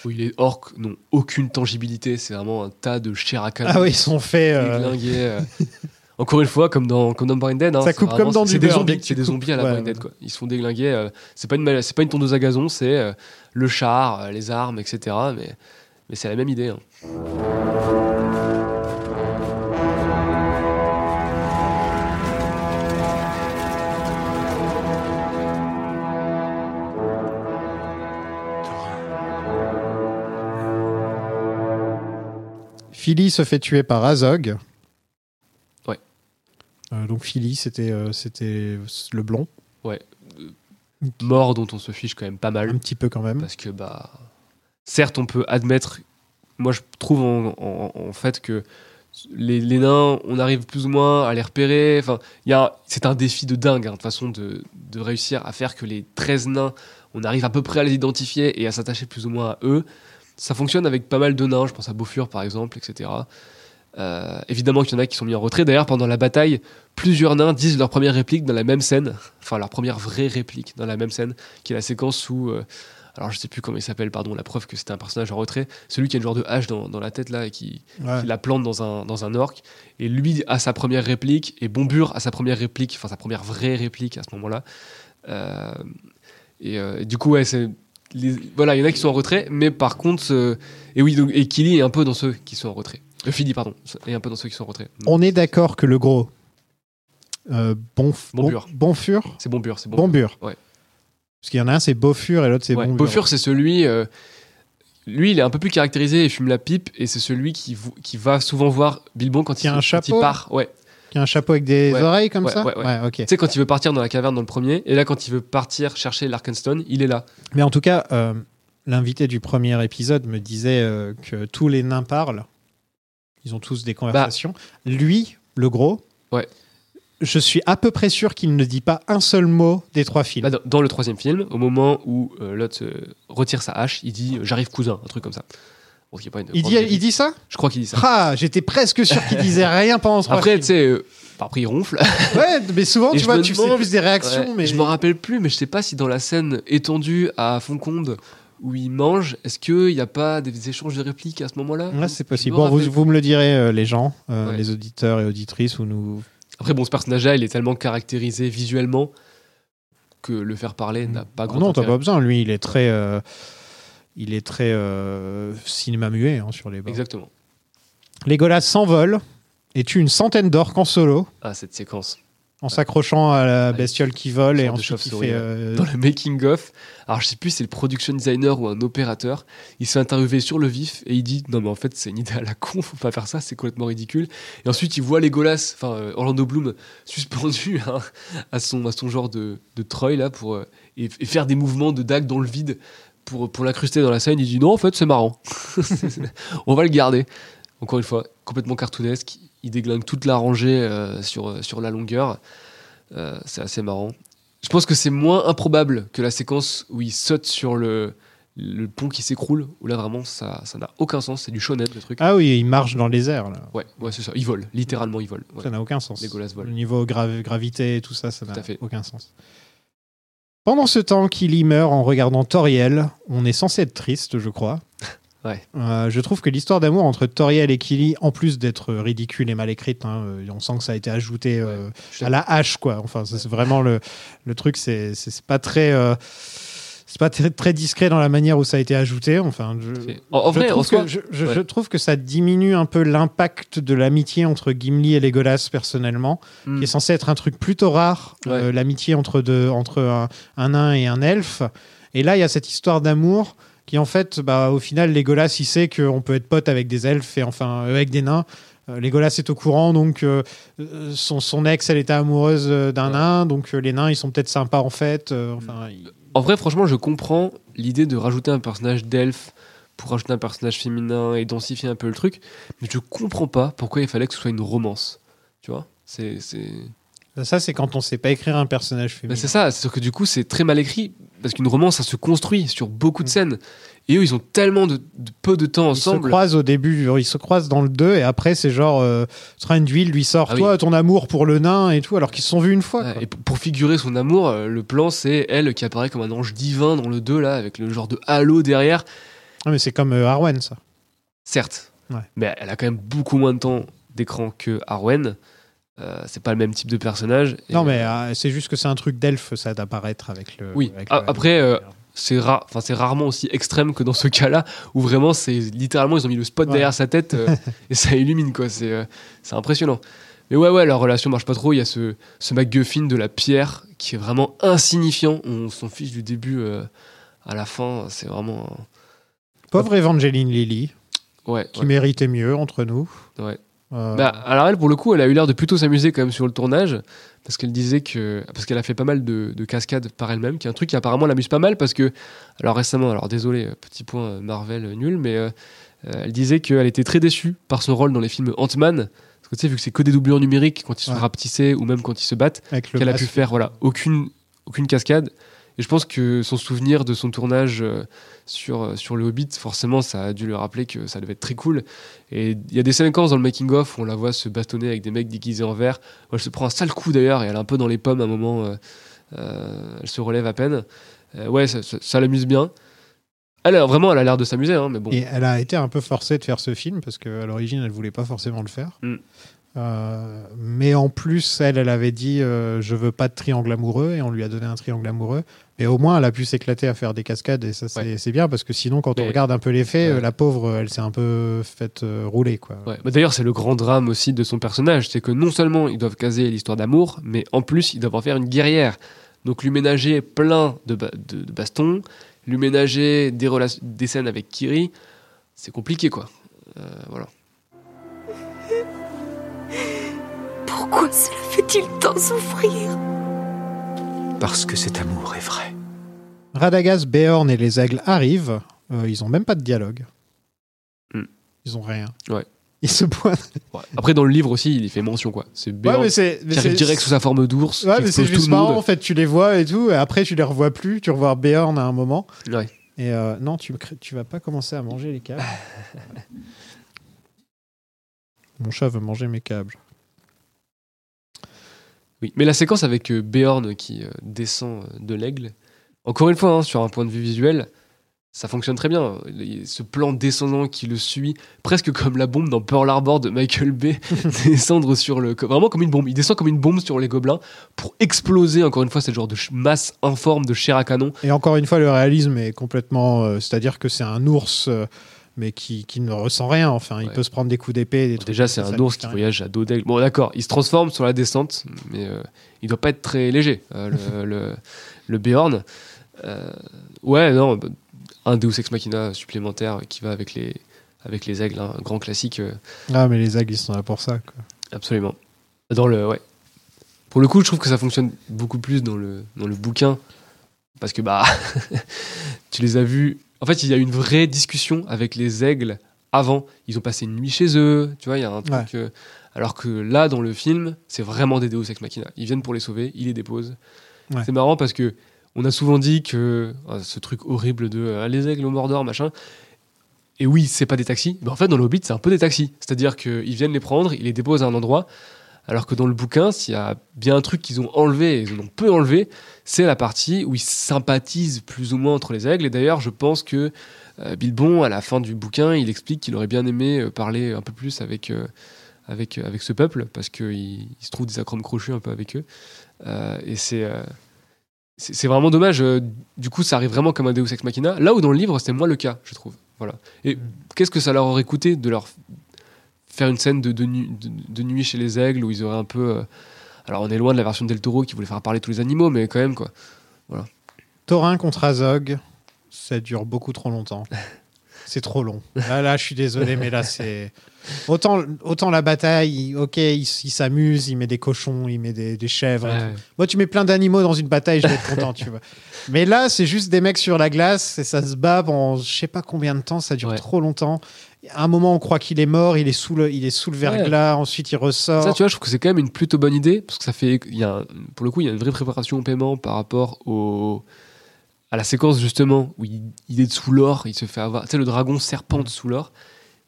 Oui, les orques n'ont aucune tangibilité. C'est vraiment un tas de chair à canon. Ah oui, ils sont faits. Encore une fois, comme dans, comme dans Brain Dead. hein, Ça c'est coupe comme dans c'est des zombies, C'est des zombies à la Ouais, Brain Dead, ouais. quoi. Ils se font déglinguer. euh, c'est pas, une, pas une tondeuse à gazon, c'est euh, le char, euh, les armes, etc. Mais, mais c'est la même idée. hein. Philly se fait tuer par Azog. Euh, donc Philly, c'était euh, c'était le blond, Ouais. Euh, Mort dont on se fiche quand même pas mal. un petit peu quand même. Parce que, bah, certes, on peut admettre. Moi, je trouve en, en- en fait que les, les nains, on arrive plus ou moins à les repérer. Enfin, c'est un défi de dingue, hein, de toute façon, de, de réussir à faire que les 13 nains, on arrive à peu près à les identifier et à s'attacher plus ou moins à eux. Ça fonctionne avec pas mal de nains, je pense à Beaufur par exemple, etc. Euh, évidemment qu'il y en a qui sont mis en retrait. D'ailleurs, pendant la bataille, plusieurs nains disent leur première réplique dans la même scène, enfin leur première vraie réplique dans la même scène, qui est la séquence où, euh, alors je sais plus comment il s'appelle, pardon, la preuve que c'était un personnage en retrait, celui qui a une genre de hache dans, dans la tête là et qui, Ouais. qui la plante dans un, dans un orc. Et lui a sa première réplique et Bombur a sa première réplique, enfin sa première vraie réplique à ce moment-là. Euh, et, et du coup, ouais, c'est. les- Voilà, il y en a qui sont en retrait, mais par contre, et oui, donc, et Killy est un peu dans ceux qui sont en retrait. Euh, Philly, pardon, est un peu dans ceux qui sont en retrait. On est d'accord que le gros, euh, bon, Bonbur. bon, Bonfur, C'est c'est. Ouais. Parce qu'il y en a un, c'est Beaufur et l'autre, c'est Ouais, Bonbur. Beaufur, c'est celui. euh, lui, il est un peu plus caractérisé et fume la pipe, et c'est celui qui, qui va souvent voir Bilbon quand, Qui il, a un quand chapeau il part. Ouais. Qui a un chapeau avec des Ouais. oreilles comme Ouais, ça ouais. Tu sais, quand il veut partir dans la caverne dans le premier, et là, quand il veut partir chercher l'Arkenstone, il est là. Mais en tout cas, euh, l'invité du premier épisode me disait euh, que tous les nains parlent. Ils ont tous des conversations. Lui, le gros, Bah. Ouais. je suis à peu près sûr qu'il ne dit pas un seul mot des trois films. Là, dans, dans le troisième film, au moment où euh, Lot euh, retire sa hache, il dit euh, J'arrive, cousin, un truc comme ça. Bon, il, dit, réplique. il dit ça? Je crois qu'il dit ça. Ah, j'étais presque sûr qu'il disait rien pendant trois Après, tu sais, euh, après, il ronfle. Ouais, mais souvent, tu vois, tu sais plus des réactions, Ouais, mais Je me rappelle plus, mais je sais pas si dans la scène étendue à Fonconde où il mange, est-ce qu'il n'y a pas des échanges de répliques à ce moment-là Ouais, c'est possible. Bon, vous, vous me le direz, euh, les gens, euh, Ouais. les auditeurs et auditrices, ou nous. Après, bon, ce personnage-là, il est tellement caractérisé visuellement que le faire parler n'a pas Ah grand non, t'as pas besoin. Lui, il est très, euh, il est très cinéma muet hein, sur les bords. Exactement. Legolas s'envole et tue une centaine d'orques en solo Ah, cette séquence. En s'accrochant à la bestiole qui vole et ensuite fait. ouais. euh, Dans le making-of, alors je sais plus si c'est le production designer ou un opérateur, il s'est interviewé sur le vif et il dit Non, mais en fait, c'est une idée à la con, faut pas faire ça, c'est complètement ridicule. Et ensuite, il voit Legolas, enfin euh, Orlando Bloom, suspendu à, à son, à son genre de, de treuil là, pour, euh, et, et faire des mouvements de dague dans le vide pour, pour l'incruster dans la scène. Il dit Non, en fait, c'est marrant. On va le garder. Encore une fois, complètement cartoonesque. Il déglingue toute la rangée euh, sur, euh, sur la longueur. Euh, c'est assez marrant. Je pense que c'est moins improbable que la séquence où il saute sur le, le pont qui s'écroule, où là vraiment ça ça n'a aucun sens, c'est du shonen le truc. Ah oui, il marche dans les airs. Là. Ouais, ouais c'est ça, il vole, littéralement il vole. ouais. Ça n'a aucun sens. Legolas vole. Le niveau gra- gravité et tout ça, ça n'a aucun sens. Pendant ce temps, Killy meurt en regardant Toriel. On est censé être triste, je crois. Ouais. Euh, je trouve que l'histoire d'amour entre Toriel et Killy, en plus d'être ridicule et mal écrite, hein, euh, on sent que ça a été ajouté euh, à la hache, quoi. Enfin, c'est c'est vraiment le, le truc, c'est pas très. euh, c'est pas très, très discret dans la manière où ça a été ajouté. Enfin, je, C'est- En, en je vrai, trouve en soi, que, je, je- ouais. je trouve que ça diminue un peu l'impact de l'amitié entre Gimli et Legolas personnellement, Hmm. qui est censé être un truc plutôt rare, euh, l'amitié entre deux, entre un, un nain et un elfe. Et là, il y a cette histoire d'amour qui, en fait, bah, au final, Legolas, il sait qu'on peut être pote avec des elfes et enfin euh, avec des nains. Euh, Legolas est au courant, donc euh, son, son ex, elle était amoureuse d'un nain, donc euh, les nains, ils sont peut-être sympas en fait. euh, enfin, En vrai, franchement, je comprends l'idée de rajouter un personnage d'elfe pour rajouter un personnage féminin et densifier un peu le truc, mais je comprends pas pourquoi il fallait que ce soit une romance. Tu vois C'est. C'est- Ça, c'est quand on sait pas écrire un personnage féminin. Bah, c'est ça, c'est que du coup c'est très mal écrit parce qu'une romance ça se construit sur beaucoup de scènes et eux ils ont tellement de, de peu de temps Ils se ensemble. croisent au début, ils se croisent dans le 2 et après c'est genre euh, Thranduil lui sort Ah oui. toi ton amour pour le nain et tout alors qu'ils se sont vus une fois. Ouais, quoi. et pour- figurer son amour, euh, le plan c'est elle qui apparaît comme un ange divin dans le 2 là avec le genre de halo derrière. Ah, mais c'est comme euh, Arwen ça. Certes, Ouais. mais elle a quand même beaucoup moins de temps d'écran que Arwen. Euh, c'est pas le même type de personnage. Non, mais euh, c'est juste que c'est un truc d'elfe, ça, d'apparaître avec le. Oui. avec A- le- après, euh, c'est rarement aussi extrême que dans ce cas-là où vraiment c'est littéralement ils ont mis le spot Ouais. derrière sa tête euh, et ça illumine quoi. C'est euh, impressionnant. Mais ouais ouais, leur relation marche pas trop. Il y a ce ce MacGuffin de la pierre qui est vraiment insignifiant. On s'en fiche du début euh, à la fin. C'est vraiment Pauvre Evangeline Lilly, ouais. qui ouais, méritait mieux entre nous. ouais. Euh, Bah, alors elle, pour le coup, elle a eu l'air de plutôt s'amuser quand même sur le tournage, parce qu'elle disait que parce qu'elle a fait pas mal de, de cascades par elle-même, qui est un truc qui apparemment l'amuse pas mal, parce que alors récemment, alors désolé, petit point euh, Marvel euh, nul, mais euh, elle disait qu'elle était très déçue par son rôle dans les films Ant-Man, parce que tu sais, vu que c'est que des doublures numériques quand ils sont Ouais. rapetissés ou même quand ils se battent, qu'elle a pu faire voilà aucune aucune cascade. Et je pense que son souvenir de son tournage euh, sur, euh, sur le Hobbit, forcément, ça a dû lui rappeler que ça devait être très cool. Et il y a des séquences dans le making-of où on la voit se bastonner avec des mecs déguisés en vert. elle se prend un sale coup d'ailleurs et elle est un peu dans les pommes à un moment. euh, euh, elle se relève à peine. Euh, ouais, ça, ça- ça l'amuse bien. Elle, a- vraiment, elle a l'air de s'amuser, hein, mais bon. Et elle a été un peu forcée de faire ce film parce qu'à l'origine, elle voulait pas forcément le faire. Mm. Euh, mais en plus, elle, elle avait dit euh, je veux pas de triangle amoureux et on lui a donné un triangle amoureux. Mais au moins, elle a pu s'éclater à faire des cascades et ça, c'est Ouais. bien parce que sinon, quand on regarde un peu les faits, Ouais. la pauvre, elle s'est un peu faite euh, rouler. Quoi. Ouais. Bah, D'ailleurs, c'est le grand drame aussi de son personnage, c'est que non seulement ils doivent caser l'histoire d'amour, mais en plus ils doivent en faire une guerrière. Donc lui ménager plein de, ba- de- de bastons, lui ménager des, des scènes avec Kiri, c'est compliqué quoi. Voilà. Pourquoi cela fait-il tant souffrir Parce que cet amour est vrai. Radagast, Beorn et les aigles arrivent. Euh, ils ont même pas de dialogue. Mm. Ils ont rien. Ouais. Ils se pointent. Ouais. Après dans le livre aussi, il y fait mention quoi. C'est Ouais, Béant mais c'est mais qui arrive c'est- direct sous sa forme d'ours. Ouais, mais c'est juste marrant. En fait, tu les vois et tout, et après tu les revois plus. Tu revois Beorn à un moment. Ouais. Et euh, non, tu, tu vas pas commencer à manger les câbles. Mon chat veut manger mes câbles. Oui, mais la séquence avec euh, Beorn qui euh, descend euh, de l'aigle, encore une fois, hein, sur un point de vue visuel, ça fonctionne très bien. Ce plan descendant qui le suit, presque comme la bombe dans Pearl Harbor de Michael Bay, descendre sur le. Vraiment comme une bombe. Il descend comme une bombe sur les gobelins pour exploser, encore une fois, cette genre de masse informe de chair à canon. Et encore une fois, le réalisme est complètement. euh, C'est-à-dire que c'est un ours, euh, mais qui, qui ne ressent rien. Enfin, il Ouais. peut se prendre des coups d'épée. Des trucs Déjà, c'est un ours qui voyage à dos d'aigle. Bon, d'accord, il se transforme sur la descente, mais euh, il doit pas être très léger, euh, le, le, le Beorn. Euh, ouais, non, un Deus Ex Machina supplémentaire qui va avec les, avec les aigles, hein, un grand classique, euh. Ah, mais les aigles, ils sont là pour ça. quoi. absolument. Dans le, ouais. Pour le coup, je trouve que ça fonctionne beaucoup plus dans le, dans le bouquin, parce que bah, tu les as vus. En fait, il y a une vraie discussion avec les aigles avant. Ils ont passé une nuit chez eux, tu vois, il y a un truc. Ouais. euh, alors que là, dans le film, c'est vraiment des Deus Ex Machina. Ils viennent pour les sauver, ils les déposent. Ouais. C'est marrant parce que on a souvent dit que ah, ce truc horrible de euh, les aigles au Mordor, machin. Et oui, c'est pas des taxis. Mais en fait, dans le Hobbit, c'est un peu des taxis. C'est-à-dire qu'ils viennent les prendre, ils les déposent à un endroit. Alors que dans le bouquin, s'il y a bien un truc qu'ils ont enlevé, et ils ont peu enlevé, c'est la partie où ils sympathisent plus ou moins entre les aigles. Et d'ailleurs, je pense que euh, Bilbon, à la fin du bouquin, il explique qu'il aurait bien aimé euh, parler un peu plus avec, euh, avec, avec ce peuple, parce qu'il il se trouve des acromes crochus un peu avec eux. Et c'est c'est vraiment dommage. Du coup, ça arrive vraiment comme un Deus Ex Machina. Là où dans le livre, c'était moins le cas, je trouve. Voilà. Et qu'est-ce que ça leur aurait coûté de leur faire une scène de, de, nu- de- de nuit chez les aigles où ils auraient un peu. euh, Alors, on est loin de la version d'El Toro qui voulait faire parler tous les animaux, mais quand même, quoi. Thorin contre Azog, ça dure beaucoup trop longtemps. C'est trop long. Là, là, je suis désolé, mais là, c'est. Autant, autant la bataille, il- ok, il, il s'amuse, il met des cochons, il met des, des chèvres. Ouais. Moi, tu mets plein d'animaux dans une bataille, je vais être content, tu vois. Mais là, c'est juste des mecs sur la glace et ça se bat pendant je sais pas combien de temps, ça dure Ouais. trop longtemps. À un moment, on croit qu'il est mort, il est sous le, il est sous le verglas, ensuite il ressort. Ça, tu vois, je trouve que c'est quand même une plutôt bonne idée, parce que ça fait. Y a pour le coup, il y a une vraie préparation au paiement par rapport au, à la séquence, justement, où il, il est sous l'or, il se fait avoir. Tu sais, le dragon serpente sous l'or.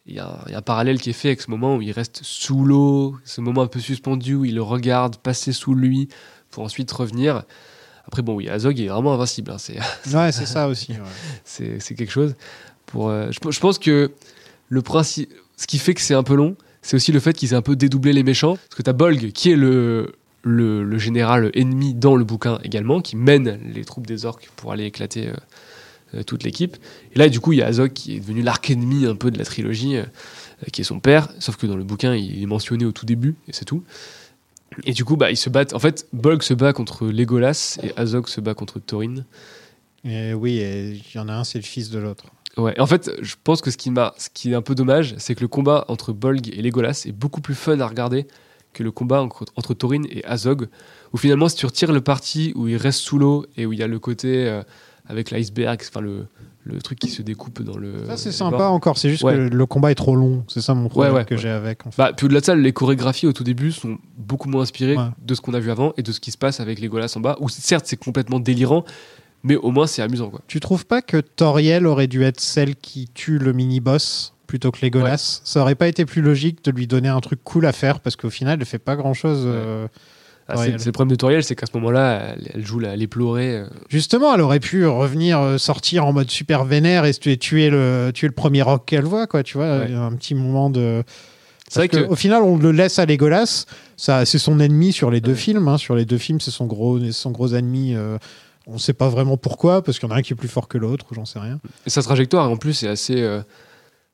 Il y, a, un- il y a un parallèle qui est fait avec ce moment où il reste sous l'eau, ce moment un peu suspendu où il le regarde passer sous lui pour ensuite revenir. Après, bon, oui, Azog est vraiment invincible. hein, c'est Ouais, c'est ça aussi. ouais. c'est c'est quelque chose. Pour, euh, je, je pense que le principe, ce qui fait que c'est un peu long, c'est aussi le fait qu'ils aient un peu dédoublé les méchants. Parce que t'as Bolg, qui est le, le, général ennemi dans le bouquin également, qui mène les troupes des orques pour aller éclater euh, euh, toute l'équipe. Et là, du coup, il y a Azog qui est devenu l'arc ennemi un peu de la trilogie, euh, qui est son père. Sauf que dans le bouquin, il est mentionné au tout début, et c'est tout. Et du coup, bah, ils se battent. En fait, Bolg se bat contre Legolas et Azog se bat contre Thorin. Et oui, il y en a un, c'est le fils de l'autre. Ouais, en fait, je pense que ce qui, m'a, ce qui est un peu dommage, c'est que le combat entre Bolg et Legolas est beaucoup plus fun à regarder que le combat entre, entre Thorin et Azog, où finalement, si tu retires le parti où il reste sous l'eau et où il y a le côté euh, avec l'iceberg, enfin le, le truc qui se découpe dans le. Ça, c'est sympa bord. encore. C'est juste Ouais. que le combat est trop long. C'est ça mon problème ouais, que j'ai avec. En fait. Bah, puis au-delà de ça, les chorégraphies au tout début sont beaucoup moins inspirées de ce qu'on a vu avant et de ce qui se passe avec Legolas en bas, où certes c'est complètement délirant, mais au moins c'est amusant. Quoi. Tu trouves pas que Toriel aurait dû être celle qui tue le mini-boss plutôt que Legolas Ça aurait pas été plus logique de lui donner un truc cool à faire parce qu'au final, elle fait pas grand chose. Ah, c'est, le problème de Toriel, c'est qu'à ce moment-là, elle, elle joue la, l'éplorée. euh, Justement, elle aurait pu revenir euh, sortir en mode super vénère et tuer, le, tuer le premier rock qu'elle voit, quoi. Tu vois, Ouais. Il y a un petit moment de. C'est vrai que- Au final, on le laisse à Legolas. Ça, c'est son ennemi sur les deux films. hein. Sur les deux films, c'est son gros, son gros ennemi. euh, on sait pas vraiment pourquoi, parce qu'il y en a un qui est plus fort que l'autre, ou j'en sais rien. Et sa trajectoire, en plus, est assez. euh,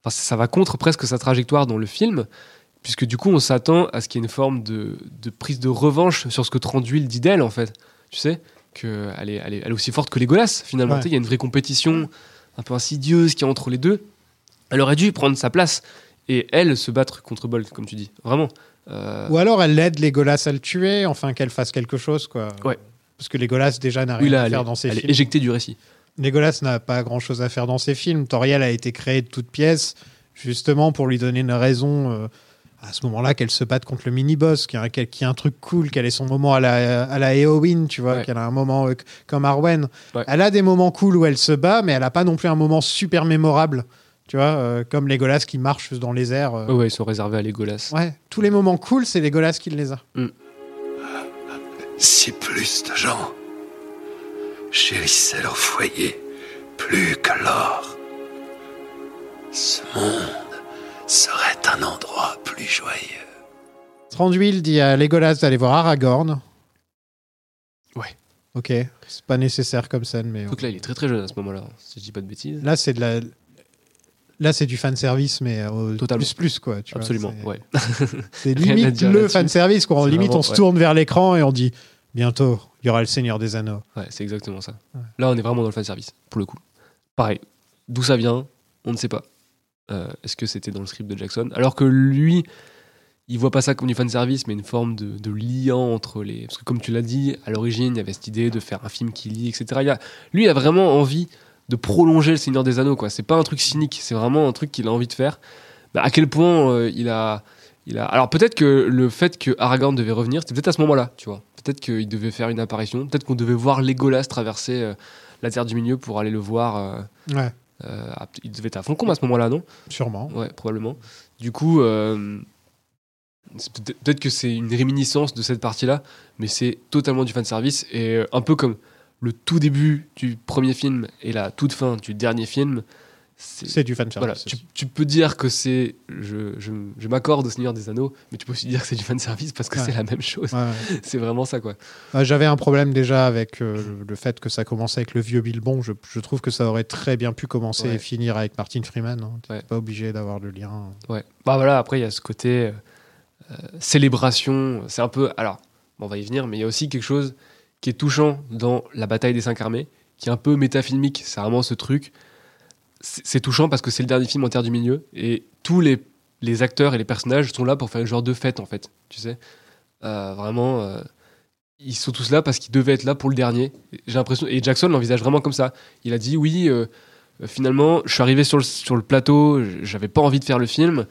Enfin, ça va contre presque sa trajectoire dans le film, puisque du coup, on s'attend à ce qu'il y ait une forme de, de prise de revanche sur ce que Tranduil dit d'elle, en fait. Tu sais qu'elle est, elle est, elle est aussi forte que Legolas, finalement. Ouais. Il y a une vraie compétition un peu insidieuse qui est entre les deux. Elle aurait dû prendre sa place et elle se battre contre Bolt, comme tu dis. Vraiment. Euh, Ou alors, elle aide Legolas à le tuer, enfin qu'elle fasse quelque chose, quoi. Ouais. Parce que Legolas déjà n'a rien oui, là, à faire est, dans ses elle est films. éjectée du récit. Legolas n'a pas grand chose à faire dans ses films. Toriel a été créé de toutes pièces, justement pour lui donner une raison euh, à ce moment-là qu'elle se batte contre le mini-boss, qu'il y a, un- truc cool, qu'elle ait son moment à la, à la Eowyn, tu vois, Ouais. qu'elle a un moment euh, comme Arwen. Ouais. Elle a des moments cool où elle se bat, mais elle n'a pas non plus un moment super mémorable, tu vois, euh, comme Legolas qui marche dans les airs. euh. Ouais, ouais, ils sont réservés à Legolas. Ouais, tous les moments cool, c'est Legolas qui les a. Si plus de gens chérissaient leur foyer plus que l'or, ce monde serait un endroit plus joyeux. Thranduil dit à Legolas d'aller voir Aragorn. Ouais. Ok, c'est pas nécessaire comme scène, mais. Donc là, il est très très jeune à ce moment-là, si je dis pas de bêtises. Là, c'est de la. Là, c'est du fan service, mais au Totalement. plus plus quoi. Tu Absolument, c'est- ouais. c'est limite le fan service. Quoi. C'est Limite, vraiment- on se ouais. tourne vers l'écran et on dit bientôt, il y aura le Seigneur des Anneaux. Ouais, c'est exactement ça. Ouais. Là, on est vraiment dans le fan service, pour le coup. Pareil, d'où ça vient, on ne sait pas. Euh, Est-ce que c'était dans le script de Jackson? Alors que lui, il voit pas ça comme du fan service, mais une forme de, de lien entre les. Parce que, comme tu l'as dit, à l'origine, il y avait cette idée de faire un film qui lie, etc. Il a- Lui, il a vraiment envie de prolonger le Seigneur des Anneaux, quoi. C'est pas un truc cynique, c'est vraiment un truc qu'il a envie de faire. Bah, à quel point euh, il a. Il a... Alors peut-être que le fait que Aragorn devait revenir, c'était peut-être à ce moment-là, tu vois. Peut-être qu'il devait faire une apparition, peut-être qu'on devait voir Legolas traverser euh, la Terre du Milieu pour aller le voir. euh, Ouais, euh, il devait être à Foncombe à ce moment-là, non? Sûrement. Ouais, probablement. Du coup, peut-être que c'est une réminiscence de cette partie-là, mais c'est totalement du fanservice. Et euh, un peu comme le tout début du premier film et la toute fin du dernier film, c'est du fan service. voilà, tu, tu peux dire que c'est. Je, je, je m'accorde au Seigneur des Anneaux, mais tu peux aussi dire que c'est du fanservice parce que Ouais. c'est la même chose. Ouais, ouais. C'est vraiment ça, quoi. Euh, J'avais un problème déjà avec euh, le- fait que ça commençait avec le vieux Bilbon. Je, je trouve que ça aurait très bien pu commencer et finir avec Martin Freeman. hein. T'es Ouais. pas obligé d'avoir le lien. Ouais. Bah voilà, après, il y a ce côté euh, euh, célébration. C'est un peu. Alors, bon, on va y venir, mais il y a aussi quelque chose qui est touchant dans la bataille des cinq armées, qui est un peu métafilmique. C'est vraiment ce truc. C'est touchant parce que c'est le dernier film en Terre du Milieu et tous les, les acteurs et les personnages sont là pour faire une genre de fête, en fait. Tu sais Euh, Vraiment. euh, ils sont tous là parce qu'ils devaient être là pour le dernier. J'ai l'impression. Et Jackson l'envisage vraiment comme ça. Il a dit oui. euh, finalement, je suis arrivé sur le, sur le plateau, j'avais pas envie de faire le film.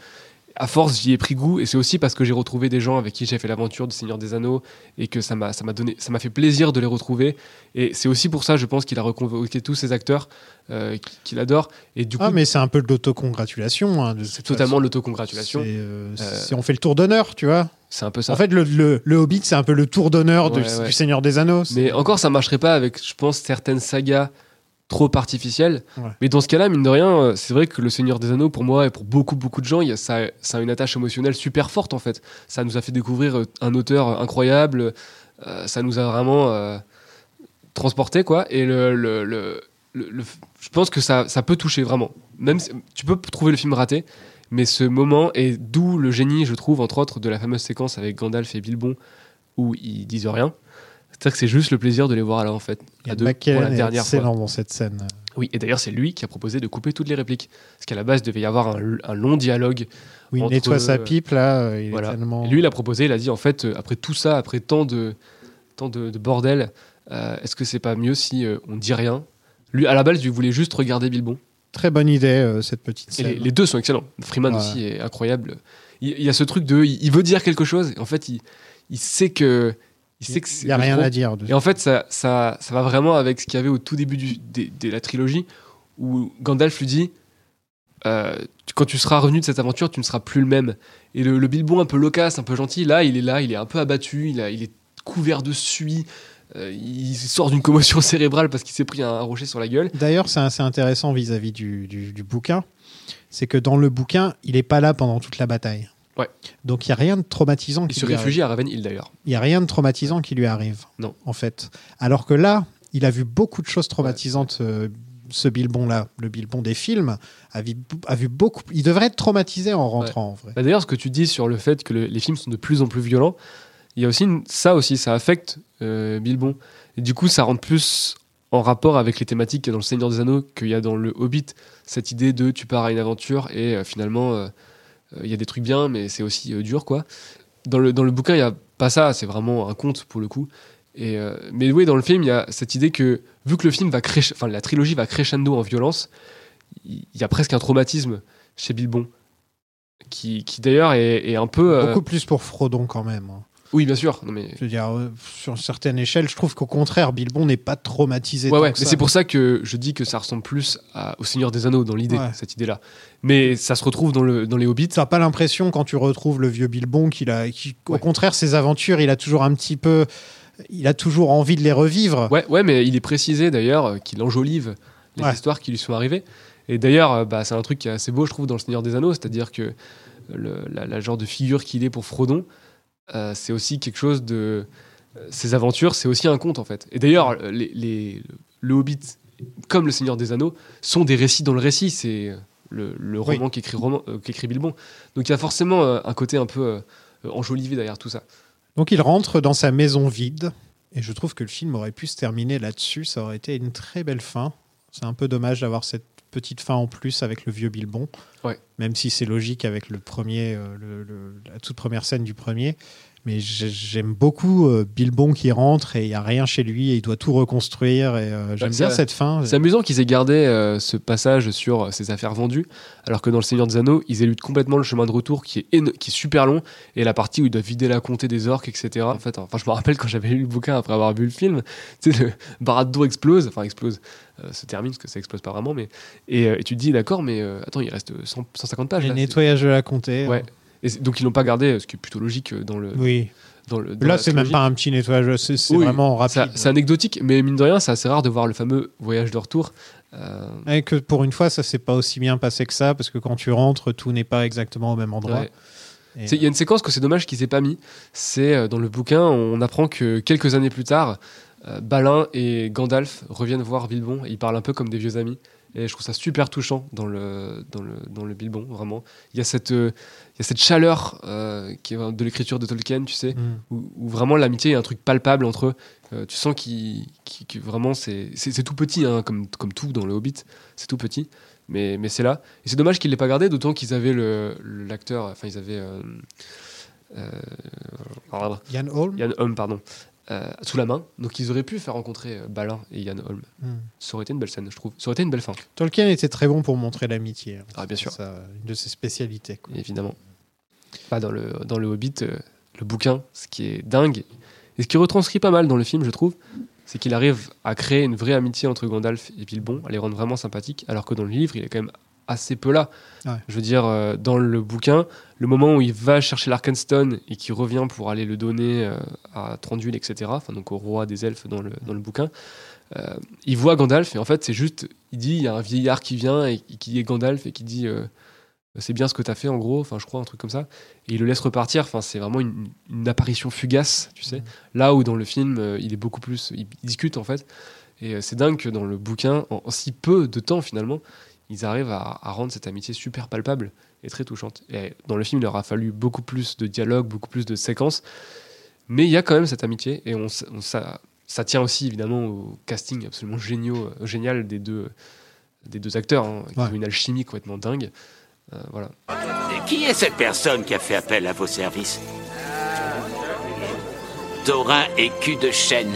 À force, j'y ai pris goût, et c'est aussi parce que j'ai retrouvé des gens avec qui j'ai fait l'aventure du Seigneur des Anneaux, et que ça m'a, ça m'a donné, ça m'a fait plaisir de les retrouver. Et c'est aussi pour ça, je pense, qu'il a reconvoqué tous ces acteurs euh, qui- qu'il adore. Et du coup, Ah, mais c'est un peu de l'autocongratulation. hein, c'est totalement l'autocongratulation. C'est, euh, Euh, on fait le tour d'honneur, tu vois. C'est un peu ça. En fait, le, le, le Hobbit, c'est un peu le tour d'honneur ouais. du Seigneur des Anneaux. Mais encore, ça marcherait pas avec, je pense, certaines sagas trop artificiel. Ouais. Mais dans ce cas-là, mine de rien, euh, c'est vrai que Le Seigneur des Anneaux, pour moi et pour beaucoup, beaucoup de gens, il y a, ça, ça a une attache émotionnelle super forte en fait. Ça nous a fait découvrir euh, un auteur incroyable, euh, ça nous a vraiment euh, transporté quoi. Et le, le, le- le- le- je pense que ça, ça peut toucher vraiment. Même si- tu peux trouver le film raté, mais ce moment est d'où le génie, je trouve, entre autres, de la fameuse séquence avec Gandalf et Bilbon où ils disent rien. C'est-à-dire que c'est juste le plaisir de les voir là en fait, à deux, pour la est dernière fois. excellent dans cette scène. Oui, et d'ailleurs, c'est lui qui a proposé de couper toutes les répliques. Parce qu'à la base, il devait y avoir un, un long dialogue. Où il nettoie sa pipe, là, euh, il Voilà. est tellement... Et lui, il a proposé, il a dit, en fait, euh, après tout ça, après tant de, tant de, de bordel, euh, est-ce que c'est pas mieux si euh, on dit rien? Lui, à la base, il voulait juste regarder Bilbon. Très bonne idée, euh, cette petite Et scène. les, les deux sont excellents. Freeman Ouais. aussi est incroyable. Il, il y a ce truc de, il, il veut dire quelque chose, en fait, il, il sait que, il sait que c'est Il n'y a rien à dire. Et en fait, ça, ça, ça va vraiment avec ce qu'il y avait au tout début du- de, de la trilogie, où Gandalf lui dit euh, Quand tu seras revenu de cette aventure, tu ne seras plus le même. Et le, le Bilbon, un peu loquace, un peu gentil, là, il est là, il est un peu abattu, il, a, il est couvert de suie, euh, il sort d'une commotion cérébrale parce qu'il s'est pris un, un rocher sur la gueule. D'ailleurs, c'est assez intéressant vis-à-vis du, du- du bouquin. C'est que dans le bouquin, il n'est pas là pendant toute la bataille. Ouais. Donc il n'y a rien de traumatisant Il qui se lui réfugie arrive. à Ravenhill d'ailleurs. Il n'y a rien de traumatisant qui lui arrive. Non. En fait. Alors que là, il a vu beaucoup de choses traumatisantes. euh, ce Bilbon-là, le Bilbon des films, a vu, a vu beaucoup. Il devrait être traumatisé en rentrant, en vrai. Bah, D'ailleurs, ce que tu dis sur le fait que le- les films sont de plus en plus violents, il y a aussi une- ça aussi, ça affecte euh, Bilbon. Et du coup, ça rentre plus en rapport avec les thématiques qu'il y a dans Le Seigneur des Anneaux qu'il y a dans Le Hobbit. Cette idée de tu pars à une aventure et euh, finalement, euh, il y a des trucs bien, mais c'est aussi euh, dur, quoi. Dans le, dans le bouquin, il n'y a pas ça, c'est vraiment un conte pour le coup. Et, euh, mais oui, dans le film, il y a cette idée que, vu que le film va enfin la trilogie va crescendo en violence, il y a presque un traumatisme chez Bilbon, qui, qui d'ailleurs est, est un peu. euh, Beaucoup plus pour Frodon quand même. Oui, bien sûr. Non, mais... Je veux dire, euh, sur une certaine échelle, je trouve qu'au contraire, Bilbon n'est pas traumatisé. Ouais, tant ouais, que mais c'est pour ça que je dis que ça ressemble plus à- au Seigneur des Anneaux dans l'idée, Ouais. cette idée-là. Mais ça se retrouve dans, le, dans les Hobbits. Tu n'as pas l'impression quand tu retrouves le vieux Bilbon qu'il a, au contraire, ses aventures, il a toujours un petit peu, il a toujours envie de les revivre. Ouais, ouais, mais il est précisé d'ailleurs euh, qu'il enjolive les Ouais. histoires qui lui sont arrivées. Et d'ailleurs, euh, bah, c'est un truc qui est assez beau, je trouve, dans le Seigneur des Anneaux, c'est-à-dire que le, la, la genre de figure qu'il est pour Frodon, euh, c'est aussi quelque chose de. euh, Ses aventures, c'est aussi un conte en fait. Et d'ailleurs, les, les- le Hobbit, comme le Seigneur des Anneaux, sont des récits dans le récit. C'est euh, le, le Oui. roman qu'écrit euh, Bilbon. Donc il y a forcément euh, un côté un peu euh, enjolivé derrière tout ça. Donc il rentre dans sa maison vide, et je trouve que le film aurait pu se terminer là-dessus. Ça aurait été une très belle fin. C'est un peu dommage d'avoir cette petite fin en plus avec le vieux Bilbon. Ouais. Même si c'est logique avec le premier, euh, le- le- la toute première scène du premier. Mais j'ai- j'aime beaucoup euh, Bilbon qui rentre et il n'y a rien chez lui et il doit tout reconstruire. Et euh, j'aime bien cette fin. C'est amusant qu'ils aient gardé euh, ce passage sur ses affaires vendues, alors que dans Le Seigneur des Anneaux, ils éludent complètement le chemin de retour qui est, éno- qui est super long, et la partie où ils doivent vider la comté des orques, etc. En fait, enfin, je me rappelle quand j'avais lu le bouquin après avoir vu le film, tu sais, le Barad-dûr explose, enfin explose, euh, se termine, parce que ça explose pas vraiment, mais. Et, euh, et tu te dis, d'accord, mais euh, attends, il reste 100 150 pages. Les là, nettoyages de la comté. Ouais. Et donc ils l'ont pas gardé, ce qui est plutôt logique euh, dans le. Oui. Dans le dans Là, c'est même pas un petit nettoyage, c'est Oui, vraiment rapide. C'est anecdotique, mais mine de rien, c'est assez rare de voir le fameux voyage de retour. Euh, Et que pour une fois, ça s'est pas aussi bien passé que ça, parce que quand tu rentres, tout n'est pas exactement au même endroit. Ouais. Il y a une séquence que c'est dommage qu'ils aient pas mis. C'est euh, dans le bouquin, on apprend que quelques années plus tard, euh, Balin et Gandalf reviennent voir Bilbon et ils parlent un peu comme des vieux amis. Et je trouve ça super touchant dans le, dans le, dans le Bilbon, vraiment. Il y a cette, euh, y a cette chaleur euh, qui est de l'écriture de Tolkien, tu sais, Mm. où, où vraiment l'amitié est un truc palpable entre eux. Euh, tu sens qu'il qu'il- que vraiment c'est tout petit, hein, comme, comme tout dans le Hobbit, c'est tout petit, mais, mais c'est là. Et c'est dommage qu'ils ne l'aient pas gardé, d'autant qu'ils avaient l'acteur, enfin ils avaient. euh, euh. Yann Holm Yann Holm, pardon. Euh, sous la main, donc ils auraient pu faire rencontrer euh, Balin et Yann Holm. Mm. Ça aurait été une belle scène, je trouve. Ça aurait été une belle fin, Tolkien était très bon pour montrer l'amitié. hein. Ah, bien sûr. ça, une de ses spécialités. quoi. évidemment. Pas dans le, dans le Hobbit, euh, le bouquin, ce qui est dingue, et ce qui retranscrit pas mal dans le film, je trouve, c'est qu'il arrive à créer une vraie amitié entre Gandalf et Bilbon, à les rendre vraiment sympathiques, alors que dans le livre, il est quand même assez peu là. Ouais. Je veux dire, euh, dans le bouquin, le moment où il va chercher l'Arkenstone et qu'il revient pour aller le donner euh, à Thranduil, etc., enfin, donc au roi des elfes dans le, dans le bouquin, euh, il voit Gandalf et en fait c'est juste, il dit, il y a un vieillard qui vient et qui est Gandalf et qui dit c'est bien ce que t'as fait en gros, enfin je crois un truc comme ça, et il le laisse repartir. Enfin c'est vraiment une, une apparition fugace, tu sais. Là où dans le film il est beaucoup plus, il discute en fait, et c'est dingue que dans le bouquin, en, en si peu de temps finalement, ils arrivent à, à rendre cette amitié super palpable et très touchante. Et dans le film, il leur a fallu beaucoup plus de dialogue, beaucoup plus de séquences, mais il y a quand même cette amitié et on, ça, ça tient aussi évidemment au casting absolument géniaux, euh, génial des deux, des deux acteurs, hein, qui Ouais. ont une alchimie complètement dingue. Euh, voilà. Et qui est cette personne qui a fait appel à vos services? Taurin et cul de chêne.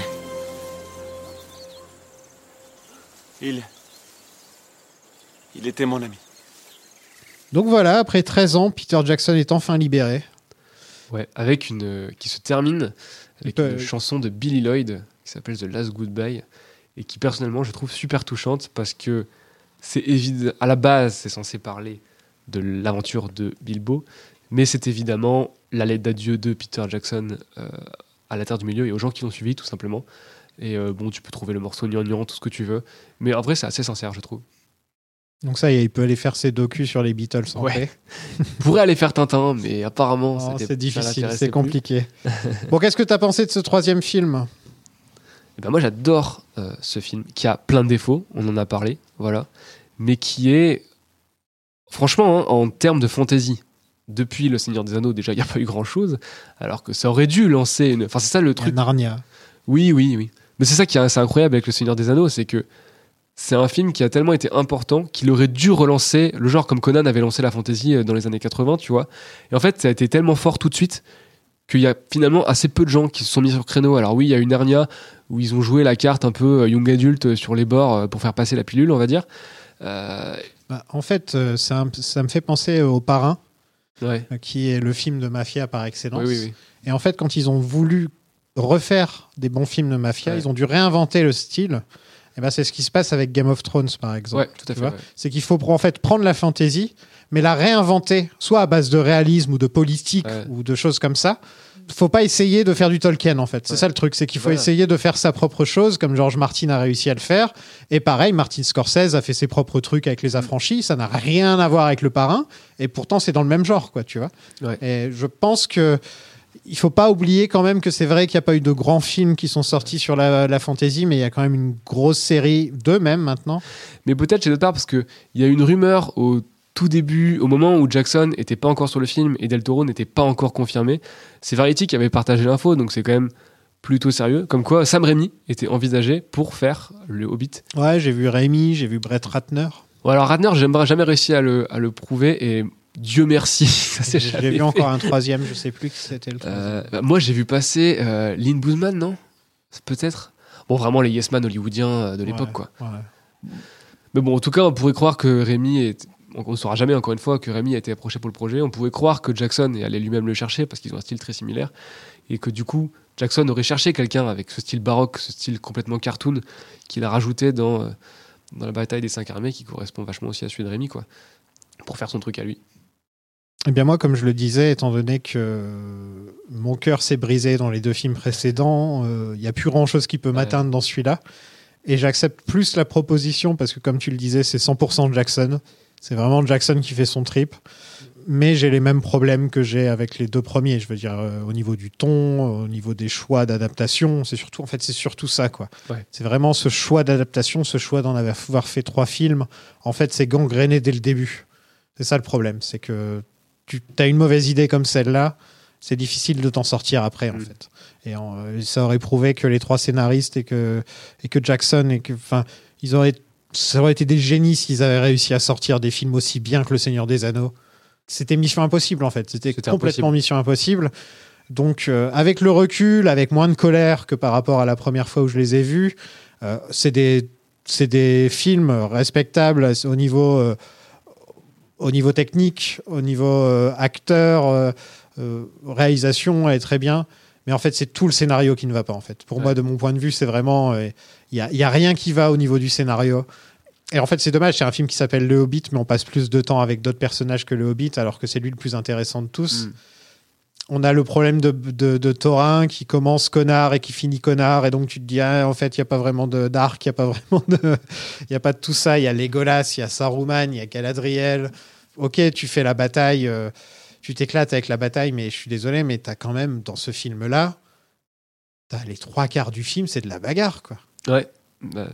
Il. Il était mon ami. Donc voilà, après 13 ans, Peter Jackson est enfin libéré. Ouais, avec une euh, qui se termine avec peut- une chanson de Billy Lloyd qui s'appelle The Last Goodbye et qui personnellement je trouve super touchante parce que c'est évident à la base c'est censé parler de l'aventure de Bilbo mais c'est évidemment la lettre d'adieu de Peter Jackson euh, à la Terre du Milieu et aux gens qui l'ont suivi tout simplement et euh, bon tu peux trouver le morceau gnangnan tout ce que tu veux mais en vrai c'est assez sincère je trouve Donc ça, il peut aller faire ses docus sur les Beatles en Ouais. paix. pourrait aller faire Tintin mais apparemment c'est difficile, c'est compliqué. bon, qu'est-ce que tu as pensé de ce troisième film Eh ben moi j'adore euh, ce film qui a plein de défauts, on en a parlé, voilà, mais qui est franchement hein, en termes de fantaisie. Depuis Le Seigneur des Anneaux, déjà il n'y a pas eu grand chose, alors que ça aurait dû lancer une. Enfin c'est ça le truc. Narnia. Oui, oui, oui. Mais c'est ça qui est assez incroyable avec Le Seigneur des Anneaux, c'est que c'est un film qui a tellement été important qu'il aurait dû relancer le genre comme Conan avait lancé la fantasy euh, dans les années 80, tu vois. Et en fait, ça a été tellement fort tout de suite qu'il y a finalement assez peu de gens qui se sont mis sur créneau. Alors oui, il y a eu Narnia où ils ont joué la carte un peu euh, young adulte euh, sur les bords pour faire passer la pilule, on va dire. Euh, Bah, en fait, ça, ça me fait penser au Parrain, ouais. qui est le film de mafia par excellence. Oui, oui, oui. Et en fait, quand ils ont voulu refaire des bons films de mafia, Ouais. ils ont dû réinventer le style. Et ben, c'est ce qui se passe avec Game of Thrones, par exemple. Ouais, tout à fait. ouais. C'est qu'il faut en fait prendre la fantasy, mais la réinventer, soit à base de réalisme ou de politique Ouais. ou de choses comme ça. Faut pas essayer de faire du Tolkien en fait. C'est ça le truc, c'est qu'il faut essayer de faire sa propre chose, comme George Martin a réussi à le faire. Et pareil, Martin Scorsese a fait ses propres trucs avec les affranchis. Ça n'a rien à voir avec le parrain, et pourtant c'est dans le même genre, quoi, tu vois. Et je pense que il faut pas oublier quand même que c'est vrai qu'il n'y a pas eu de grands films qui sont sortis sur la, la fantasy, mais il y a quand même une grosse série, deux même maintenant. Mais peut-être chez part parce qu'il y a une rumeur au tout début, au moment où Jackson était pas encore sur le film et Del Toro n'était pas encore confirmé. C'est Variety qui avait partagé l'info, donc c'est quand même plutôt sérieux. Comme quoi, Sam Raimi était envisagé pour faire le Hobbit. Ouais, j'ai vu Rémi, j'ai vu Brett Ratner. Bon, alors Radner, j'aimerais jamais réussi à le, à le prouver et Dieu merci, ça s'est J'ai vu fait. encore un troisième, je sais plus qui c'était le troisième. Euh, bah, moi, j'ai vu passer euh, Lynn Boozman, non? Peut-être? Bon, vraiment les Yes Man hollywoodiens euh, de l'époque, Ouais, quoi. ouais. Mais bon, en tout cas, on pourrait croire que Rémi est. On ne saura jamais, encore une fois, que Rémi a été approché pour le projet. On pourrait croire que Jackson est allé lui-même le chercher parce qu'ils ont un style très similaire. Et que du coup, Jackson aurait cherché quelqu'un avec ce style baroque, ce style complètement cartoon, qu'il a rajouté dans, euh, dans la bataille des cinq armées, qui correspond vachement aussi à celui de Rémi, quoi. Pour faire son truc à lui. Eh bien moi, comme je le disais, étant donné que mon cœur s'est brisé dans les deux films précédents, euh, il n'y a plus grand-chose qui peut m'atteindre dans celui-là. Et j'accepte plus la proposition parce que, comme tu le disais, c'est 100% Jackson. C'est vraiment Jackson qui fait son trip. Mais j'ai les mêmes problèmes que j'ai avec les deux premiers. Je veux dire, euh, au niveau du ton, au niveau des choix d'adaptation. C'est surtout, en fait, c'est surtout ça, quoi. Ouais. C'est vraiment ce choix d'adaptation, ce choix d'en avoir fait trois films. En fait, c'est gangréné dès le début. C'est ça le problème. C'est que tu as une mauvaise idée comme celle-là, c'est difficile de t'en sortir après, en fait. Et en- euh, ça aurait prouvé que les trois scénaristes et que, et que Jackson, et que, enfin, ils auraient, ça aurait été des génies s'ils avaient réussi à sortir des films aussi bien que Le Seigneur des Anneaux. C'était mission impossible, en fait. C'était complètement impossible. mission impossible. Donc, euh, avec le recul, avec moins de colère que par rapport à la première fois où je les ai vus, euh, c'est des, films respectables au niveau, euh, au niveau technique, au niveau euh, acteur, euh, euh, réalisation, elle est très bien. Mais en fait, c'est tout le scénario qui ne va pas. En fait, pour moi, de mon point de vue, c'est vraiment, il n'y a, y a rien qui va au niveau du scénario. Et en fait, c'est dommage. C'est un film qui s'appelle Le Hobbit, mais on passe plus de temps avec d'autres personnages que Le Hobbit, alors que c'est lui le plus intéressant de tous. On a le problème de, de, de Thorin qui commence connard et qui finit connard. Et donc, tu te dis, ah, en fait, il n'y a pas vraiment de- d'arc, il n'y a pas vraiment de. Il y a pas de tout ça. Il y a Legolas, il y a Saruman, il y a Galadriel. Ok, tu fais la bataille, euh, tu t'éclates avec la bataille, mais je suis désolé, mais tu as quand même, dans ce film-là, les trois quarts du film, c'est de la bagarre, quoi. Ouais. Bah,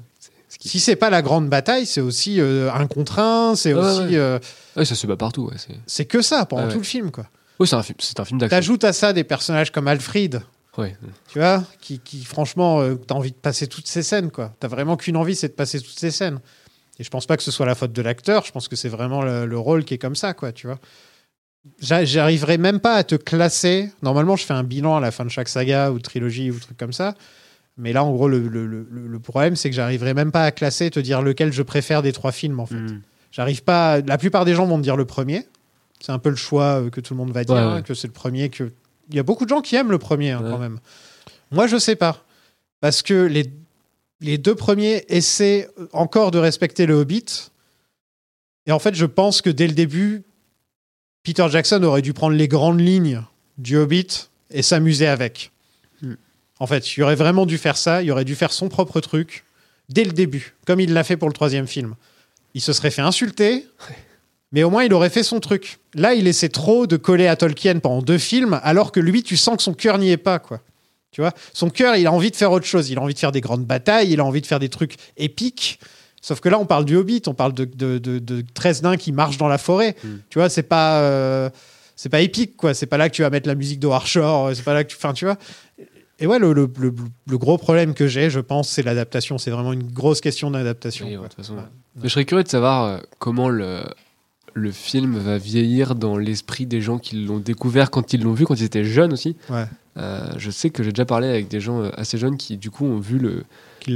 ce qui- Si c'est pas la grande bataille, c'est aussi euh, un contre un, c'est aussi. ouais. euh, Ouais, ça se bat partout. C'est que ça pendant tout le film, quoi. Ouais, c'est un film, c'est un film d'action. T'ajoutes à ça des personnages comme Alfred, Ouais. tu vois, qui, qui franchement, euh, t'as envie de passer toutes ces scènes, quoi. T'as vraiment qu'une envie, c'est de passer toutes ces scènes. Et je pense pas que ce soit la faute de l'acteur, je pense que c'est vraiment le, le rôle qui est comme ça, quoi, tu vois. J'a- J'arriverai même pas à te classer. Normalement, je fais un bilan à la fin de chaque saga ou trilogie ou truc comme ça. Mais là, en gros, le, le- le- le problème, c'est que j'arriverai même pas à classer, te dire lequel je préfère des trois films, en fait. Mm. J'arrive pas. à- La plupart des gens vont me dire le premier. C'est un peu le choix euh, que tout le monde va dire, Ouais, hein, ouais. que c'est le premier. Que il y a beaucoup de gens qui aiment le premier hein, Ouais. quand même. Moi, je sais pas parce que les les deux premiers essaient encore de respecter le Hobbit. Et en fait, je pense que dès le début, Peter Jackson aurait dû prendre les grandes lignes du Hobbit et s'amuser avec. Hmm. En fait, il aurait vraiment dû faire ça. Il aurait dû faire son propre truc dès le début, comme il l'a fait pour le troisième film. Il se serait fait insulter, mais au moins il aurait fait son truc. Là, il essaie trop de coller à Tolkien pendant deux films, alors que lui, tu sens que son cœur n'y est pas, quoi. Tu vois, son cœur, il a envie de faire autre chose. Il a envie de faire des grandes batailles, il a envie de faire des trucs épiques. Sauf que là, on parle du Hobbit, on parle de, de, de, de 13 nains qui marchent dans la forêt. Mm. Tu vois, c'est pas, euh, c'est pas épique, quoi. C'est pas là que tu vas mettre la musique de Warshore, c'est pas là que tu. Enfin, tu vois. Et ouais, le, le, le- le gros problème que j'ai, je pense, c'est l'adaptation. C'est vraiment une grosse question d'adaptation. Oui, ouais, quoi. de toute façon, Ouais. ouais. Mais je serais curieux de savoir euh, comment le, le film va vieillir dans l'esprit des gens qui l'ont découvert quand ils l'ont vu, quand ils étaient jeunes aussi. Ouais. Euh, je sais que j'ai déjà parlé avec des gens euh, assez jeunes qui, du coup, ont vu le,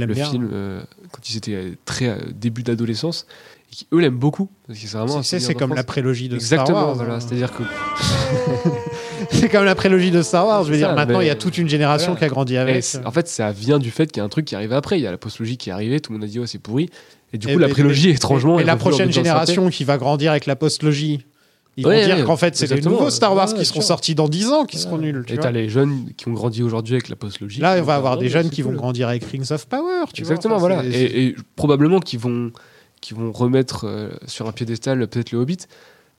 bien. film euh, quand ils étaient très euh, début d'adolescence et qui, eux, l'aiment beaucoup. C'est comme la prélogie de Exactement, Star Wars. voilà. hein. C'est-à-dire que. c'est comme la prélogie de Star Wars. Je veux C'est dire, ça, maintenant, il y a toute une génération Voilà. qui a grandi avec. en fait, ça vient du fait qu'il y a un truc qui arrive après. Il y a la postlogie qui est arrivée, tout le monde a dit, oh, c'est pourri. Et du Et coup, la prélogie, étrangement. est la prochaine génération qui va grandir avec la postlogie, ils Ouais, vont dire ouais, qu'en fait, c'est les nouveaux Star Wars Ouais, qui seront sortis dans 10 ans qui seront nuls. tu Et vois. t'as les jeunes qui ont grandi aujourd'hui avec la postlogie. Là, qui on va avoir des oh, jeunes qui vont grandir avec Rings of Power. Tu vois. Exactement, Enfin, voilà. Et, et probablement qu'ils vont, qu'ils vont remettre euh, sur un piédestal peut-être le Hobbit.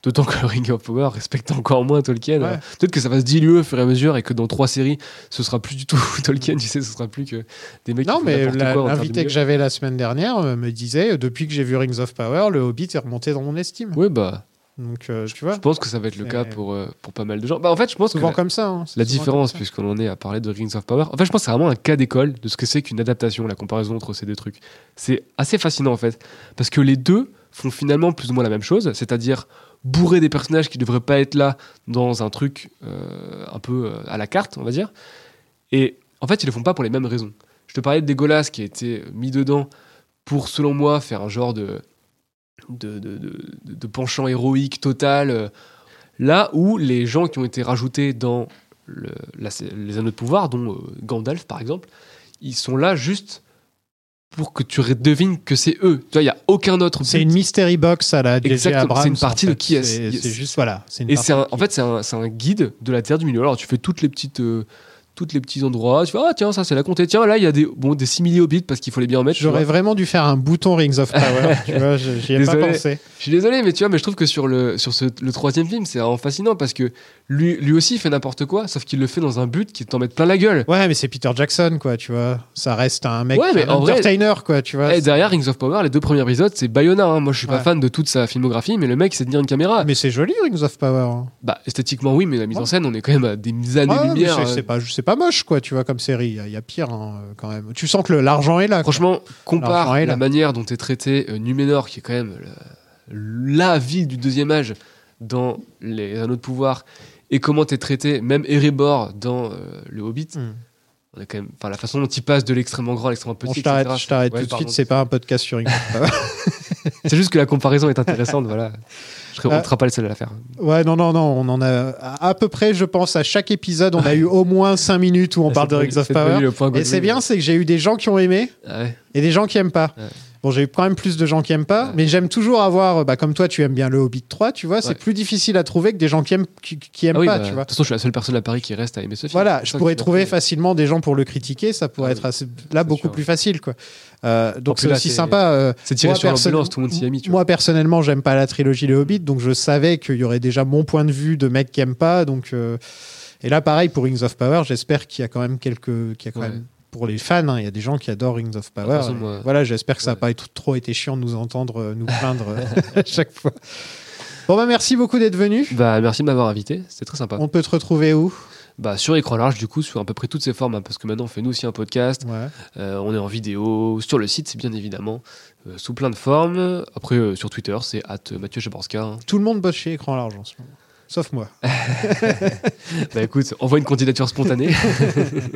D'autant que Ring of Power respecte encore moins Tolkien. Ouais. Peut-être que ça va se diluer au fur et à mesure et que dans trois séries, ce sera plus du tout Tolkien, tu sais, ce sera plus que des mecs Non, qui mais l'invité que j'avais la semaine dernière euh, me disait, euh, depuis que j'ai vu Rings of Power, le Hobbit est remonté dans mon estime. Oui, bah, Donc, euh, tu vois, je pense que ça va être le cas pour, euh, pour pas mal de gens. Bah, en fait, je pense que souvent la, comme ça. hein, la différence, puisqu'on en est à parler de Rings of Power, en fait, je pense que c'est vraiment un cas d'école de ce que c'est qu'une adaptation, la comparaison entre ces deux trucs. C'est assez fascinant, en fait, parce que les deux font finalement plus ou moins la même chose, c'est-à-dire bourrer des personnages qui devraient pas être là dans un truc euh, un peu euh, à la carte, on va dire. Et en fait, ils le font pas pour les mêmes raisons. Je te parlais de Dégolas qui a été mis dedans pour, selon moi, faire un genre de, de, de, penchant héroïque total. euh, Là où les gens qui ont été rajoutés dans les anneaux de pouvoir, dont Gandalf par exemple, ils sont là juste pour que tu devines que c'est eux. Tu aucun autre. C'est une mystery box à la J.J. Exactement, Abrams. c'est une partie en de qui est-ce. C'est Yes. juste, voilà. une Et c'est en fait, c'est un, c'est un guide de la Terre du Milieu. Alors, tu fais toutes les petites, euh, toutes les petits endroits. Tu fais, ah tiens, ça c'est la comté. Tiens, là, il y a des, bon, des simili hobbits parce qu'il faut les bien en mettre. J'aurais vois. vraiment dû faire un bouton Rings of Power. tu vois, je- j'y ai pas pensé. Je suis désolé, mais tu vois, mais je trouve que sur le, sur ce, le troisième film, c'est vraiment fascinant parce que lui, lui aussi fait n'importe quoi, sauf qu'il le fait dans un but qui est de t'en mettre plein la gueule. Ouais, mais c'est Peter Jackson, quoi, tu vois. Ça reste un mec, Ouais, mais un en vrai- entertainer, quoi, tu vois. Et derrière Rings of Power, les deux premiers épisodes, c'est Bayona. hein. Moi, je suis pas Ouais. fan de toute sa filmographie, mais le mec, c'est tenir une caméra. Mais c'est joli, Rings of Power. hein. Bah, esthétiquement, oui, mais la mise en scène, on est quand même à des mais années-lumière. c'est pas, c'est pas moche, quoi, tu vois, comme série. Il y y, a pire, hein, quand même. Tu sens que l'argent est là. quoi. Franchement, L'argent compare est là. la manière dont est traité euh, Numénor, qui est quand même le- la ville du deuxième âge dans les Anneaux de Pouvoir, et comment est traité même Erebor dans euh, Le Hobbit. Hmm. On est quand même, enfin, la façon dont il passe de l'extrêmement grand à l'extrêmement petit. Bon, je t'arrête, je t'arrête ouais, tout de suite, c'est pas un podcast sur. C'est juste que la comparaison est intéressante, voilà. Je serais, on Euh, ne sera pas les seuls à la faire. Ouais, non, non, non, on en a à, peu près, je pense, à chaque épisode, on a eu au moins 5 minutes où on parle de Rings of Power. le Et c'est bien, c'est que j'ai eu des gens qui ont aimé Ah et des gens qui aiment pas. Bon, j'ai quand même plus de gens qui aiment pas, mais j'aime toujours avoir, bah, comme toi, tu aimes bien le Hobbit 3, tu vois, c'est plus difficile à trouver que des gens qui aiment, qui, qui aiment Ah oui, pas, bah, tu De vois. toute façon, je suis la seule personne à Paris qui reste à aimer ce film. Voilà, je pourrais trouver facilement des gens pour le critiquer, ça pourrait Ah être assez, là beaucoup sûr, plus facile, quoi. Euh, donc c'est aussi sympa. euh, c'est tiré moi, sur perso- tout le monde s'y est mis, tu Moi personnellement, j'aime pas la trilogie Les Hobbits, donc je savais qu'il y aurait déjà mon point de vue de mec qui aime pas, donc. euh, Et là, pareil pour Rings of Power, j'espère qu'il y a quand même quelques, qu'il y a quand Ouais. même pour les fans, hein, il y a des gens qui adorent Rings of Power. Façon, moi- Voilà, j'espère que ça n'a pas trop été chiant de nous entendre euh, nous plaindre euh, à chaque fois. Bon bah merci beaucoup d'être venu. Bah, merci de m'avoir invité, c'était très sympa. On peut te retrouver où? Bah, sur écran large, du coup, sur à peu près toutes ces formes, hein, parce que maintenant on fait nous aussi un podcast. Ouais. Euh, on est en vidéo, sur le site, c'est bien évidemment, euh, sous plein de formes. Après, euh, sur Twitter, c'est at Mathieu Jaborska. hein. Tout le monde bosse chez Écran Large en ce moment. Sauf moi. bah écoute, envoie une candidature spontanée.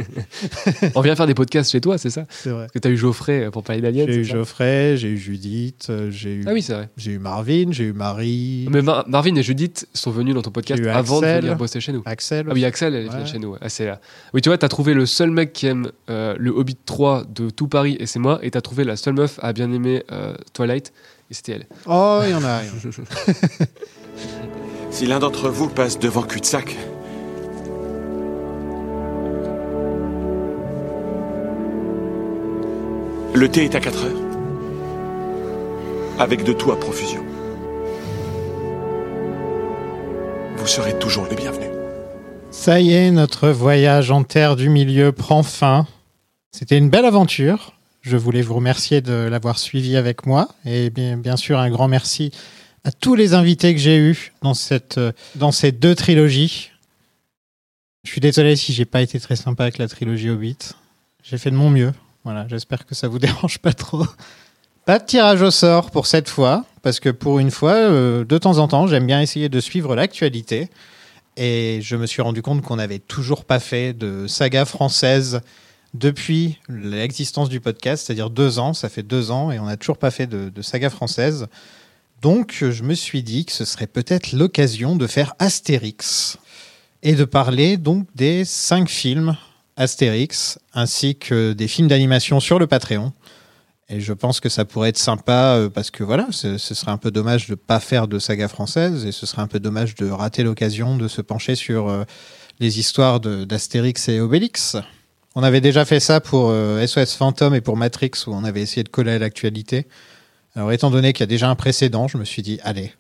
on vient faire des podcasts chez toi, c'est ça? C'est vrai. Parce que t'as eu Geoffrey euh, pour parler d'Alien. J'ai eu Geoffrey, j'ai eu Judith, euh, j'ai eu, Ah oui, c'est vrai. j'ai eu Marvin, j'ai eu Marie, Mais Mar- Marvin et Judith sont venus dans ton podcast avant de Axel. venir bosser chez nous. Axel. Ah oui, Axel, elle est Ouais. venue chez nous. Ah, là. Oui, tu vois, t'as trouvé le seul mec qui aime euh, le Hobbit 3 de tout Paris, et c'est moi, et t'as trouvé la seule meuf à bien aimer euh, Twilight, et c'était elle. Oh, il y en a. Si l'un d'entre vous passe devant cul-de-sac, le thé est à 4 heures. Avec de tout à profusion. Vous serez toujours les bienvenus. Ça y est, notre voyage en terre du milieu prend fin. C'était une belle aventure. Je voulais vous remercier de l'avoir suivi avec moi. Et bien, bien sûr, un grand merci à tous les invités que j'ai eus dans, cette, euh, dans ces deux trilogies. Je suis désolé si j'ai pas été très sympa avec la trilogie Hobbit. J'ai fait de mon mieux. Voilà, j'espère que ça vous dérange pas trop. Pas de tirage au sort pour cette fois, parce que pour une fois, euh, de temps en temps, j'aime bien essayer de suivre l'actualité. Et je me suis rendu compte qu'on n'avait toujours pas fait de saga française depuis l'existence du podcast, c'est-à-dire deux ans. Ça fait deux ans et on n'a toujours pas fait de, de saga française. Donc, je me suis dit que ce serait peut-être l'occasion de faire Astérix et de parler donc des cinq films Astérix ainsi que des films d'animation sur le Patreon. Et je pense que ça pourrait être sympa euh, parce que voilà, ce, serait un peu dommage de ne pas faire de saga française et ce serait un peu dommage de rater l'occasion de se pencher sur euh, les histoires d'Astérix et Obélix. On avait déjà fait ça pour euh, SOS Phantom et pour Matrix où on avait essayé de coller à l'actualité. Alors étant donné qu'il y a déjà un précédent, je me suis dit, allez,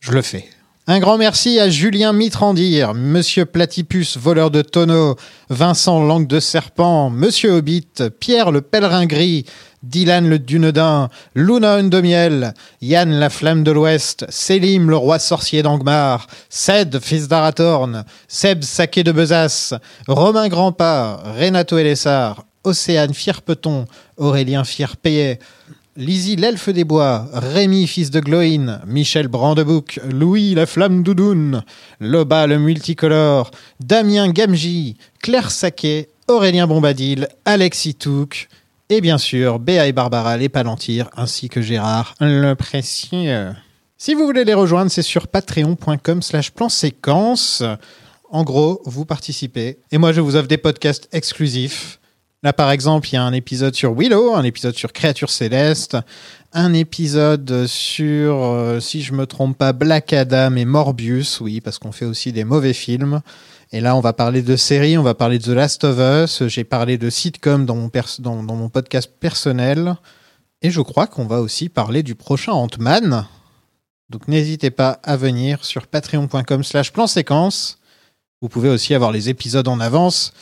je le fais. Un grand merci à Julien Mitrandir, Monsieur Platypus, voleur de tonneaux, Vincent Langue de Serpent, Monsieur Hobbit, Pierre le Pèlerin Gris, Dylan le Dunedin, Luna de Miel, Yann la Flamme de l'Ouest, Sélim le Roi Sorcier d'Angmar, Ced, fils d'Arathorn, Seb Saquet de Besace, Romain Grandpas, Renato Elessar, Océane Fierpeton, Aurélien Fierpayet, Lizzie l'elfe des bois, Rémi fils de Gloïn, Michel Brandebouc, Louis la flamme doudoune, Loba le multicolore, Damien Gamji, Claire Saquet, Aurélien Bombadil, Alexis Touc, et bien sûr Béa et Barbara les Palantir, ainsi que Gérard le Précieux. Si vous voulez les rejoindre, c'est sur patreon.com slash plan séquence. En gros, vous participez. Et moi, je vous offre des podcasts exclusifs. Là, par exemple, il y a un épisode sur Willow, un épisode sur Créatures Célestes, un épisode sur, euh, si je me trompe pas, Black Adam et Morbius, oui, parce qu'on fait aussi des mauvais films. Et là, on va parler de séries, on va parler de The Last of Us, j'ai parlé de sitcom dans mon, dans mon podcast personnel. Et je crois qu'on va aussi parler du prochain Ant-Man. Donc n'hésitez pas à venir sur patreon.com slash plan séquence. Vous pouvez aussi avoir les épisodes en avance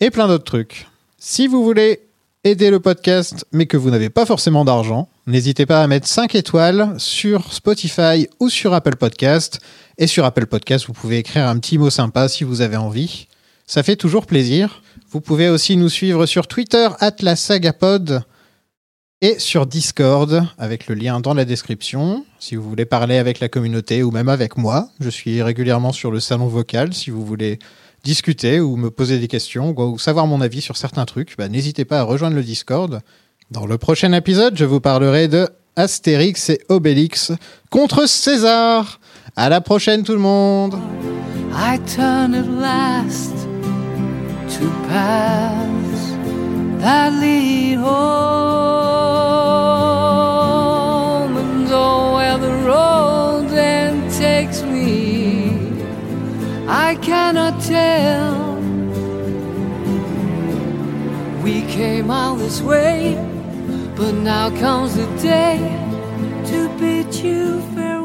et plein d'autres trucs. Si vous voulez aider le podcast, mais que vous n'avez pas forcément d'argent, n'hésitez pas à mettre 5 étoiles sur Spotify ou sur Apple Podcast. Et sur Apple Podcast, vous pouvez écrire un petit mot sympa si vous avez envie. Ça fait toujours plaisir. Vous pouvez aussi nous suivre sur Twitter, @lasagapod et sur Discord, avec le lien dans la description. Si vous voulez parler avec la communauté ou même avec moi, je suis régulièrement sur le salon vocal. Si vous voulez discuter ou me poser des questions ou savoir mon avis sur certains trucs, bah, n'hésitez pas à rejoindre le Discord. Dans le prochain épisode, je vous parlerai de Astérix et Obélix contre César. À la prochaine tout le monde I turn at last to paths that. I cannot tell. We came all this way, but now comes the day to bid you farewell.